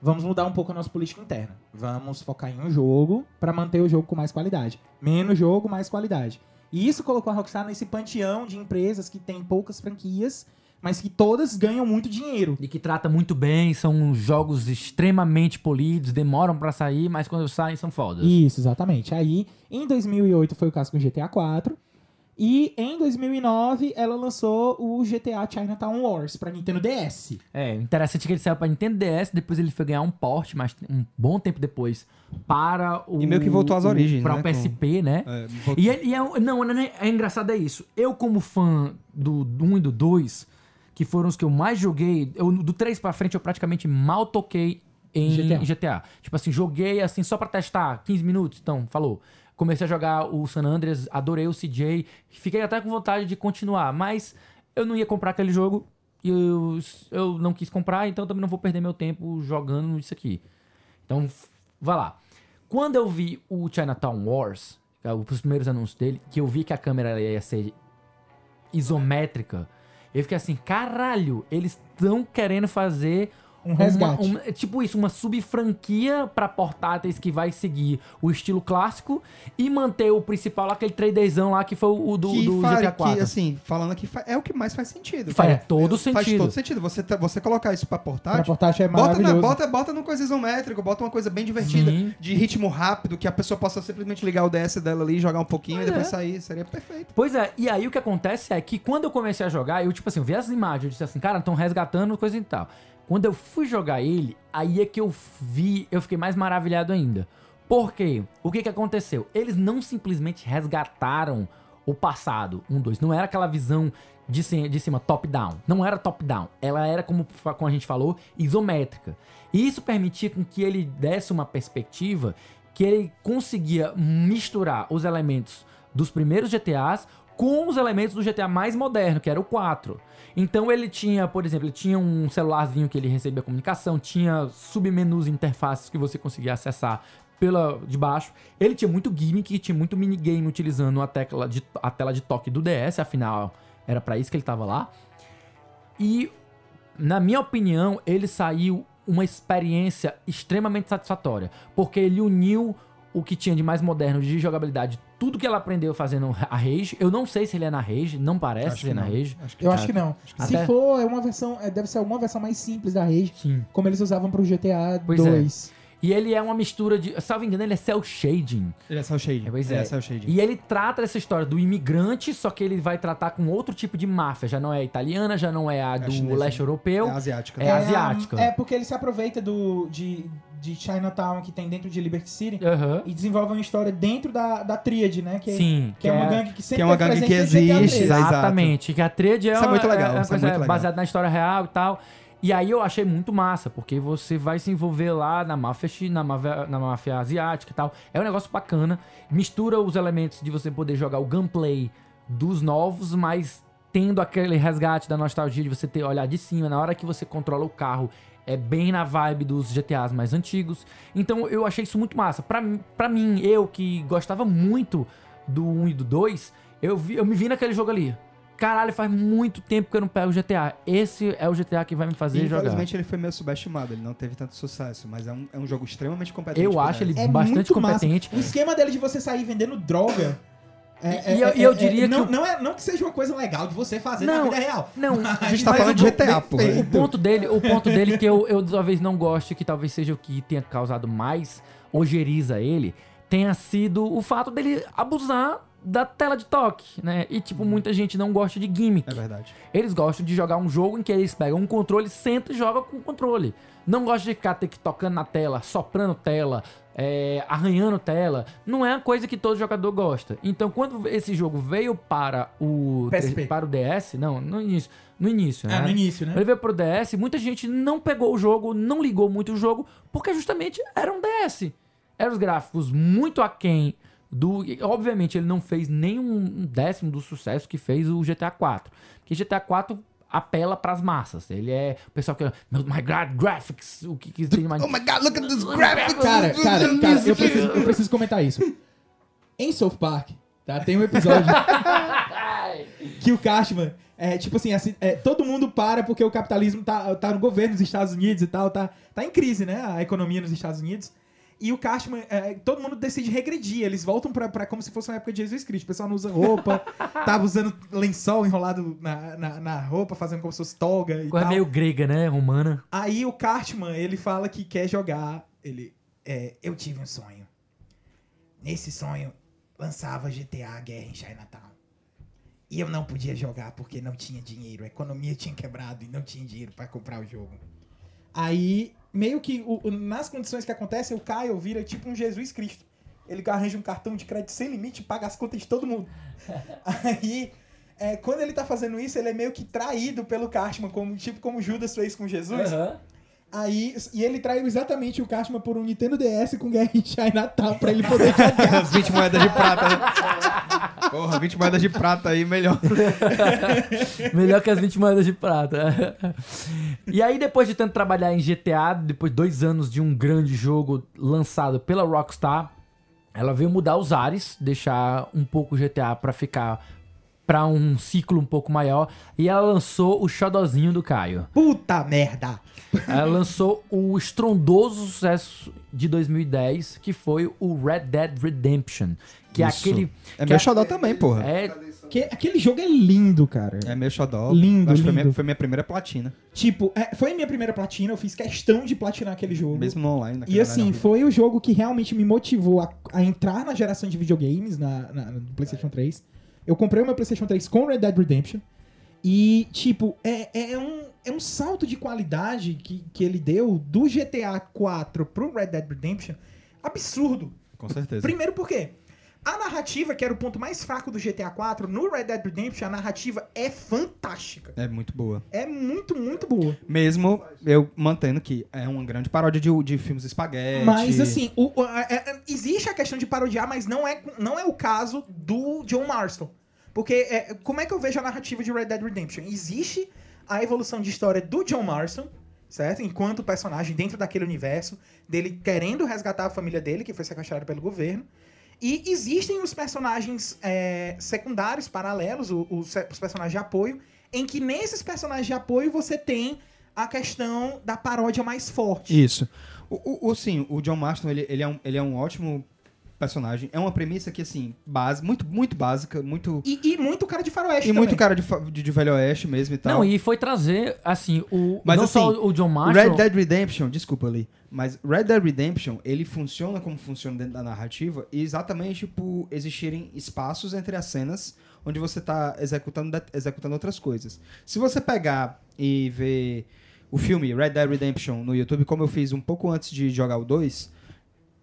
vamos mudar um pouco a nossa política interna. Vamos focar em um jogo pra manter o jogo com mais qualidade. Menos jogo, mais qualidade. E isso colocou a Rockstar nesse panteão de empresas que tem poucas franquias, mas que todas ganham muito dinheiro. E que trata muito bem, são jogos extremamente polidos, demoram pra sair, mas quando saem são fodas. Isso, exatamente. Aí, em 2008 foi o caso com o GTA 4. E em 2009 ela lançou o GTA Chinatown Wars pra Nintendo DS. É, interessante que ele saiu pra Nintendo DS, depois ele foi ganhar um porte, mas um bom tempo depois, para o... E meio que voltou às o- origens, Pra né, o PSP, né? É, voltou- E, ele- e é, não, é, é engraçado é isso. Eu, como fã do, do 1 e do 2, que foram os que eu mais joguei, eu, do 3 pra frente eu praticamente mal toquei em GTA. GTA. Tipo assim, joguei assim só pra testar, 15 minutos, então, falou. Comecei a jogar o San Andreas, adorei o CJ, fiquei até com vontade de continuar, mas eu não ia comprar aquele jogo e eu, eu não quis comprar, então também não vou perder meu tempo jogando isso aqui. Então, vá lá. Quando eu vi o Chinatown Wars, é, os primeiros anúncios dele, que eu vi que a câmera ia ser isométrica, eu fiquei assim, caralho, eles estão querendo fazer Um resgate. uma- um- tipo isso, uma subfranquia pra portáteis que vai seguir o estilo clássico e manter o principal aquele 3Dzão lá que foi o do, que do GTA 4. que, assim, falando aqui, é o que mais faz sentido. Faz É, todo Faz sentido. todo sentido. Você, tá- você colocar isso pra Pra portátil, portátil é bota, na, maravilhoso. bota, bota numa coisa isométrica, bota uma coisa bem divertida, Sim. de ritmo rápido, que a pessoa possa simplesmente ligar o DS dela ali, jogar um pouquinho e depois sair. Seria perfeito. Pois é, e aí o que acontece é que quando eu comecei a jogar, eu, tipo assim, eu vi as imagens, eu disse assim, cara, estão resgatando coisa e tal. Quando eu fui jogar ele, aí é que eu vi, eu fiquei mais maravilhado ainda. Por quê? O que que aconteceu? Eles não simplesmente resgataram o passado, um, dois. Não era aquela visão de, ci- de cima, top-down. Não era top-down. Ela era, como, como a gente falou, isométrica. E isso permitia com que ele desse uma perspectiva que ele conseguia misturar os elementos dos primeiros GTAs com os elementos do GTA mais moderno, que era o 4. Então ele tinha, por exemplo, ele tinha um celularzinho que ele recebia comunicação, tinha submenus e interfaces que você conseguia acessar pela de baixo. Ele tinha muito gimmick, tinha muito minigame utilizando a tecla de, a tela de toque do DS, afinal era pra isso que ele tava lá. E na minha opinião, ele saiu uma experiência extremamente satisfatória, porque ele uniu o que tinha de mais moderno de jogabilidade, tudo que ela aprendeu fazendo a Rage. Eu não sei se ele é na Rage, não parece Acho ser na não. Rage. Acho Eu acho que não. que Se até- for, é uma versão. é, deve ser alguma versão mais simples da Rage, Sim. como eles usavam pro GTA Pois é. 2. E ele é uma mistura de. Salvo engano, ele é cel shading. Ele é cel shading. É, pois Ele é. é cel shading. E ele trata essa história do imigrante, só que ele vai tratar com outro tipo de máfia. Já não é a italiana, já não é a do chinesa. leste europeu. É asiática. É né? asiática. É, porque ele se aproveita do, de, de Chinatown que tem dentro de Liberty City Aham. e desenvolve uma história dentro da, da Tríade, né? Que, Sim. que é uma gangue que sempre que é uma teve gangue que existe, 3. Exato. Exatamente. Que a tríade é, Isso é uma, muito legal, é uma isso é coisa muito legal. baseada na história real e tal. E aí eu achei muito massa, porque você vai se envolver lá na máfia, chi- na máfia, na asiática e tal. É um negócio bacana. Mistura os elementos de você poder jogar o gunplay dos novos, mas tendo aquele resgate da nostalgia de você ter olhar de cima. Na hora que você controla o carro, é bem na vibe dos GTAs mais antigos. Então eu achei isso muito massa. Pra, pra mim, eu que gostava muito do 1 e do 2, eu, vi, eu me vi naquele jogo ali. Caralho, faz muito tempo que eu não pego o GTA. Esse é o GTA que vai me fazer jogar. Infelizmente ele foi meio subestimado, ele não teve tanto sucesso, mas é um, é um jogo extremamente competente. Eu acho ele DS. É bastante muito massa. competente. O esquema dele de você sair vendendo droga. é- E- é- eu- e eu é- diria é- não, que o- não é não que seja uma coisa legal de você fazer na Não, vida real. Não, A gente tá falando o- de GTA, pô. O ponto dele, o ponto dele que eu, eu talvez não goste, que talvez seja o que tenha causado mais ojeriza a ele, tenha sido o fato dele abusar da tela de toque, né? E, tipo, muita gente não gosta de gimmick. É verdade. Eles gostam de jogar um jogo em que eles pegam um controle, sentam e jogam com o controle. Não gostam de ficar ter que tocando na tela, soprando tela, é, arranhando tela. Não é uma coisa que todo jogador gosta. Então, quando esse jogo veio para o PSP. para o DS, não, no início, no início, É, né? no início, né? Ele veio pro DS, muita gente não pegou o jogo, não ligou muito o jogo, porque justamente era um DS. Eram os gráficos muito aquém do. Obviamente, ele não fez nem um décimo do sucesso que fez o GTA 4. Porque GTA 4 apela pras massas. Ele é. O pessoal que. Meu, my God, graphics! O que, que tem mais. Oh my god, look at this graphic! Cara, cara, cara, eu preciso, eu preciso comentar isso. Em South Park, tá? Tem um episódio que o Cashman, é, tipo assim, assim, é, todo mundo para porque o capitalismo tá, tá no governo dos Estados Unidos e tal, tá, tá em crise, né? A economia nos Estados Unidos. E o Cartman, é, todo mundo decide regredir. Eles voltam pra, pra como se fosse uma época de Jesus Cristo. O pessoal não usa roupa, tava usando lençol enrolado na, na, na roupa, fazendo como se fosse toga e Coisa meio grega, né? Romana. Aí o Cartman, ele fala que quer jogar. Ele. É, eu tive um sonho. Nesse sonho, lançava GTA Guerra em Chinatown. E eu não podia jogar porque não tinha dinheiro. A economia tinha quebrado e não tinha dinheiro pra comprar o jogo. Aí, meio que o- o- nas condições que acontecem, o Caio vira tipo um Jesus Cristo. Ele arranja um cartão de crédito sem limite e paga as contas de todo mundo. Aí, é, quando ele tá fazendo isso, ele é meio que traído pelo Cartman, como, tipo como Judas fez com Jesus. Aí, e ele traiu exatamente o Cartman por um Nintendo DS com Guerra em Chinatown pra ele poder jogar. As 20 moedas de prata, né? Porra, 20 moedas de prata aí, melhor. Melhor que as 20 moedas de prata. e aí, depois de tanto trabalhar em GTA, depois de dois anos de um grande jogo lançado pela Rockstar, ela veio mudar os ares, deixar um pouco GTA pra ficar pra um ciclo um pouco maior. E ela lançou o xodozinho do Caio. Puta merda! Ela lançou o estrondoso sucesso de 2010, que foi o Red Dead Redemption. Que Isso. é aquele. É que meu xodó também, porra. É, Que, aquele jogo é lindo, cara. É meu xodó. Lindo, Acho que foi lindo. minha, foi minha primeira platina. Tipo, é, foi a minha primeira platina, eu fiz questão de platinar aquele jogo. Mesmo no online. naquele E assim, foi o jogo que realmente me motivou a, a entrar na geração de videogames na, na- no PlayStation 3. Eu comprei o meu PlayStation 3 com Red Dead Redemption. E, tipo, é, é, um, é um salto de qualidade que, que ele deu do GTA 4 pro Red Dead Redemption absurdo. Com certeza. Primeiro porque a narrativa, que era o ponto mais fraco do GTA 4, no Red Dead Redemption, a narrativa é fantástica. É muito boa. É muito, muito boa. Mesmo eu mantendo que é uma grande paródia de, de filmes espaguete. Mas assim, o- o- a- é- é- existe a questão de parodiar, mas não é, não é o caso do John Marston. Porque é, como é que eu vejo a narrativa de Red Dead Redemption? Existe a evolução de história do John Marston, certo? Enquanto personagem dentro daquele universo, dele querendo resgatar a família dele, que foi sequestrada pelo governo. E existem os personagens é, secundários, paralelos, os, os personagens de apoio, em que nesses personagens de apoio você tem a questão da paródia mais forte. Isso. O, o, o- sim, o John Marston, ele, ele, é um, ele é um ótimo personagem. É uma premissa que, assim, base, muito, muito básica, muito... E, e muito cara de faroeste E muito também. cara de, de, de Velho Oeste mesmo e tal. Não, e foi trazer, assim, o. Mas, não assim, só o John O Marshall. Red Dead Redemption, desculpa ali, mas Red Dead Redemption, ele funciona como funciona dentro da narrativa exatamente por existirem espaços entre as cenas onde você tá executando, executando outras coisas. Se você pegar e ver o filme Red Dead Redemption no YouTube, como eu fiz um pouco antes de jogar o 2,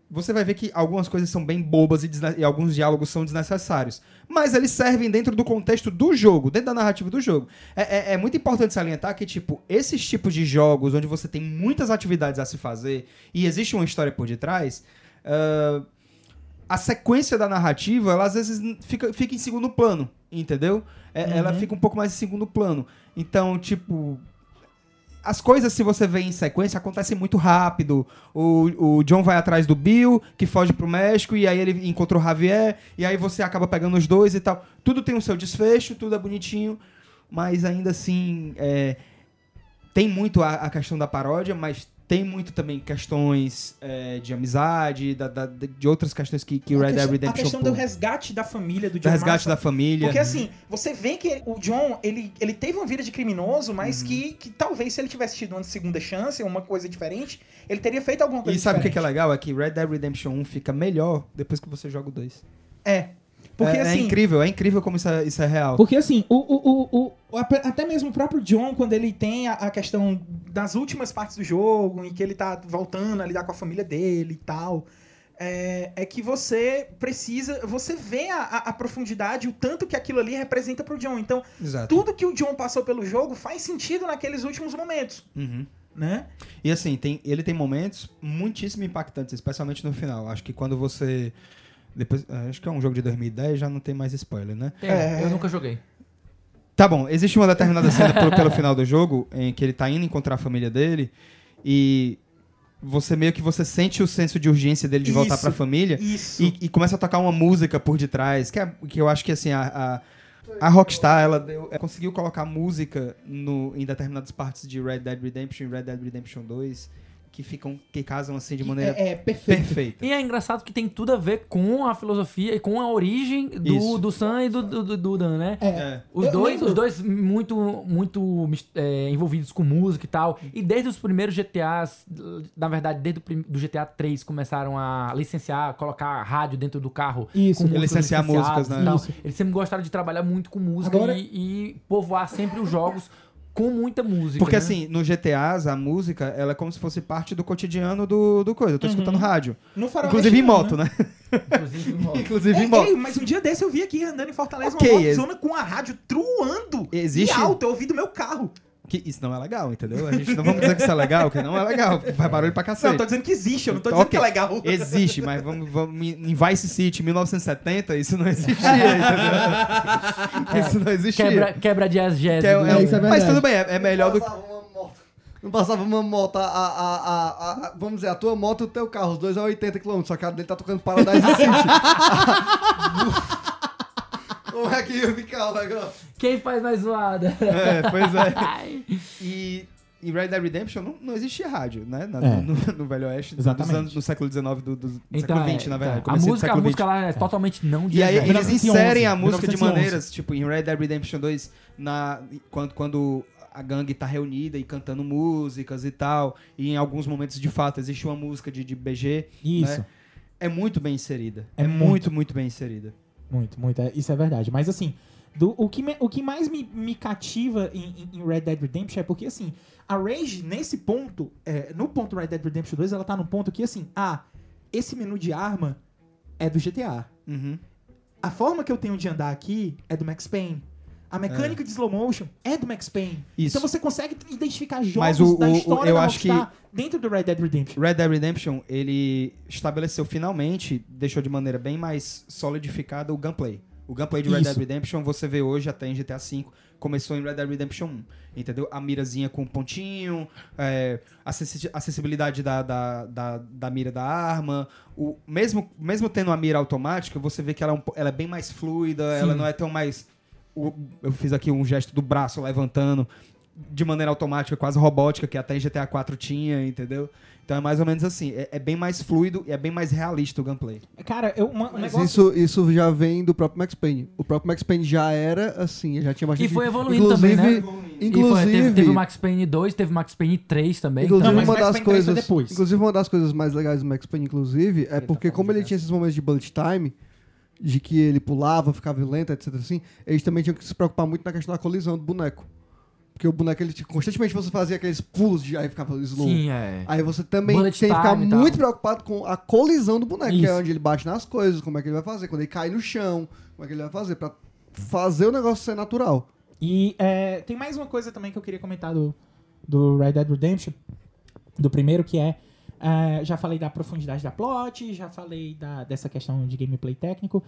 você vai ver que algumas coisas são bem bobas e, e alguns diálogos são desnecessários. Mas eles servem dentro do contexto do jogo, dentro da narrativa do jogo. É, é- é muito importante salientar que, tipo, esses tipos de jogos onde você tem muitas atividades a se fazer e existe uma história por detrás, ah, a sequência da narrativa, ela às vezes fica, fica em segundo plano, entendeu? É- Ela fica um pouco mais em segundo plano. Então, tipo, as coisas, se você vê em sequência, acontecem muito rápido. O, o John vai atrás do Bill, que foge pro México, e aí ele encontrou o Javier, e aí você acaba pegando os dois e tal. Tudo tem o seu desfecho, tudo é bonitinho, mas ainda assim, é, tem muito a, a questão da paródia, mas tem muito também questões é, de amizade, da- da- de outras questões que, que Red Dead Redemption a questão do resgate da família do do John resgate Marston. da família. Porque assim, você vê que o John, ele, ele teve uma vida de criminoso, mas Uhum. que, que talvez se ele tivesse tido uma segunda chance, uma coisa diferente, ele teria feito alguma coisa E sabe o que, é legal? É que Red Dead Redemption 1 fica melhor depois que você joga o 2. É. Porque é, é assim, incrível, é incrível como isso é, isso é real. Porque assim, o, o, o, o- até mesmo o próprio John, quando ele tem a, a questão das últimas partes do jogo, em que ele tá voltando a lidar com a família dele e tal, é, é que você precisa. Você vê a, a- a profundidade, o tanto que aquilo ali representa pro John. Então, Exato. tudo que o John passou pelo jogo faz sentido naqueles últimos momentos, Uhum. né? E assim, tem, ele tem momentos muitíssimo impactantes, especialmente no final. Acho que quando você. Depois, eh, acho que é um jogo de 2010, já não tem mais spoiler, né? Tem, É. Eu nunca joguei. Tá bom, existe uma determinada cena pelo, pelo final do jogo em que ele tá indo encontrar a família dele e você meio que você sente o senso de urgência dele de voltar Isso. pra família Isso. e, e começa a tocar uma música por detrás, que, é, que eu acho que assim, a, a, a Rockstar, ela, deu- ela conseguiu colocar música no, em determinadas partes de Red Dead Redemption e Red Dead Redemption 2 que ficam, que casam assim de maneira É, é perfeito. perfeita. E é engraçado que tem tudo a ver com a filosofia e com a origem do, Isso. do Sam e do, do, do- do Dan, né? É. Os Eu dois, lembro- os dois muito, muito é, envolvidos com música e tal. E desde os primeiros GTAs, na verdade, desde o do GTA 3, começaram a licenciar, colocar rádio dentro do carro. Isso. com músicas Licenciar músicas, né? Eles sempre gostaram de trabalhar muito com música Agora- e, e povoar sempre os jogos com muita música. Porque né? assim, no GTAs, a música, ela é como se fosse parte do cotidiano do, do coisa. Eu tô escutando rádio. Inclusive em moto, né? Inclusive, ó, Inclusive em moto. ei, mas um dia desse eu vi aqui andando em Fortaleza Ok, uma ex- motozona com a rádio truando Existe- e alto, eu ouvi do meu carro. Que isso não é legal, entendeu? A gente não vamos dizer que isso é legal, que não é legal. Faz barulho pra Não, eu cacete. tô dizendo que existe, eu não tô dizendo Ok. que é legal. Existe, mas vamos, vamos em Vice City 1970, isso não existia, entendeu? Isso não existia. quebra, quebra jazz jazz. Que é- do- é- isso é mas tudo bem, é, é melhor do que. Passava uma moto. Não passava uma moto, a, a, a, a- a- vamos dizer, a tua moto e o teu carro, os dois a 80 km, só que a dele tá tocando Paradise City. Como é que ia ficar o negócio? Quem faz mais zoada? É, pois é. E em Red Dead Redemption não, não existia rádio, né? Na- É. no, no Velho Oeste, dos Exatamente. anos, no século XIX, do, do, do Então, século é, XX, na verdade. então, a música, a música lá é totalmente não E aí eles 1911, inserem a música de 1911. maneiras, tipo, em Red Dead Redemption 2, na, quando, quando a gangue tá reunida e cantando músicas e tal, e em alguns momentos, de fato, existe uma música de, de BG, Isso. né? é muito bem inserida. É É, muito. muito, muito bem inserida. Muito, muito. é- isso é verdade. Mas assim, do- o, que me- o que mais me, me cativa em, em- Red Dead Redemption é porque, assim, a Rage, nesse ponto, é, no ponto Red Dead Redemption 2, ela tá no ponto que, assim, ah, esse menu de arma é do GTA. Uhum. A forma que eu tenho de andar aqui é do Max Payne. A mecânica de slow motion é do Max Payne. Isso. Então você consegue identificar jogos o- da o- o- história eu da acho que- dentro do Red Dead Redemption. Red Dead Redemption, ele estabeleceu finalmente, deixou de maneira bem mais solidificada o gunplay. O gunplay de Red Isso. Dead Redemption você vê hoje até em GTA V, começou em Red Dead Redemption 1, entendeu? A mirazinha com pontinho, é, acessi- acessibilidade da, da, da, da mira da arma, o, mesmo, mesmo tendo a mira automática, você vê que ela é, um ela é bem mais fluida, ela não é tão mais... eu fiz aqui um gesto do braço levantando de maneira automática, quase robótica, que até em GTA 4 tinha, entendeu? Então é mais ou menos assim. É, é bem mais fluido e é bem mais realista o gameplay. Cara, eu, uma, um Mas negócio... isso, isso já vem do próprio Max Payne. O próprio Max Payne já era assim, já tinha bastante... E foi evoluindo também, né? Inclusive- E foi, Inclusive, teve, teve o Max Payne 2, teve o Max Payne 3 também. Inclusive, Não, mas uma Max das Payne 3 foi coisas, depois. inclusive uma das coisas mais legais do Max Payne, inclusive, é porque como ele tinha esses momentos de bullet time, de que ele pulava, ficava violento, etc assim, eles também tinham que se preocupar muito na questão da colisão do boneco. Porque o boneco, ele constantemente você fazia aqueles pulos de aí ficava slow. Sim, é. Aí você também Bullet tem que ficar muito preocupado com a colisão do boneco, que é Isso. onde ele bate nas coisas, como é que ele vai fazer, quando ele cai no chão, como é que ele vai fazer, pra fazer o negócio ser natural. E é, tem mais uma coisa também que eu queria comentar do, do Red Dead Redemption, do primeiro, que é, é, já falei da profundidade da plot, já falei da, dessa questão de gameplay técnico,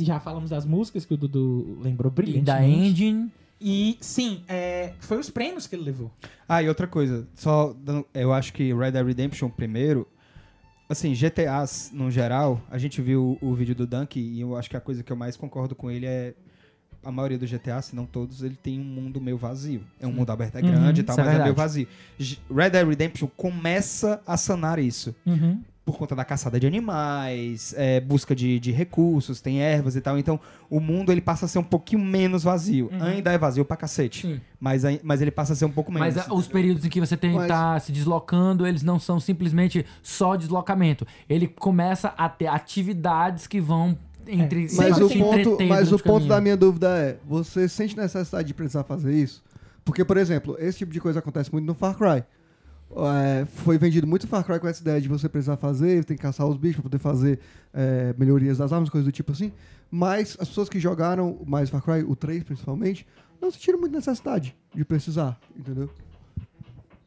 já falamos das músicas que o Dudu lembrou E brilhantemente. da Engine. E sim, é, foi os prêmios que ele levou. Ah, e outra coisa, só dando- eu acho que Red Dead Redemption primeiro, assim, GTAs no geral, a gente viu o, o vídeo do Dunk e eu acho que a coisa que eu mais concordo com ele é a maioria dos GTA, se não todos, ele tem um mundo meio vazio. É um mundo aberto, é Uhum, grande e tal, é mas é meio verdade. vazio. Red Dead Redemption começa a sanar isso. por conta da caçada de animais, é, busca de, de recursos, tem ervas e tal. Então, o mundo ele passa a ser um pouquinho menos vazio. Uhum. Ainda é vazio pra cacete. Sim. Mas, mas ele passa a ser um pouco menos. Mas ah, os períodos em que você tem Mas- tá se deslocando, eles não são simplesmente só deslocamento. Ele começa a ter atividades que vão entre Sim, Mas o ponto, mas o ponto caminho. da minha dúvida é: você sente necessidade de precisar fazer isso? Porque, por exemplo, esse tipo de coisa acontece muito no Far Cry. É, foi vendido muito Far Cry com essa ideia de você precisar fazer, tem que caçar os bichos pra poder fazer é, melhorias das armas, coisas do tipo assim. Mas as pessoas que jogaram mais Far Cry, o 3 principalmente, não sentiram muita necessidade de precisar, entendeu?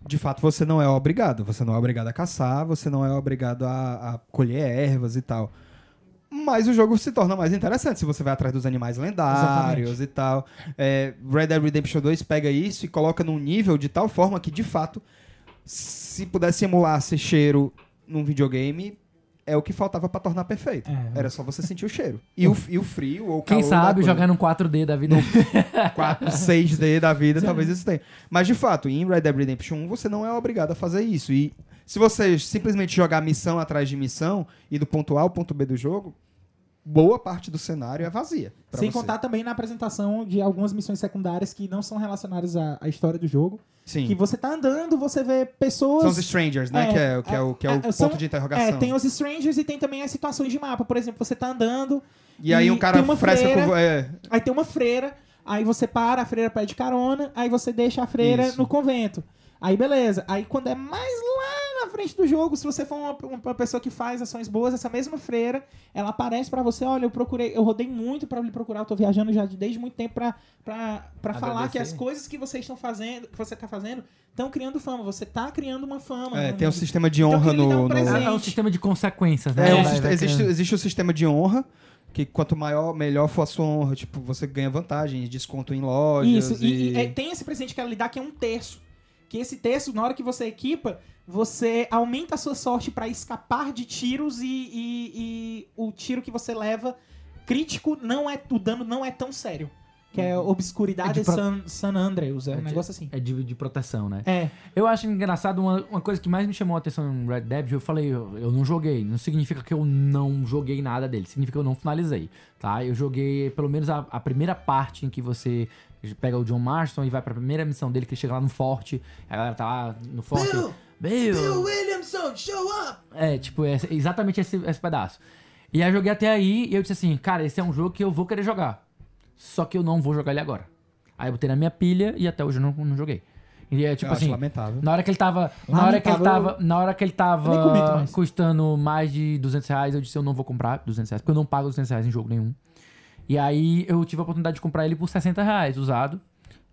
De fato, você não é obrigado. Você não é obrigado a caçar, você não é obrigado a, a colher ervas e tal. Mas o jogo se torna mais interessante se você vai atrás dos animais lendários e tal. É, Red Dead Redemption 2 pega isso e coloca num nível de tal forma que, de fato, se pudesse emular ser cheiro num videogame, é o que faltava pra tornar perfeito. É. Era só você sentir o cheiro. E o, e o frio ou o Quem calor da sabe jogar no 4D da vida. 4, 6D da vida, talvez isso tenha. Mas de fato, em Red Dead Redemption 1 você não é obrigado a fazer isso. E Se você simplesmente jogar missão atrás de missão e do ponto A ao ponto B do jogo, boa parte do cenário é vazia. Sem você. contar também na apresentação de algumas missões secundárias que não são relacionadas à, à história do jogo. Sim. Que você tá andando, você vê pessoas. São os strangers, né? É, que é, que é o, que é o é, ponto são- de interrogação. É, tem os strangers e tem também as situações de mapa. Por exemplo, você tá andando, E aí e um cara tem uma fresca freira. com. É, aí tem uma freira, aí você para, a freira pede carona, aí você deixa a freira Isso. no convento. Aí beleza. Aí quando é mais lá na frente do jogo, se você for uma, uma pessoa que faz ações boas, essa mesma freira, ela aparece pra você, olha, eu procurei, eu rodei muito pra lhe procurar, eu tô viajando já de- desde muito tempo pra, pra, pra falar que as coisas que vocês estão fazendo, que você tá fazendo, estão criando fama. Você tá criando uma fama. é, no tem um sistema de Então, honra um no. no- presente. É, um sistema de consequências, né? É, um Vai- vai existe, criando. existe o sistema de honra, que quanto maior, melhor for a sua honra, tipo, você ganha vantagem, desconto em lojas. Isso, e, e, é, tem esse presente que ela lhe dá que é um terço. Que esse terço, na hora que você equipa, você aumenta a sua sorte pra escapar de tiros e, e- e o tiro que você leva crítico não é. O dano não é tão sério. Que é Obscuridade É pro- San, San Andreas, é um É de- negócio assim. É de, de proteção, né? É. Eu acho engraçado uma, uma coisa que mais me chamou a atenção em Red Dead. Eu falei, eu, eu não joguei. Não significa que eu não joguei nada dele. Significa que eu não finalizei, tá? Eu joguei pelo menos a, a primeira parte em que você pega o John Marston e vai pra primeira missão dele, que chega lá no forte. A galera tá lá no forte. Bill! Williamson, show up! É, tipo, é exatamente esse, esse pedaço. E aí eu joguei até aí e eu disse assim, cara, esse é um jogo que eu vou querer jogar. Só que eu não vou jogar ele agora. Aí eu botei na minha pilha e até hoje eu não, não joguei. E é tipo Eu assim, lamentável. na hora que ele tava. Na hora que ele Lamentável. tava. Na hora que ele tava mais. custando mais de 200 reais, eu disse, eu não vou comprar 200 reais, porque eu não pago 200 reais em jogo nenhum. E aí eu tive a oportunidade de comprar ele por 60 reais usado.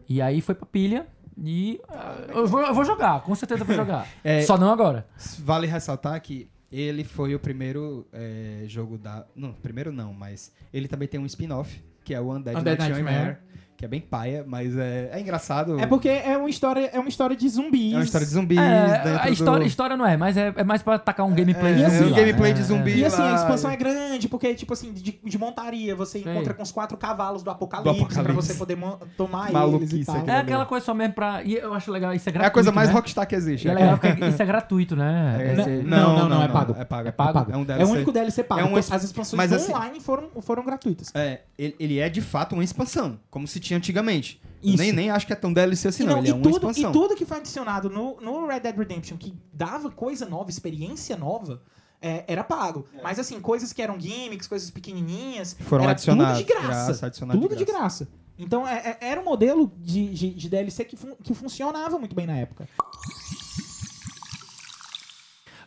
E aí foi pra pilha. E ah, eu, vou, eu vou jogar, com certeza eu vou jogar. É- Só não agora. Vale ressaltar que ele foi o primeiro é, jogo da. Não, primeiro não, mas ele também tem um spin-off, que é o Undead, Undead Nightmare, Nightmare. Que é bem paia, mas é, é engraçado. É porque é uma história, é uma história de zumbis. É uma história de zumbis É, a história, do... história não é, mas é, é mais pra tacar um gameplay É, de é, zumbi um lá, gameplay né? de zumbi. E assim, a expansão é grande, porque, tipo assim, de, de montaria, você Sei. encontra com os quatro cavalos do apocalipse, Do apocalipse. pra você poder tomar eles Maluquice e tal. aquilo É aquela coisa só mesmo pra. E eu acho legal, isso é É gratuito. a coisa mais né? rockstar que existe. É legal porque isso é gratuito, né? É, Não, não, não, é pago. É pago. É pago? É um É DLC. o único DLC pago. É um As exp- expansões mas assim- online foram, foram gratuitas. É, ele, ele é de fato uma expansão, como se tinha antigamente. Isso. Nem, nem acho que é tão DLC assim, E, não. não, Ele e é uma tudo, expansão. e tudo que foi adicionado no, no Red Dead Redemption, que dava coisa nova, experiência nova, é, era pago. Mas assim, coisas que eram gimmicks, coisas pequenininhas, Foram era adicionados. tudo de graça. Graça, tudo de de graça. Então é- é- era um modelo de, de, de DLC que, fun- que funcionava muito bem na época.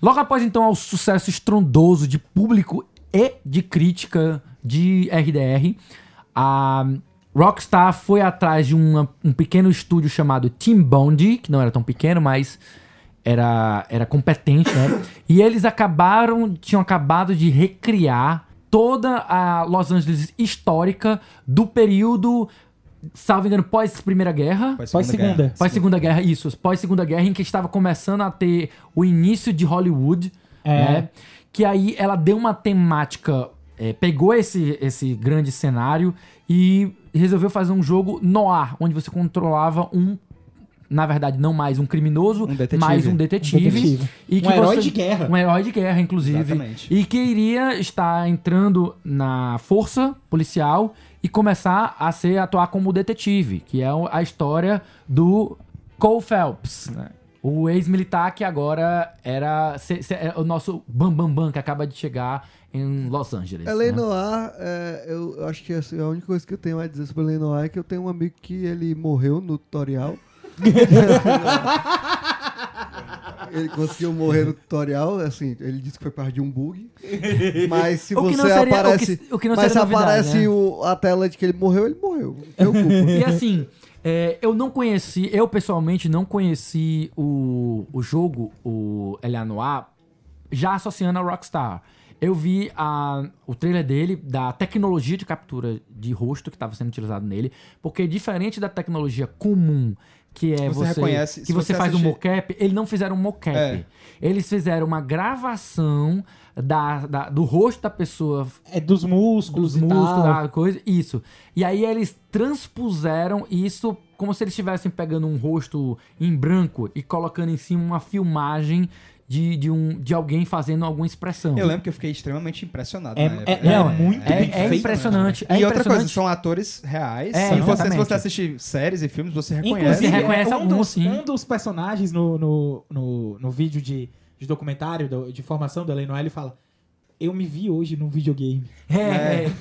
Logo após então ao sucesso estrondoso de público e de crítica de RDR, a Rockstar foi atrás de uma- um pequeno estúdio chamado Team Bondi, que não era tão pequeno, mas era, era competente, né? E eles acabaram, tinham acabado de recriar toda a Los Angeles histórica do período, salvo engano, pós Primeira Guerra. Pós Pós Segunda segunda. Guerra. Pós Segunda Guerra, isso. Pós Segunda Guerra, em que estava começando a ter o início de Hollywood, É. né? Que aí ela deu uma temática, é, pegou esse, esse grande cenário e resolveu fazer um jogo noir, onde você controlava um, na verdade, não mais um criminoso, Um mais um detetive. Um detetive. E Um que herói você- de guerra. Um herói de guerra, inclusive. Exatamente. E que iria estar entrando na força policial e começar a ser atuar como detetive, que é a história do Cole Phelps, né? O ex-militar que agora era é o nosso Bam Bam Bam que acaba de chegar em Los Angeles. L.A. né? Noir, é, eu, eu acho que é a única coisa que eu tenho a dizer sobre L.A. Noir é que eu tenho um amigo que ele morreu no tutorial. ele conseguiu morrer no tutorial, assim, ele disse que foi parte de um bug. Mas se você seria- o aparece, que- o que não mas se novidade, aparece né? o- a tela de que ele morreu, ele morreu. E assim, é, eu não conheci, eu pessoalmente não conheci o, o jogo, o L.A. Noir, já associando a Rockstar. Eu vi a, o trailer dele, da tecnologia de captura de rosto que estava sendo utilizado nele, porque diferente da tecnologia comum, que é Você você, que você, você faz um assistir- mocap, eles não fizeram um mocap. É. Eles fizeram uma gravação da, da- do rosto da pessoa É dos músculos dos e músculos, tal. da coisa, isso. E aí eles transpuseram isso como se eles estivessem pegando um rosto em branco e colocando em cima uma filmagem de, de, um, de alguém fazendo alguma expressão. Eu lembro que eu fiquei extremamente impressionado É- época. é- Não, muito é, bem é feito, impressionante. É e outra coisa, impressionante. são atores reais. É, e você, se você assistir séries e filmes, você reconhece. Você reconhece um, alguns, dos, sim. um dos personagens no, no, no, no vídeo de, de documentário, do- de formação do Ellen Noel, ele fala: Eu me vi hoje num videogame. É, é.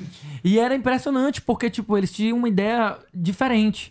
E era impressionante, porque, tipo, eles tinham uma ideia diferente.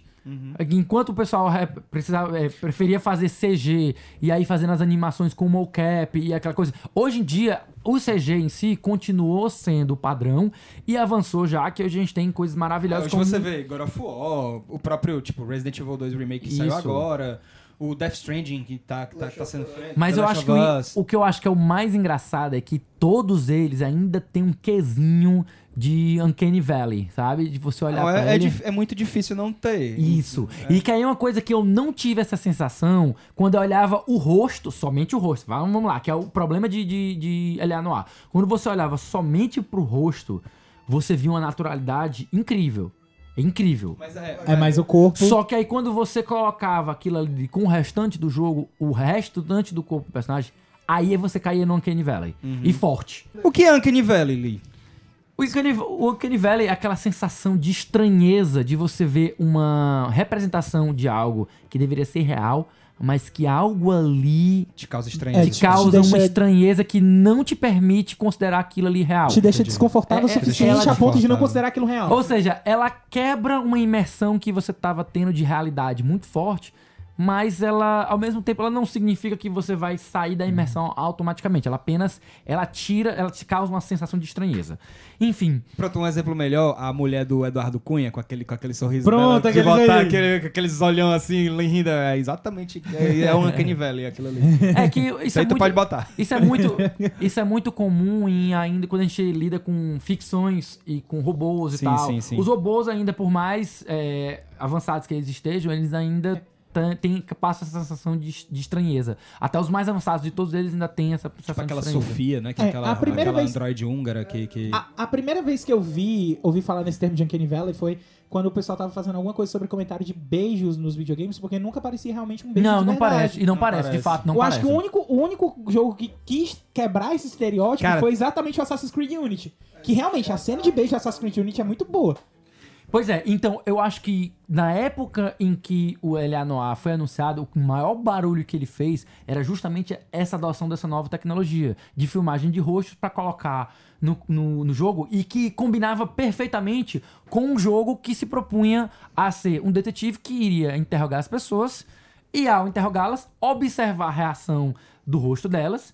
Enquanto o pessoal é, precisava, é, preferia fazer CG e aí fazendo as animações com mocap e aquela coisa. Hoje em dia, o CG em si continuou sendo o padrão e avançou já que hoje a gente tem coisas maravilhosas Hoje como você vê God of War, o próprio, tipo, Resident Evil 2 Remake que saiu Isso. agora, o Death Stranding que tá, que tá, que tá sendo feito. Mas The eu acho que o, o que eu acho que é o mais engraçado é que todos eles ainda têm um quesinho de Uncanny Valley, sabe? De você olhar Não, pra é, é ele. dif- é muito difícil não ter. Isso. E que aí é uma coisa que eu não tive essa sensação quando eu olhava o rosto, somente o rosto. Vamos vamos lá, que é o problema de, de, de Eleanor. Quando você olhava somente pro rosto, você via uma naturalidade incrível. É incrível. Mas é, É mais o corpo. Só que aí quando você colocava aquilo ali com o restante do jogo, o restante do corpo do personagem, aí você caía no Uncanny Valley. E forte. O que é Uncanny Valley, Lee? O Uncanny, o Uncanny Valley é aquela sensação de estranheza de você ver uma representação de algo que deveria ser real, mas que algo ali Te causa estranheza. É, te te causa deixa- uma estranheza que não te permite considerar aquilo ali real. Te deixa desconfortável o É, é, suficiente a ponto de não considerar aquilo real. Ou seja, ela quebra uma imersão que você tava tendo de realidade muito forte, mas ela, ao mesmo tempo, ela não significa que você vai sair da imersão automaticamente. Ela apenas, ela tira, ela te causa uma sensação de estranheza. Enfim, Pronto, um exemplo melhor, a mulher do Eduardo Cunha, com aquele, com aquele sorriso Pronto, dela, de botar aquele, com aqueles olhão assim, rindo, é exatamente, é, é um Uncanny Valley aquilo ali. é que isso, Isso é aí tu muito, pode botar. Isso é muito, isso é muito comum em ainda quando a gente lida com ficções e com robôs e Sim, tal. sim, sim. Os robôs ainda por mais é, avançados que eles estejam, eles ainda têm passam essa sensação de, de estranheza. Até os mais avançados de todos eles ainda têm essa sensação Tipo aquela de estranheza. Sofia, né? Que é, É, aquela, a primeira aquela vez- androide húngara que... que... A, a primeira vez que eu vi, ouvi falar nesse termo de Uncanny Valley foi quando o pessoal tava fazendo alguma coisa sobre comentário de beijos nos videogames, porque nunca parecia realmente um beijo Não, de não verdade. parece. E não, Não parece, de parece. fato, não eu parece. acho que o único, o único jogo que quis quebrar esse estereótipo Cara- foi exatamente o Assassin's Creed Unity. Que realmente, a cena de beijo do Assassin's Creed Unity é muito boa. Pois é, então eu acho que na época em que o L.A. Noir foi anunciado, o maior barulho que ele fez era justamente essa adoção dessa nova tecnologia de filmagem de rostos pra colocar no, no, no jogo e que combinava perfeitamente com um jogo que se propunha a ser um detetive que iria interrogar as pessoas e, ao interrogá-las, observar a reação do rosto delas.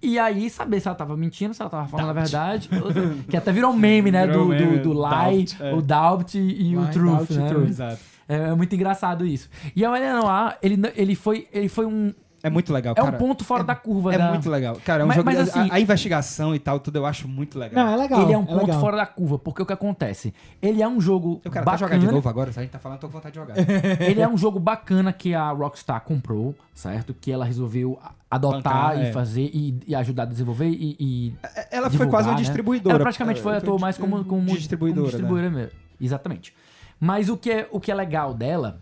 E aí, saber se ela tava mentindo, se ela tava falando a verdade. que até virou um meme, né? Virou Do, meme, do, do lie, doubt, é. o doubt e o Lie, truth, doubt né? Exato. É, é muito engraçado isso. E a Helena Noir, ele, ele, foi, ele foi um... É muito legal, É cara. um ponto fora da curva. É da- muito legal. Cara, é um Mas- jogo mas de- assim- a, a investigação e tal, tudo eu acho muito legal. Não, é legal. Ele é um ponto legal. fora da curva, porque o que acontece? Ele é um jogo Eu quero até bacana. jogar de novo agora, se a gente tá falando, eu tô com vontade de jogar. Ele é um jogo bacana que a Rockstar comprou, certo? Que ela resolveu adotar Bancar, e é. fazer e, e ajudar a desenvolver e, e Ela foi divulgar, quase uma né? distribuidora. Ela praticamente foi, É, atuou mais como, como distribuidora. como distribuidora mesmo. Exatamente. Mas o que, é, o que é legal dela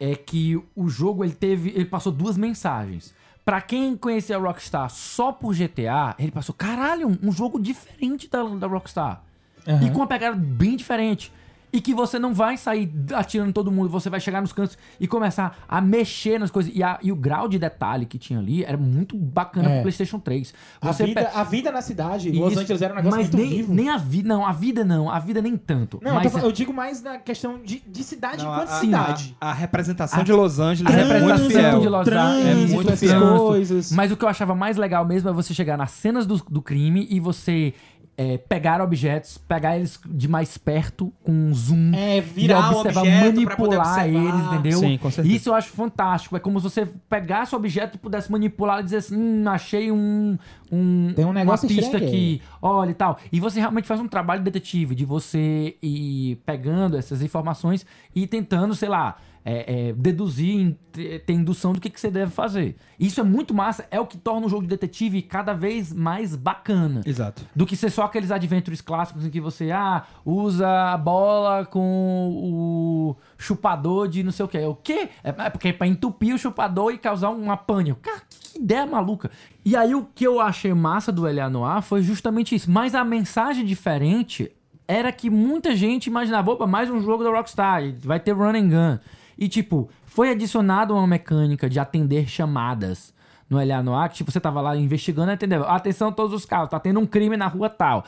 é que o jogo ele teve, ele passou duas mensagens. Pra quem conhecia a Rockstar só por GTA, ele passou, caralho, um, um jogo diferente da, da Rockstar. Aham. E com uma pegada bem diferente. E que você não vai sair atirando todo mundo, você vai chegar nos cantos e começar a mexer nas coisas. E, a- e o grau de detalhe que tinha ali era muito bacana É. pro PlayStation 3. A Você vida, pe- a vida na cidade, Los Isso, Angeles era um negócio mas muito nem, vivo. nem a vida, não, a vida não, a vida nem tanto. Não, eu, mas tô falando- eu digo mais na questão de, de cidade Não, enquanto a, cidade. a, a representação A- de Los Angeles a é muito representação fiel. de Los Angeles é muito fiel. coisas. Mas o que eu achava mais legal mesmo é você chegar nas cenas do, do crime e você é, pegar objetos, pegar eles de mais perto com um zoom. É, e virar o observar, objeto pra poder manipular observar. eles, entendeu? Sim, com certeza. Isso eu acho fantástico. É como se você pegasse o objeto e pudesse manipular e dizer assim: hum, achei um, um, Tem um negócio uma pista aqui, olha e tal. E você realmente faz um trabalho detetive de você ir pegando essas informações e tentando, sei lá. É, é, deduzir, ter indução do que, que você deve fazer. Isso é muito massa, é o que torna o jogo de detetive cada vez mais bacana. Exato. Do que ser só aqueles adventures clássicos em que você, ah, usa a bola com o chupador de não sei o que. O quê? É é porque é pra entupir o chupador e causar uma pane. Cara, que ideia maluca. E aí o que eu achei massa do L.A. Noir foi justamente isso. Mas a mensagem diferente era que muita gente imaginava, opa, mais um jogo da Rockstar, vai ter run and gun. E tipo, foi adicionado uma mecânica de atender chamadas no LA Noir, que tipo, você tava lá investigando, entendeu? Atenção todos os carros, tá tendo um crime na rua tal.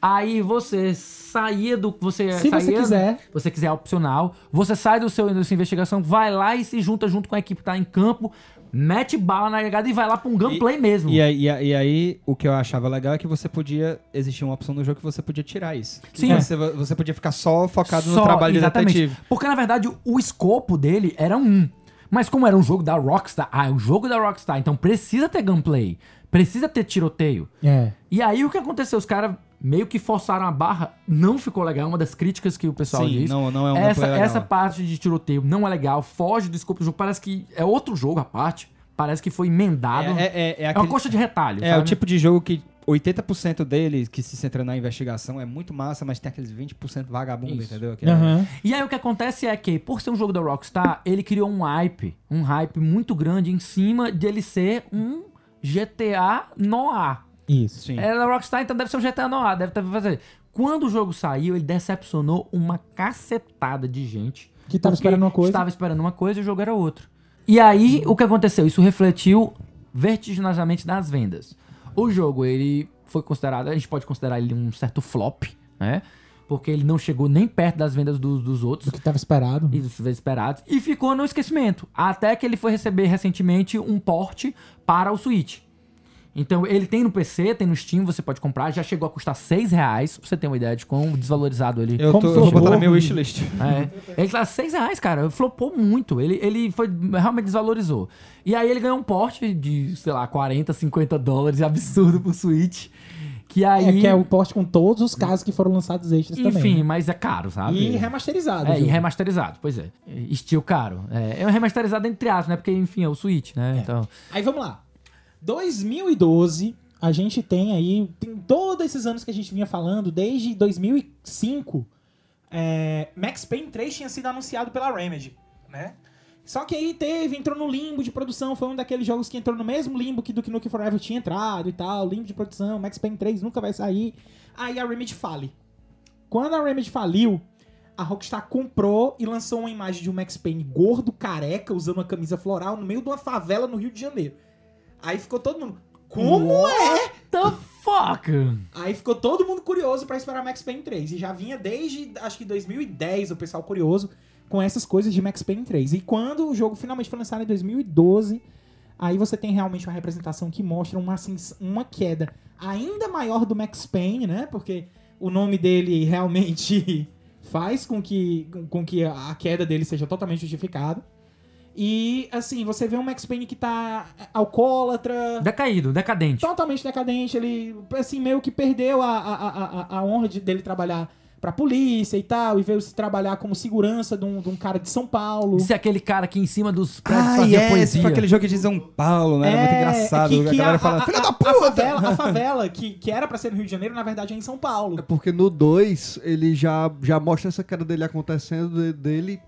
Aí você saía do. Você Se você saía- quiser. você quiser opcional, você sai do seu da sua investigação, vai lá e se junta junto com a equipe que tá em campo, mete bala na negada e vai lá pra um gameplay mesmo. E aí, e aí- e aí, o que eu achava legal é que você podia. Existia uma opção no jogo que você podia tirar isso. Sim. Você, você podia ficar só focado no Só- trabalho exatamente. de detetive. Porque na verdade o escopo dele era um. Mas como era um jogo da Rockstar, ah, é um jogo da Rockstar, então precisa ter gameplay, precisa ter tiroteio. É. E aí o que aconteceu? Os caras meio que forçaram a barra, não ficou legal. Uma das críticas que o pessoal Sim, diz. não- não é um essa, legal. essa parte de tiroteio não é legal, foge do escopo do jogo. Parece que é outro jogo à parte. Parece que foi emendado. É, é, é, é É aquele- uma coxa de retalho. É sabe? o tipo de jogo que 80% dele que se centra na investigação é muito massa, mas tem aqueles 20% vagabundo, Isso. entendeu? É- Aham. E aí o que acontece é que, por ser um jogo da Rockstar, ele criou um hype, um hype muito grande em cima de ele ser um GTA Noir. Isso. Sim. É da Rockstar, então deve ser um GTA Noir, deve ter fazer. Quando o jogo saiu, ele decepcionou uma cacetada de gente. Que tava porque esperando uma coisa. Estava esperando uma coisa e o jogo era outro. E aí, o que aconteceu? Isso refletiu vertiginosamente nas vendas. O jogo, ele foi considerado, a gente pode considerar ele um certo flop, né? Porque ele não chegou nem perto das vendas dos, dos outros Do que tava esperado. e dos esperados e ficou no esquecimento. Até que ele foi receber recentemente um porte para o Switch. Então ele tem no PC, tem no Steam, você pode comprar, já chegou a custar 6 reais, pra você ter uma ideia de quão desvalorizado ele Eu, tô, eu vou botar na minha wishlist. é. Ele tá 6 reais, cara. Flopou muito. Ele, ele foi realmente desvalorizou. E aí ele ganhou um porte de, sei lá, 40, 50 dólares, absurdo pro Switch. Que aí. É, que é o porte com todos os casos que foram lançados extras Enfim, também. né? mas é caro, sabe? E remasterizado. É, e jogo. remasterizado, pois é. Estilo caro. É, é um remasterizado entre aspas, né? Porque, enfim, é o Switch, né? Então. Aí vamos lá. 2012, a gente tem aí, tem todos esses anos que a gente vinha falando, desde 2005, é, Max Payne 3 tinha sido anunciado pela Remedy, né? Só que aí teve, entrou no limbo de produção, foi um daqueles jogos que entrou no mesmo limbo que do que Nuke Forever tinha entrado e tal, limbo de produção, Max Payne 3 nunca vai sair. Aí a Remedy fale. Quando a Remedy faliu, a Rockstar comprou e lançou uma imagem de um Max Payne gordo, careca, usando uma camisa floral no meio de uma favela no Rio de Janeiro. Aí ficou todo mundo. Como é? The fuck? Aí ficou todo mundo curioso pra esperar Max Payne 3. E já vinha desde, acho que 2010, o pessoal curioso com essas coisas de Max Payne 3. E quando o jogo finalmente foi lançado em 2012, aí você tem realmente uma representação que mostra uma, ascens- uma queda ainda maior do Max Payne, né? Porque o nome dele realmente faz com que, com que a queda dele seja totalmente justificada. E, assim, você vê um Max Payne que tá alcoólatra, Decaído, decadente. totalmente decadente. Ele, assim, meio que perdeu a, a, a, a- a honra de, dele trabalhar pra polícia e tal, e veio se trabalhar como segurança de um, de um cara de São Paulo. Ser aquele cara que em cima dos prédios Ah, fazia yes, poesia. foi aquele jogo de São Paulo, né? Era muito engraçado. que, a que galera a, falando, a- filha a- da a puta! favela, a favela que, que era pra ser no Rio de Janeiro, na verdade é em São Paulo. É porque no 2 ele já, já mostra essa queda dele acontecendo, de- dele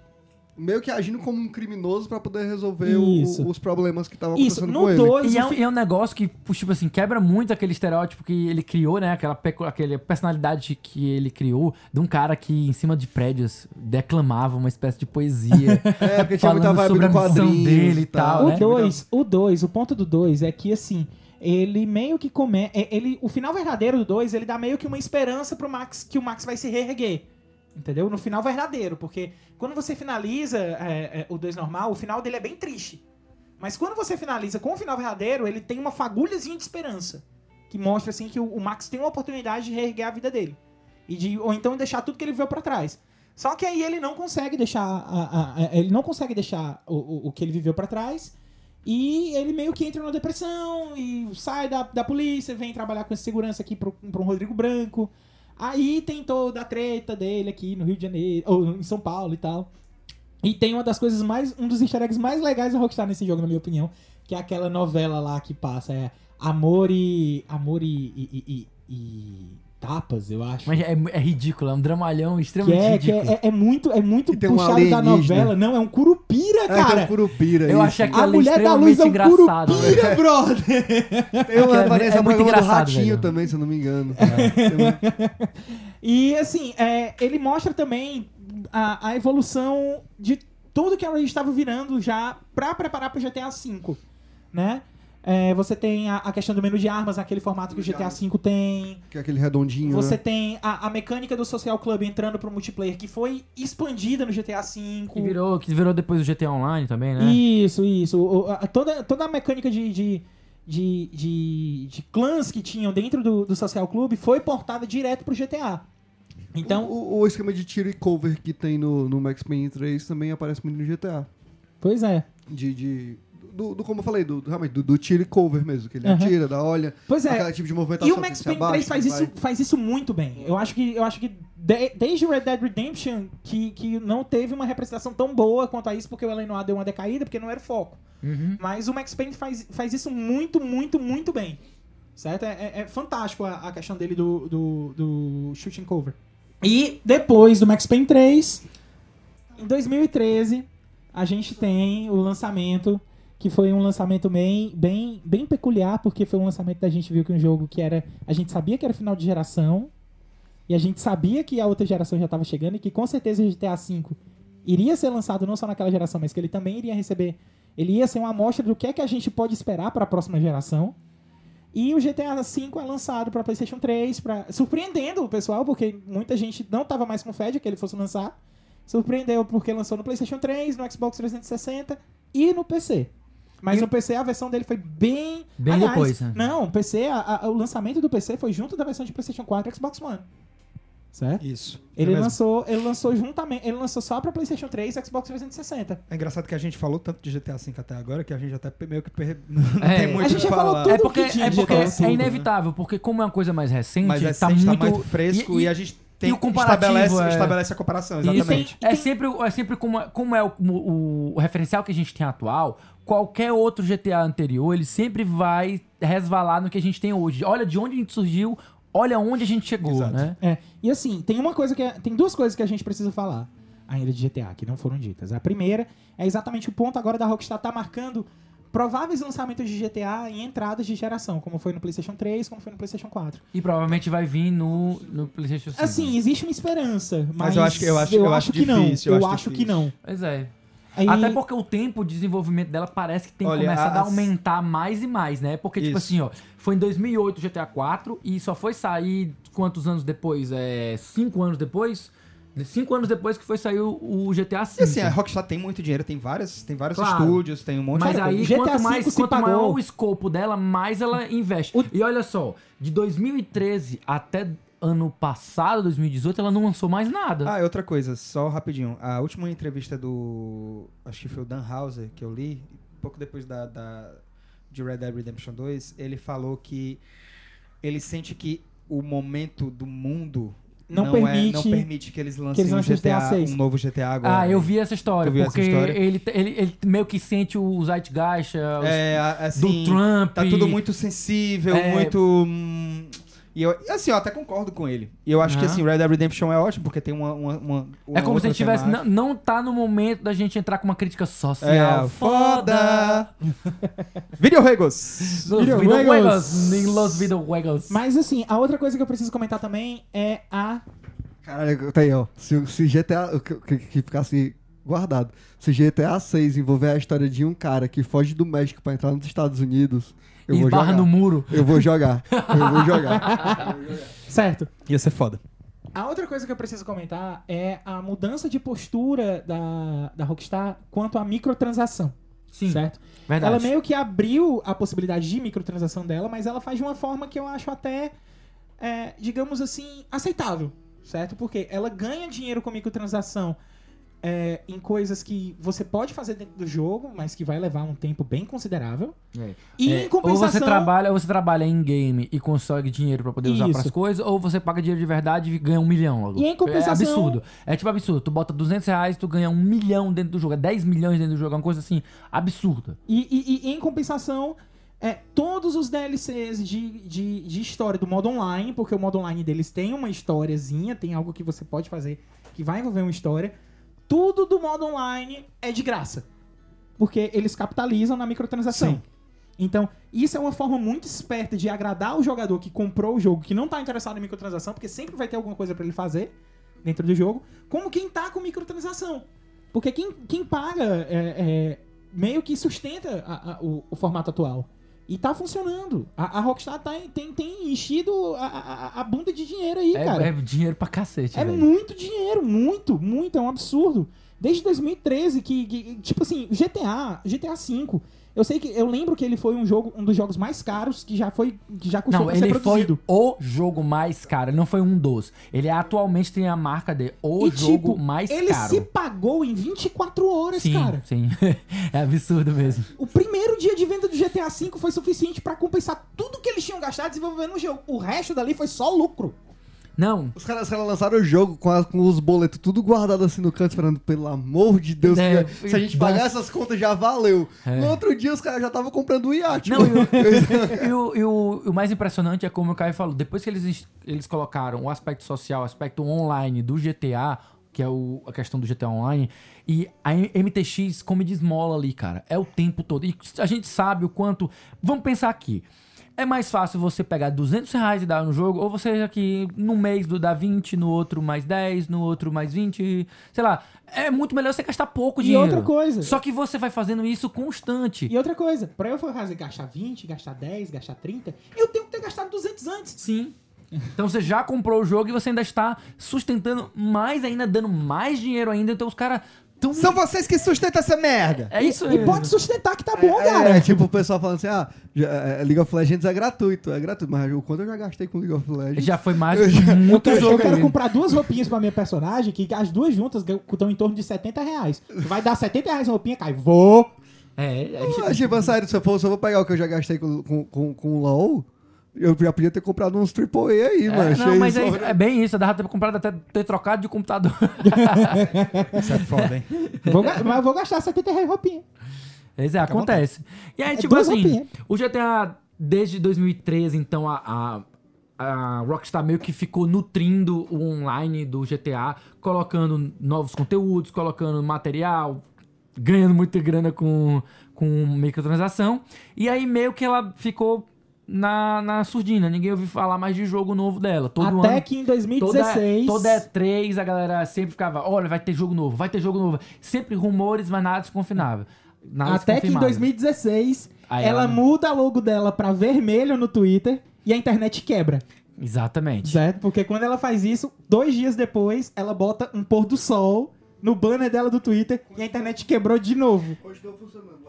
meio que agindo como um criminoso pra poder resolver o- os problemas que estavam Isso, acontecendo no com ele. 2, E é, um, é um negócio que, tipo assim, quebra muito aquele estereótipo que ele criou, né? Aquela, aquela personalidade que ele criou de um cara que, em cima de prédios, declamava uma espécie de poesia. É, porque tinha muita vibe sobre a missão dele e tal, né? O 2, o 2, o ponto do 2 é que assim, ele meio que come, é- ele, o final verdadeiro do 2, ele dá meio que uma esperança pro Max que o Max vai se reerguer. Entendeu? No final verdadeiro, porque quando você finaliza é, é, o 2 normal, o final dele é bem triste. Mas quando você finaliza com o final verdadeiro, ele tem uma fagulhazinha de esperança. Que mostra assim que o, Max tem uma oportunidade de reerguer a vida dele. E de, ou então deixar tudo que ele viu pra trás. Só que aí ele não consegue deixar. a- a- a- ele não consegue deixar o, o, o que ele viveu pra trás. E ele meio que entra numa depressão e sai da, da polícia, vem trabalhar com segurança aqui pro, pro Rodrigo Branco. Aí tem toda a treta dele aqui no Rio de Janeiro, ou em São Paulo e tal. E tem uma das coisas mais. Um dos easter eggs mais legais da Rockstar nesse jogo, na minha opinião. Que é aquela novela lá que passa. É Amor e. Amor e. e, e- e- e tapas, eu acho. Mas é, é ridículo, é um dramalhão que extremamente é, que ridículo. é, é muito, é muito tem puxado da novela. Não, é um curupira, É, cara. um curupira. Eu isso. achei aquilo A mulher da luz é um extremamente engraçado. velho. curupira, brother. Tem uma é- referência é muito do Ratinho velho. também, se eu não me engano. E assim, é, ele mostra também a, a evolução de tudo que a Rage estava virando já pra preparar pro GTA V, né? É, você tem a, a questão do menu de armas, aquele formato que o GTA V tem. que é aquele redondinho, Você né? tem a, a mecânica do Social Club entrando pro multiplayer, que foi expandida no GTA V. Que virou, que virou depois do GTA Online também, né? Isso, isso. O- a- toda, toda a mecânica de, de, de, de, de clãs que tinham dentro do, do Social Club foi portada direto pro GTA. Então, O, o esquema de tiro e cover que tem no, no Max Payne 3 também aparece muito no GTA. pois é. De. de do, do- como eu falei, do, do- realmente, do, do tiro e cover mesmo, que ele Aham. atira, dá olha, Pois é. aquele tipo de movimentação. E o Max Payne abaixa, 3 faz isso, vai. faz isso muito bem. Eu acho que, eu acho que de- desde o Red Dead Redemption que, que não teve uma representação tão boa quanto a isso, porque o Eleanor deu uma decaída, porque não era o foco. Uhum. Mas o Max Payne faz, faz isso muito, muito, muito bem. Certo? É, é- é fantástico a, a questão dele do, do, do shooting cover. E depois do Max Payne 3, em 2013, a gente tem o lançamento, que foi um lançamento bem, bem, bem peculiar, porque foi um lançamento da gente viu que um jogo que era. A gente sabia que era final de geração, e a gente sabia que a outra geração já estava chegando, e que com certeza o GTA V iria ser lançado não só naquela geração, mas que ele também iria receber. Ele ia ser uma amostra do que é que a gente pode esperar para a próxima geração. E o GTA V é lançado para PlayStation 3, pra... surpreendendo o pessoal, porque muita gente não estava mais com fé de que ele fosse lançar. Surpreendeu porque lançou no PlayStation 3, no Xbox 360 e no PC. Mas E- no PC a versão dele foi bem. Bem Aliás, depois, né? Não, o PC, a- a- o lançamento do PC foi junto da versão de PlayStation 4 e Xbox One. Certo? Isso. Ele É mesmo. lançou, ele lançou juntamente, ele lançou só pra PlayStation 3 e Xbox 360. É engraçado que a gente falou tanto de GTA V até agora que a gente até meio que per... não É. tem muito A o gente que já falou falar. tudo É porque, que é, de porque é né? inevitável, porque como é uma coisa mais recente, Mas é, tá tá, muito... muito fresco e, e- a gente tem, e o comparativo estabelece, é- estabelece a comparação, exatamente. é sempre, é sempre como, é- como é o, o- o referencial que a gente tem atual, qualquer outro GTA anterior, ele sempre vai resvalar no que a gente tem hoje. Olha de onde a gente surgiu, olha onde a gente chegou, Exato. né? É, e assim, tem uma coisa que é- tem duas coisas que a gente precisa falar ainda de GTA que não foram ditas. A primeira é exatamente o ponto agora da Rockstar tá marcando prováveis lançamentos de GTA em entradas de geração, como foi no PlayStation 3, como foi no PlayStation 4. E provavelmente vai vir no, no PlayStation 5. Assim, existe uma esperança, mas, eu acho que- eu acho- eu acho que não. Eu, eu acho acho que não. Pois é. Aí- Até porque o tempo de desenvolvimento dela parece que tem Olha, começado a as- aumentar mais e mais, né? Porque, tipo Isso. assim, ó, foi em 2008 o GTA 4 e só foi sair quantos anos depois? É, cinco anos depois? Cinco anos depois que foi sair o, o GTA 5. E assim, a Rockstar tem muito dinheiro, tem várias, tem vários Claro. estúdios, tem um monte Mas de aí, GTA quanto, mais, V quanto pagou. maior o escopo dela, mais ela investe. E olha só, de 2013 até ano passado, 2018, ela não lançou mais nada. Ah, e outra coisa, só rapidinho. A última entrevista do. Acho que foi o Dan Houser que eu li, pouco depois da, da- de Red Dead Redemption 2, ele falou que ele sente que o momento do mundo Não é- permite não permite que eles lancem, que eles um, GTA, GTA 6. um novo GTA agora. Ah, eu vi essa história, viu essa porque história? Ele, ele, ele meio que sente o Zeitgeist é, os- É, a- do assim, Trump. Tá tudo muito sensível, É. muito. E eu, assim, eu até concordo com ele. E eu acho que Aham. assim, Red Dead Redemption é ótimo, porque tem uma. uma, uma- uma É como se a gente tivesse. Não, não tá no momento da gente entrar com uma crítica social. É, foda! Videojuegos! Los Videojuegos. Los videojuegos. Mas assim, a outra coisa que eu preciso comentar também é a Caralho, tá aí, ó. Se, se GTA. Que, que, que ficasse guardado. Se GTA 6 envolver a história de um cara que foge do México pra entrar nos Estados Unidos, eu vou Esbarra jogar. no muro. Eu vou jogar. Eu vou jogar. certo. Ia ser foda. A outra coisa que eu preciso comentar é a mudança de postura da, da Rockstar quanto à microtransação. Sim, Certo? verdade. Ela meio que abriu a possibilidade de microtransação dela, mas ela faz de uma forma que eu acho até, é, digamos assim, aceitável. Certo? Porque ela ganha dinheiro com microtransação é, em coisas que você pode fazer dentro do jogo, mas que vai levar um tempo bem considerável. É. E É, em compensação. Ou você trabalha, ou você trabalha em game e consegue dinheiro pra poder usar Isso. pras coisas, ou você paga dinheiro de verdade e ganha um milhão logo. E em compensação- É absurdo. É tipo absurdo. Tu bota 200 reais, tu ganha um milhão dentro do jogo. É 10 milhões dentro do jogo. É uma coisa assim, absurda. E, e- e em compensação, é, todos os DLCs de, de, de história do modo online, porque o modo online deles tem uma historiazinha, tem algo que você pode fazer que vai envolver uma história. Tudo do modo online é de graça. Porque eles capitalizam na microtransação. Sim. Então, isso é uma forma muito esperta de agradar o jogador que comprou o jogo, que não tá interessado em microtransação, porque sempre vai ter alguma coisa pra ele fazer dentro do jogo, como quem tá com microtransação. Porque quem, quem paga é, é, meio que sustenta a- a- o, o formato atual. E tá funcionando. A, a Rockstar tá, tem, tem enchido a, a- a bunda de dinheiro aí, É, cara. é dinheiro pra cacete, É velho. muito dinheiro, muito, muito, é um absurdo. Desde 2013 que, que- tipo assim, GTA, GTA V, eu sei que eu lembro que ele foi um jogo, um dos jogos mais caros que já foi que já custou Não, ele foi produzido. o jogo mais caro. Ele não foi um dos. Ele atualmente tem a marca de o e jogo tipo, mais ele caro. se pagou em 24 horas, sim, cara. sim. é absurdo mesmo. O primeiro dia de venda do GTA V foi suficiente pra compensar tudo que eles tinham gastado desenvolvendo o jogo. O resto dali foi só lucro. Não, Os caras, os caras lançaram o jogo com, a- com os boletos tudo guardado assim no canto, esperando, pelo amor de Deus, É, que se a gente pagar essas contas já valeu. É. No outro dia os caras já estavam comprando um iate. Não, e o, e o- o- o mais impressionante é como o Caio falou, depois que eles, eles colocaram o aspecto social, o aspecto online do GTA, que é o- a questão do GTA Online, e a MTX come de esmola ali, cara. É o tempo todo. E a gente sabe o quanto... Vamos pensar aqui. É mais fácil você pegar 200 reais e dar no jogo, ou você aqui num mês do dá 20, no outro mais 10, no outro mais 20, sei lá. É muito melhor você gastar pouco E dinheiro. outra coisa. Só que você vai fazendo isso constante. E outra coisa, pra eu fazer gastar 20, gastar 10, gastar 30, eu tenho que ter gastado 200 antes. Sim. Então você já comprou o jogo e você ainda está sustentando mais ainda, dando mais dinheiro ainda. Então os caras tão. São vocês que sustentam essa merda. É isso E mesmo. pode sustentar que tá bom, É, cara. é, tipo o pessoal falando assim, ah, já- é, League of Legends é gratuito, é gratuito, mas o quanto eu já gastei com League of Legends? Já foi mais Eu já- Eu muito quero, eu jogo quero aí. comprar duas roupinhas pra minha personagem, que as duas juntas estão em torno de 70 reais. Vai dar 70 reais a roupinha, cai. Vou. É, é, Ah, tipo, sério, se eu for, eu vou pegar o que eu já gastei com, com, com, com o LoL, eu já podia ter comprado uns AAA aí, é, mano. não, mas é, é bem isso. Dá pra ter comprado até ter trocado de computador. Isso é foda, hein? Vou mas eu vou gastar 70 reais em roupinha. Pois é, acontece. E aí, É tipo assim, roupinhas. o GTA, desde 2013, então, a, a, a Rockstar meio que ficou nutrindo o online do GTA, colocando novos conteúdos, colocando material, ganhando muita grana com, com microtransação. E aí, meio que ela ficou na, na surdina. Ninguém ouviu falar mais de jogo novo dela. Todo Até ano. que em Toda, 2016. toda E3 a galera sempre ficava, olha, vai ter jogo novo, vai ter jogo novo. Sempre rumores, mas nada se confirmava. Nada se Até que em confirmava. 2016 Aí ela, ela- muda a logo dela pra vermelho no Twitter e a internet quebra. Exatamente. Certo? Porque quando ela faz isso, dois dias depois, ela bota um pôr do sol no banner dela do Twitter e a internet quebrou de novo.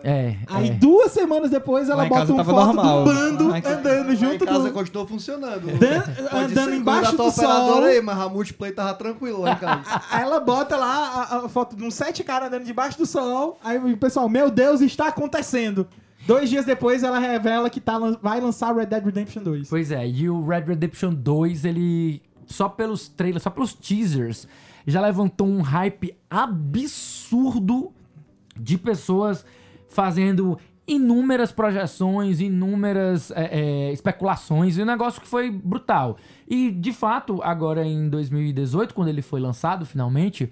É. Aí é. duas semanas depois ela bota tava foto normal. do bando Lá andando Lá em junto casa com... continuou funcionando. Dan- andando embaixo tua do sol. aí, mas a multiplayer tava tranquilo lá em casa. Aí ela bota lá a, a foto de uns sete caras andando debaixo do sol. Aí o pessoal, meu Deus, está acontecendo. Dois dias depois ela revela que tá, vai lançar Red Dead Redemption 2. Pois é, e o Red Redemption 2, ele. Só pelos trailers, só pelos teasers, já levantou um hype absurdo de pessoas fazendo inúmeras projeções, inúmeras é, é, especulações, e um negócio que foi brutal. E, de fato, agora em 2018, quando ele foi lançado finalmente,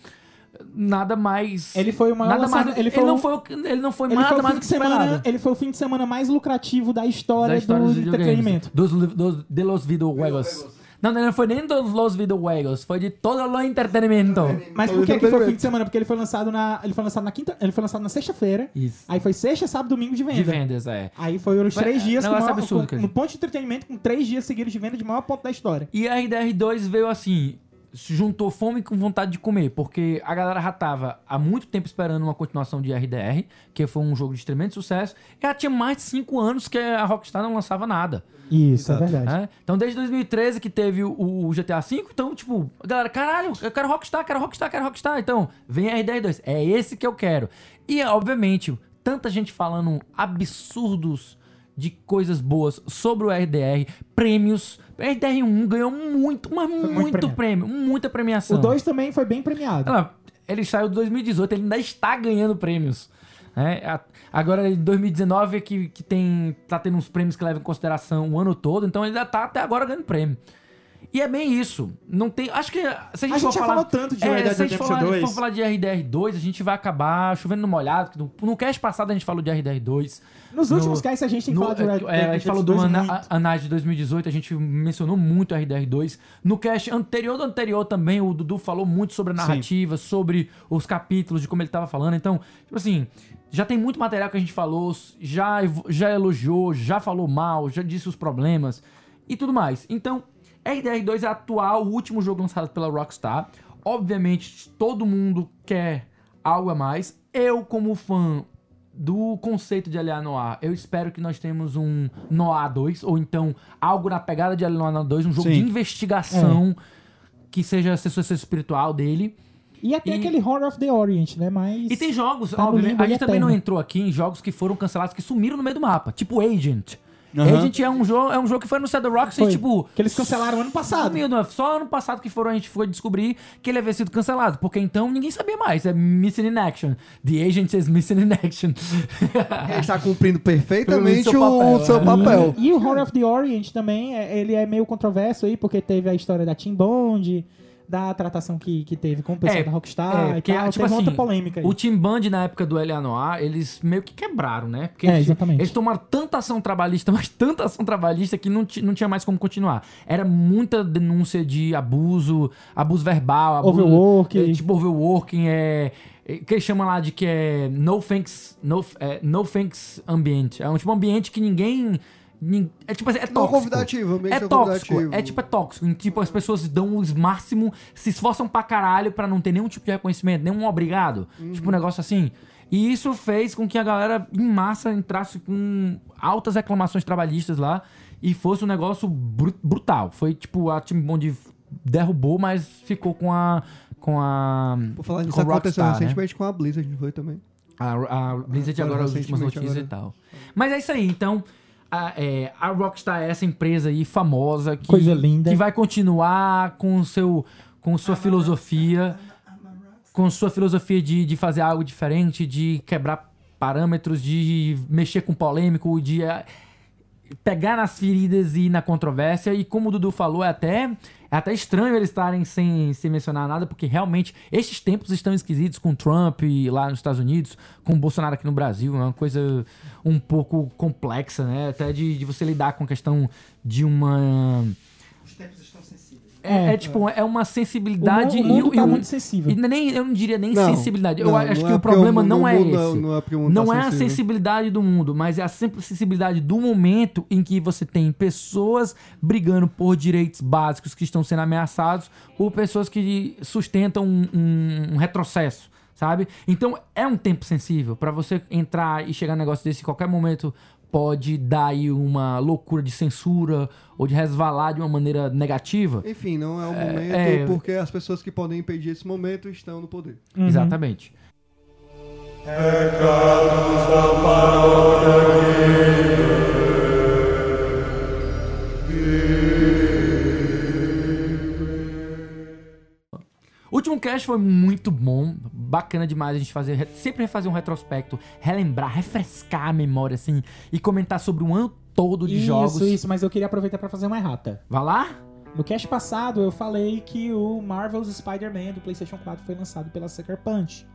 nada mais. Ele foi o maior Nada mais, lançado- ele, ele foi não um- foi, ele não foi Ele nada foi, mais fim do de que semana, ele foi o fim de semana mais lucrativo da história, da história do videogames. entretenimento. Dos, dos, de los videojuegos. Não, não, não foi nem dos los videojuegos, foi de todo o entretenimento. Mas por que, que foi fim de semana? Porque ele foi lançado na. Ele foi lançado na quinta. Ele foi lançado na sexta-feira. Isso. Aí foi sexta, sábado, domingo de venda. De vendas, é. Aí foi os Foi- três dias com, absurdo, com- no ponto de entretenimento com três dias seguidos de venda de maior ponto da história. E a RDR2 veio assim, juntou fome com vontade de comer, porque a galera já tava há muito tempo esperando uma continuação de RDR, que foi um jogo de tremendo sucesso, e já tinha mais de 5 anos que a Rockstar não lançava nada. Isso, Exato. é verdade. né? Então, desde 2013 que teve o, o GTA V, então, tipo, a galera, caralho, eu quero Rockstar, quero Rockstar, quero Rockstar. Então, vem RDR2. É esse que eu quero. E, obviamente, tanta gente falando absurdos de coisas boas sobre o RDR, prêmios. O RDR1 ganhou muito, mas muito, muito prêmio, muita premiação. O 2 também foi bem premiado. Ela- ele saiu de 2018, ele ainda está ganhando prêmios. A- agora, em 2019 é que, que tem, tá tendo uns prêmios que levam em consideração o ano todo, então ele ainda tá até agora ganhando prêmio. E é bem isso. Não tem. Acho que se a gente, A for gente já falar, falou tanto de é, Red Dead se a gente Redemption falar, 2. for falar de RDR2, a gente vai acabar chovendo no molhado. No, no cast passado a gente falou de RDR2. Nos no- últimos casos a gente tem no- falar de Red Dead é, a gente falou do 2 Ana- muito. a- Anais de 2018, a gente mencionou muito o RDR2. No cast anterior do anterior também, o Dudu falou muito sobre a narrativa, sobre os capítulos, de como ele tava falando. Então, tipo assim, já tem muito material que a gente falou, já, já elogiou, já falou mal, já disse os problemas e tudo mais. Então, RDR2 é atual, o último jogo lançado pela Rockstar. Obviamente, todo mundo quer algo a mais. Eu, como fã do conceito de L.A. Noir, eu espero que nós temos um Noir 2, ou então algo na pegada de L.A. Noir 2, um jogo Sim. de investigação que seja a sucessor espiritual dele. E até E- aquele Horror of the Orient, né? Mas. E tem jogos, Tá obviamente, limbo a gente ali também não entrou aqui em jogos que foram cancelados, que sumiram no meio do mapa, tipo Agent. Aham. Agent é um jogo, é um jogo que foi anunciado da Rockstar Foi. e tipo, Que eles cancelaram ano passado. É? Só ano passado que foram, a gente foi descobrir que ele havia sido cancelado. Porque então ninguém sabia mais. É Missing in Action. The Agent is Missing in Action. Ele está cumprindo perfeitamente O seu o, papel, o seu é. papel. E o Horror of the Orient também, é- ele é meio controverso aí, porque teve a história da Team Bond, da tratação que, que teve com o pessoal É, da Rockstar é, e porque, tal. tipo teve assim, outra polêmica aí. O Team Band, na época do L.A. Noir, eles meio que quebraram, né? Porque É, eles, exatamente. eles tomaram tanta ação trabalhista, mas tanta ação trabalhista que não, não tinha mais como continuar. Era muita denúncia de abuso, abuso verbal, abuso, Overwork. é, tipo overworking, é, é, que eles chamam lá de que é no thanks, no, é, no thanks ambiente. É um tipo um ambiente que ninguém... É tipo assim, é Não tóxico. convidativo, ambiente É não tóxico, convidativo. é tipo é tóxico. Em, Tipo, as pessoas dão o máximo, se esforçam pra caralho pra não ter nenhum tipo de reconhecimento, nenhum obrigado. Tipo, um negócio assim. E isso fez com que a galera em massa entrasse com altas reclamações trabalhistas lá e fosse um negócio bru- brutal. Foi tipo, a Team Bond derrubou, mas ficou com a. Com a. Por falar nisso, aconteceu Rockstar, né? recentemente com a Blizzard, não foi também? A, a Blizzard Agora, agora, as últimas notícias agora. e tal. Mas é isso aí, então. A, é, a Rockstar é essa empresa aí famosa que, Coisa linda. que vai continuar com seu com sua filosofia com sua filosofia de, de fazer algo diferente, de quebrar parâmetros, de mexer com polêmico, de eh, pegar nas feridas e na controvérsia. E como o Dudu falou, é até, é até estranho eles estarem sem, sem mencionar nada, porque realmente estes tempos estão esquisitos com Trump lá nos Estados Unidos, com o Bolsonaro aqui no Brasil. É uma coisa um pouco complexa, né? Até de, de você lidar com a questão de uma. Os tempos estão sensíveis. É, É, é tipo, é uma o, sensibilidade o mundo e, tá e muito sensível. e nem, eu não diria nem Não, sensibilidade. eu não, acho não que é o problema o mundo- não é o mundo- esse. não é porque o mundo Não tá é a sensibilidade do mundo, mas é a sensibilidade do momento em que você tem pessoas brigando por direitos básicos que estão sendo ameaçados ou pessoas que sustentam um, um- um retrocesso, sabe? Então é um tempo sensível pra você entrar e chegar num negócio desse em qualquer momento pode dar aí uma loucura de censura ou de resvalar de uma maneira negativa. Enfim, não é o momento, é- porque as pessoas que podem impedir esse momento estão no poder. Uhum. Exatamente. O último cast foi muito bom, bacana demais a gente fazer, re- sempre fazer um retrospecto, relembrar, refrescar a memória assim e comentar sobre um ano todo de isso, jogos. isso, mas eu queria aproveitar pra fazer uma errata. Vai lá? No cast passado eu falei que o Marvel's Spider-Man do PlayStation 4 foi lançado pela Sucker Punch.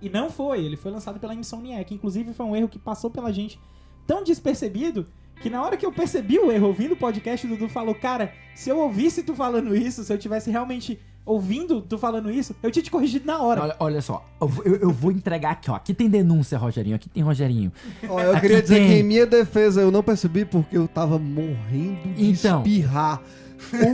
E não foi, ele foi lançado pela Insomniac. Inclusive foi um erro que passou pela gente tão despercebido que na hora que eu percebi o erro ouvindo o podcast, o Dudu falou: Cara, se eu ouvisse tu falando isso, se eu tivesse realmente ouvindo tu falando isso, eu tinha te corrigido na hora. Olha, olha só, eu, eu vou entregar aqui, ó. Aqui tem denúncia, Rogerinho. Aqui tem Rogerinho. Ó, eu Aqui queria dizer tem- que em minha defesa eu não percebi porque eu tava morrendo de Então. espirrar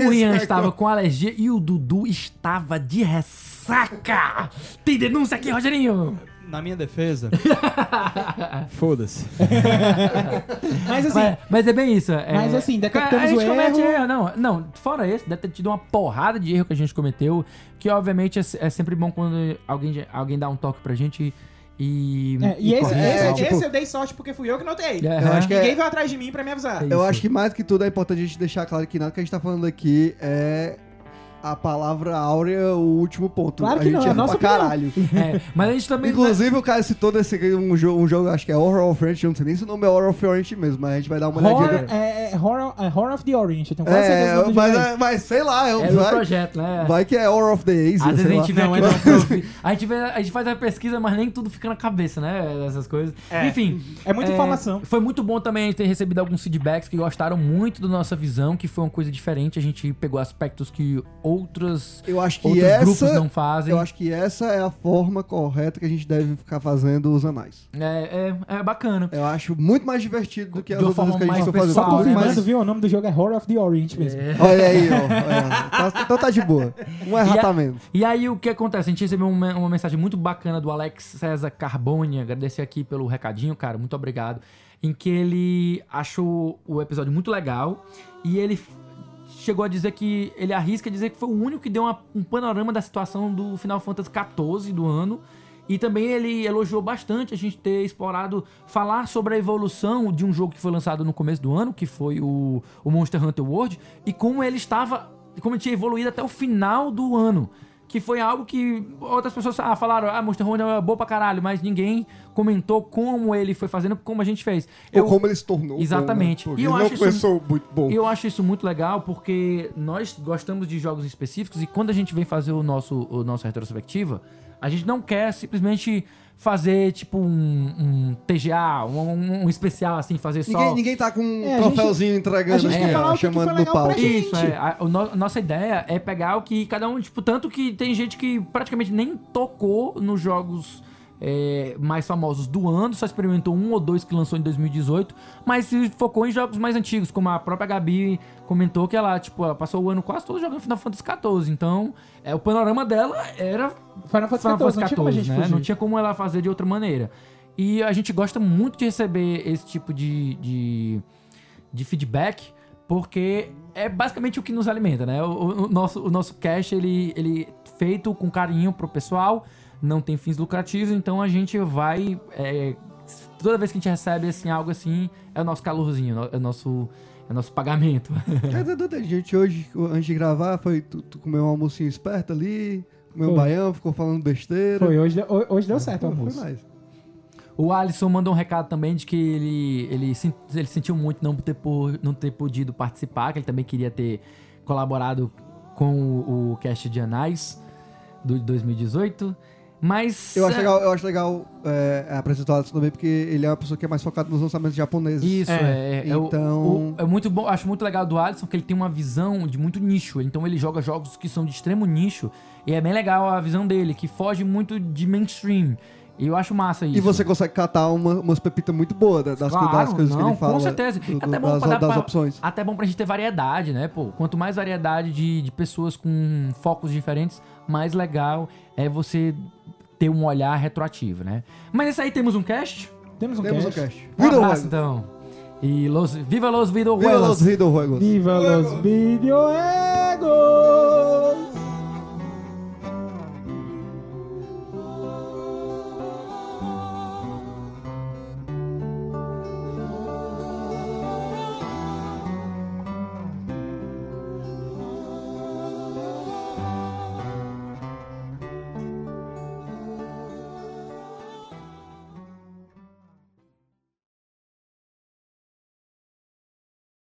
O Ian estava com alergia e o Dudu estava de ressaca. Tem denúncia aqui, Rogerinho? Na minha defesa. Foda-se. Mas assim, Mas, mas é bem isso. é- Mas, assim, detectamos a gente o comete erro. erro. Não, não, fora esse, deve ter tido uma porrada de erro que a gente cometeu, que obviamente é, é sempre bom quando alguém, alguém dá um toque pra gente e. é, e esse, corrige esse, tipo- esse eu dei sorte porque fui eu que notei. É, Eu acho que é- Ninguém veio atrás de mim pra me avisar. É Eu acho que mais que tudo é importante a gente deixar claro que nada que a gente tá falando aqui é a palavra áurea, o último ponto. Claro a que gente não, é nossa pra caralho. É, mas a gente também. Inclusive, o cara citou desse, um, jogo, um jogo, acho que é Horror of Orient, eu não sei nem se o nome é Horror of Orient mesmo, mas a gente vai dar uma Horror, olhadinha. é, é horror, é horror of the Orient. Eu tenho quase certeza É, mas, jogo. é- mas sei lá, é, É do vai, projeto, né? vai que é Horror of the Ace. Às vezes a gente Não, é profi- a gente vê, a gente faz a pesquisa, mas nem tudo fica na cabeça, né? Essas coisas. Enfim. É muita informação. Foi muito bom também a gente ter recebido alguns feedbacks que gostaram muito da nossa visão, que foi uma coisa diferente. A gente pegou aspectos que outras, Eu acho que outros essa. grupos não fazem. Eu acho que essa é a forma correta que a gente deve ficar fazendo os anais. É, é, é bacana. Eu acho muito mais divertido do que as outras forma que a gente fazendo. Só pessoal, Só né? confirmando, mais... viu? O nome do jogo é Horror of the Orient mesmo. Olha aí, ó. Tá- então tá de boa. Um errata menos. E aí o que acontece? A gente recebeu uma, uma mensagem muito bacana do Alex César Carboni, agradecer aqui pelo recadinho, cara, muito obrigado. Em que ele achou o episódio muito legal e ele chegou a dizer que ele arrisca dizer que foi o único que deu uma- um panorama da situação do Final Fantasy XIV do ano. E também ele elogiou bastante a gente ter explorado falar sobre a evolução de um jogo que foi lançado no começo do ano, que foi o, o Monster Hunter World, e como ele estava, como ele tinha evoluído até o final do ano. Que foi algo que outras pessoas ah, falaram, ah, Monster Hunter é bom pra caralho, mas ninguém comentou como ele foi fazendo, como a gente fez. Ou como ele se tornou. Exatamente. Bom, né? E eu ele acho isso- muito bom. Eu acho isso muito legal porque nós gostamos de jogos específicos e quando a gente vem fazer o nosso, o nosso retrospectiva, a gente não quer simplesmente fazer tipo um, um TGA, um, um especial assim, fazer só. Ninguém, ninguém tá com um É, troféuzinho entregando a gente aqui, ó, que chamando pra palco. Isso, é. A, o no- a nossa ideia é pegar o que cada um, tipo, tanto que tem gente que praticamente nem tocou nos jogos é, mais famosos do ano, só experimentou um ou dois que lançou em 2018, mas se focou em jogos mais antigos, como a própria Gabi comentou que ela, tipo, ela passou o ano quase todo jogando Final Fantasy XIV, então é, o panorama dela era Final Fantasy XIV, né? Não tinha como ela fazer de outra maneira. E a gente gosta muito de receber esse tipo de, de, de feedback, porque é basicamente o que nos alimenta, né? O, o- o nosso, o nosso cash, ele, ele é feito com carinho pro pessoal, não tem fins lucrativos, então a gente vai... é, toda vez que a gente recebe assim, algo assim, é o nosso calorzinho, é o nosso, é o nosso pagamento. É, A gente hoje, antes de gravar, foi tu, tu comeu um almocinho esperto ali, comeu um Foi. baião, ficou falando besteira. Foi, hoje, deu- hoje deu certo o almoço. foi nice. O Alisson mandou um recado também de que ele, ele, ele sentiu muito não ter, por, não ter podido participar, que ele também queria ter colaborado com o, o cast de Anais do 2018. Mas. Eu acho é, legal, eu acho legal é, apresentar o Alisson também, porque ele é uma pessoa que é mais focada nos lançamentos japoneses. Isso, é. é, o- Então- o- é muito bom. Acho muito legal do Alisson que ele tem uma visão de muito nicho. Então ele joga jogos que são de extremo nicho. E é bem legal a visão dele, que foge muito de mainstream. E eu acho massa isso. E você consegue catar uma, umas pepitas muito boas da- das, Claro, das coisas que não, ele fala. com certeza. do- do- Até bom das, pra dar das pra- opções. Até bom pra gente ter variedade, né, pô? Quanto mais variedade de, de pessoas com focos diferentes, mais legal é você ter um olhar retroativo, né? Mas isso aí temos um cast. Temos um Temos o cast. cast. Um abraço, então. E los, viva los Viva videojuegos! los videojuegos. Viva los videojuegos!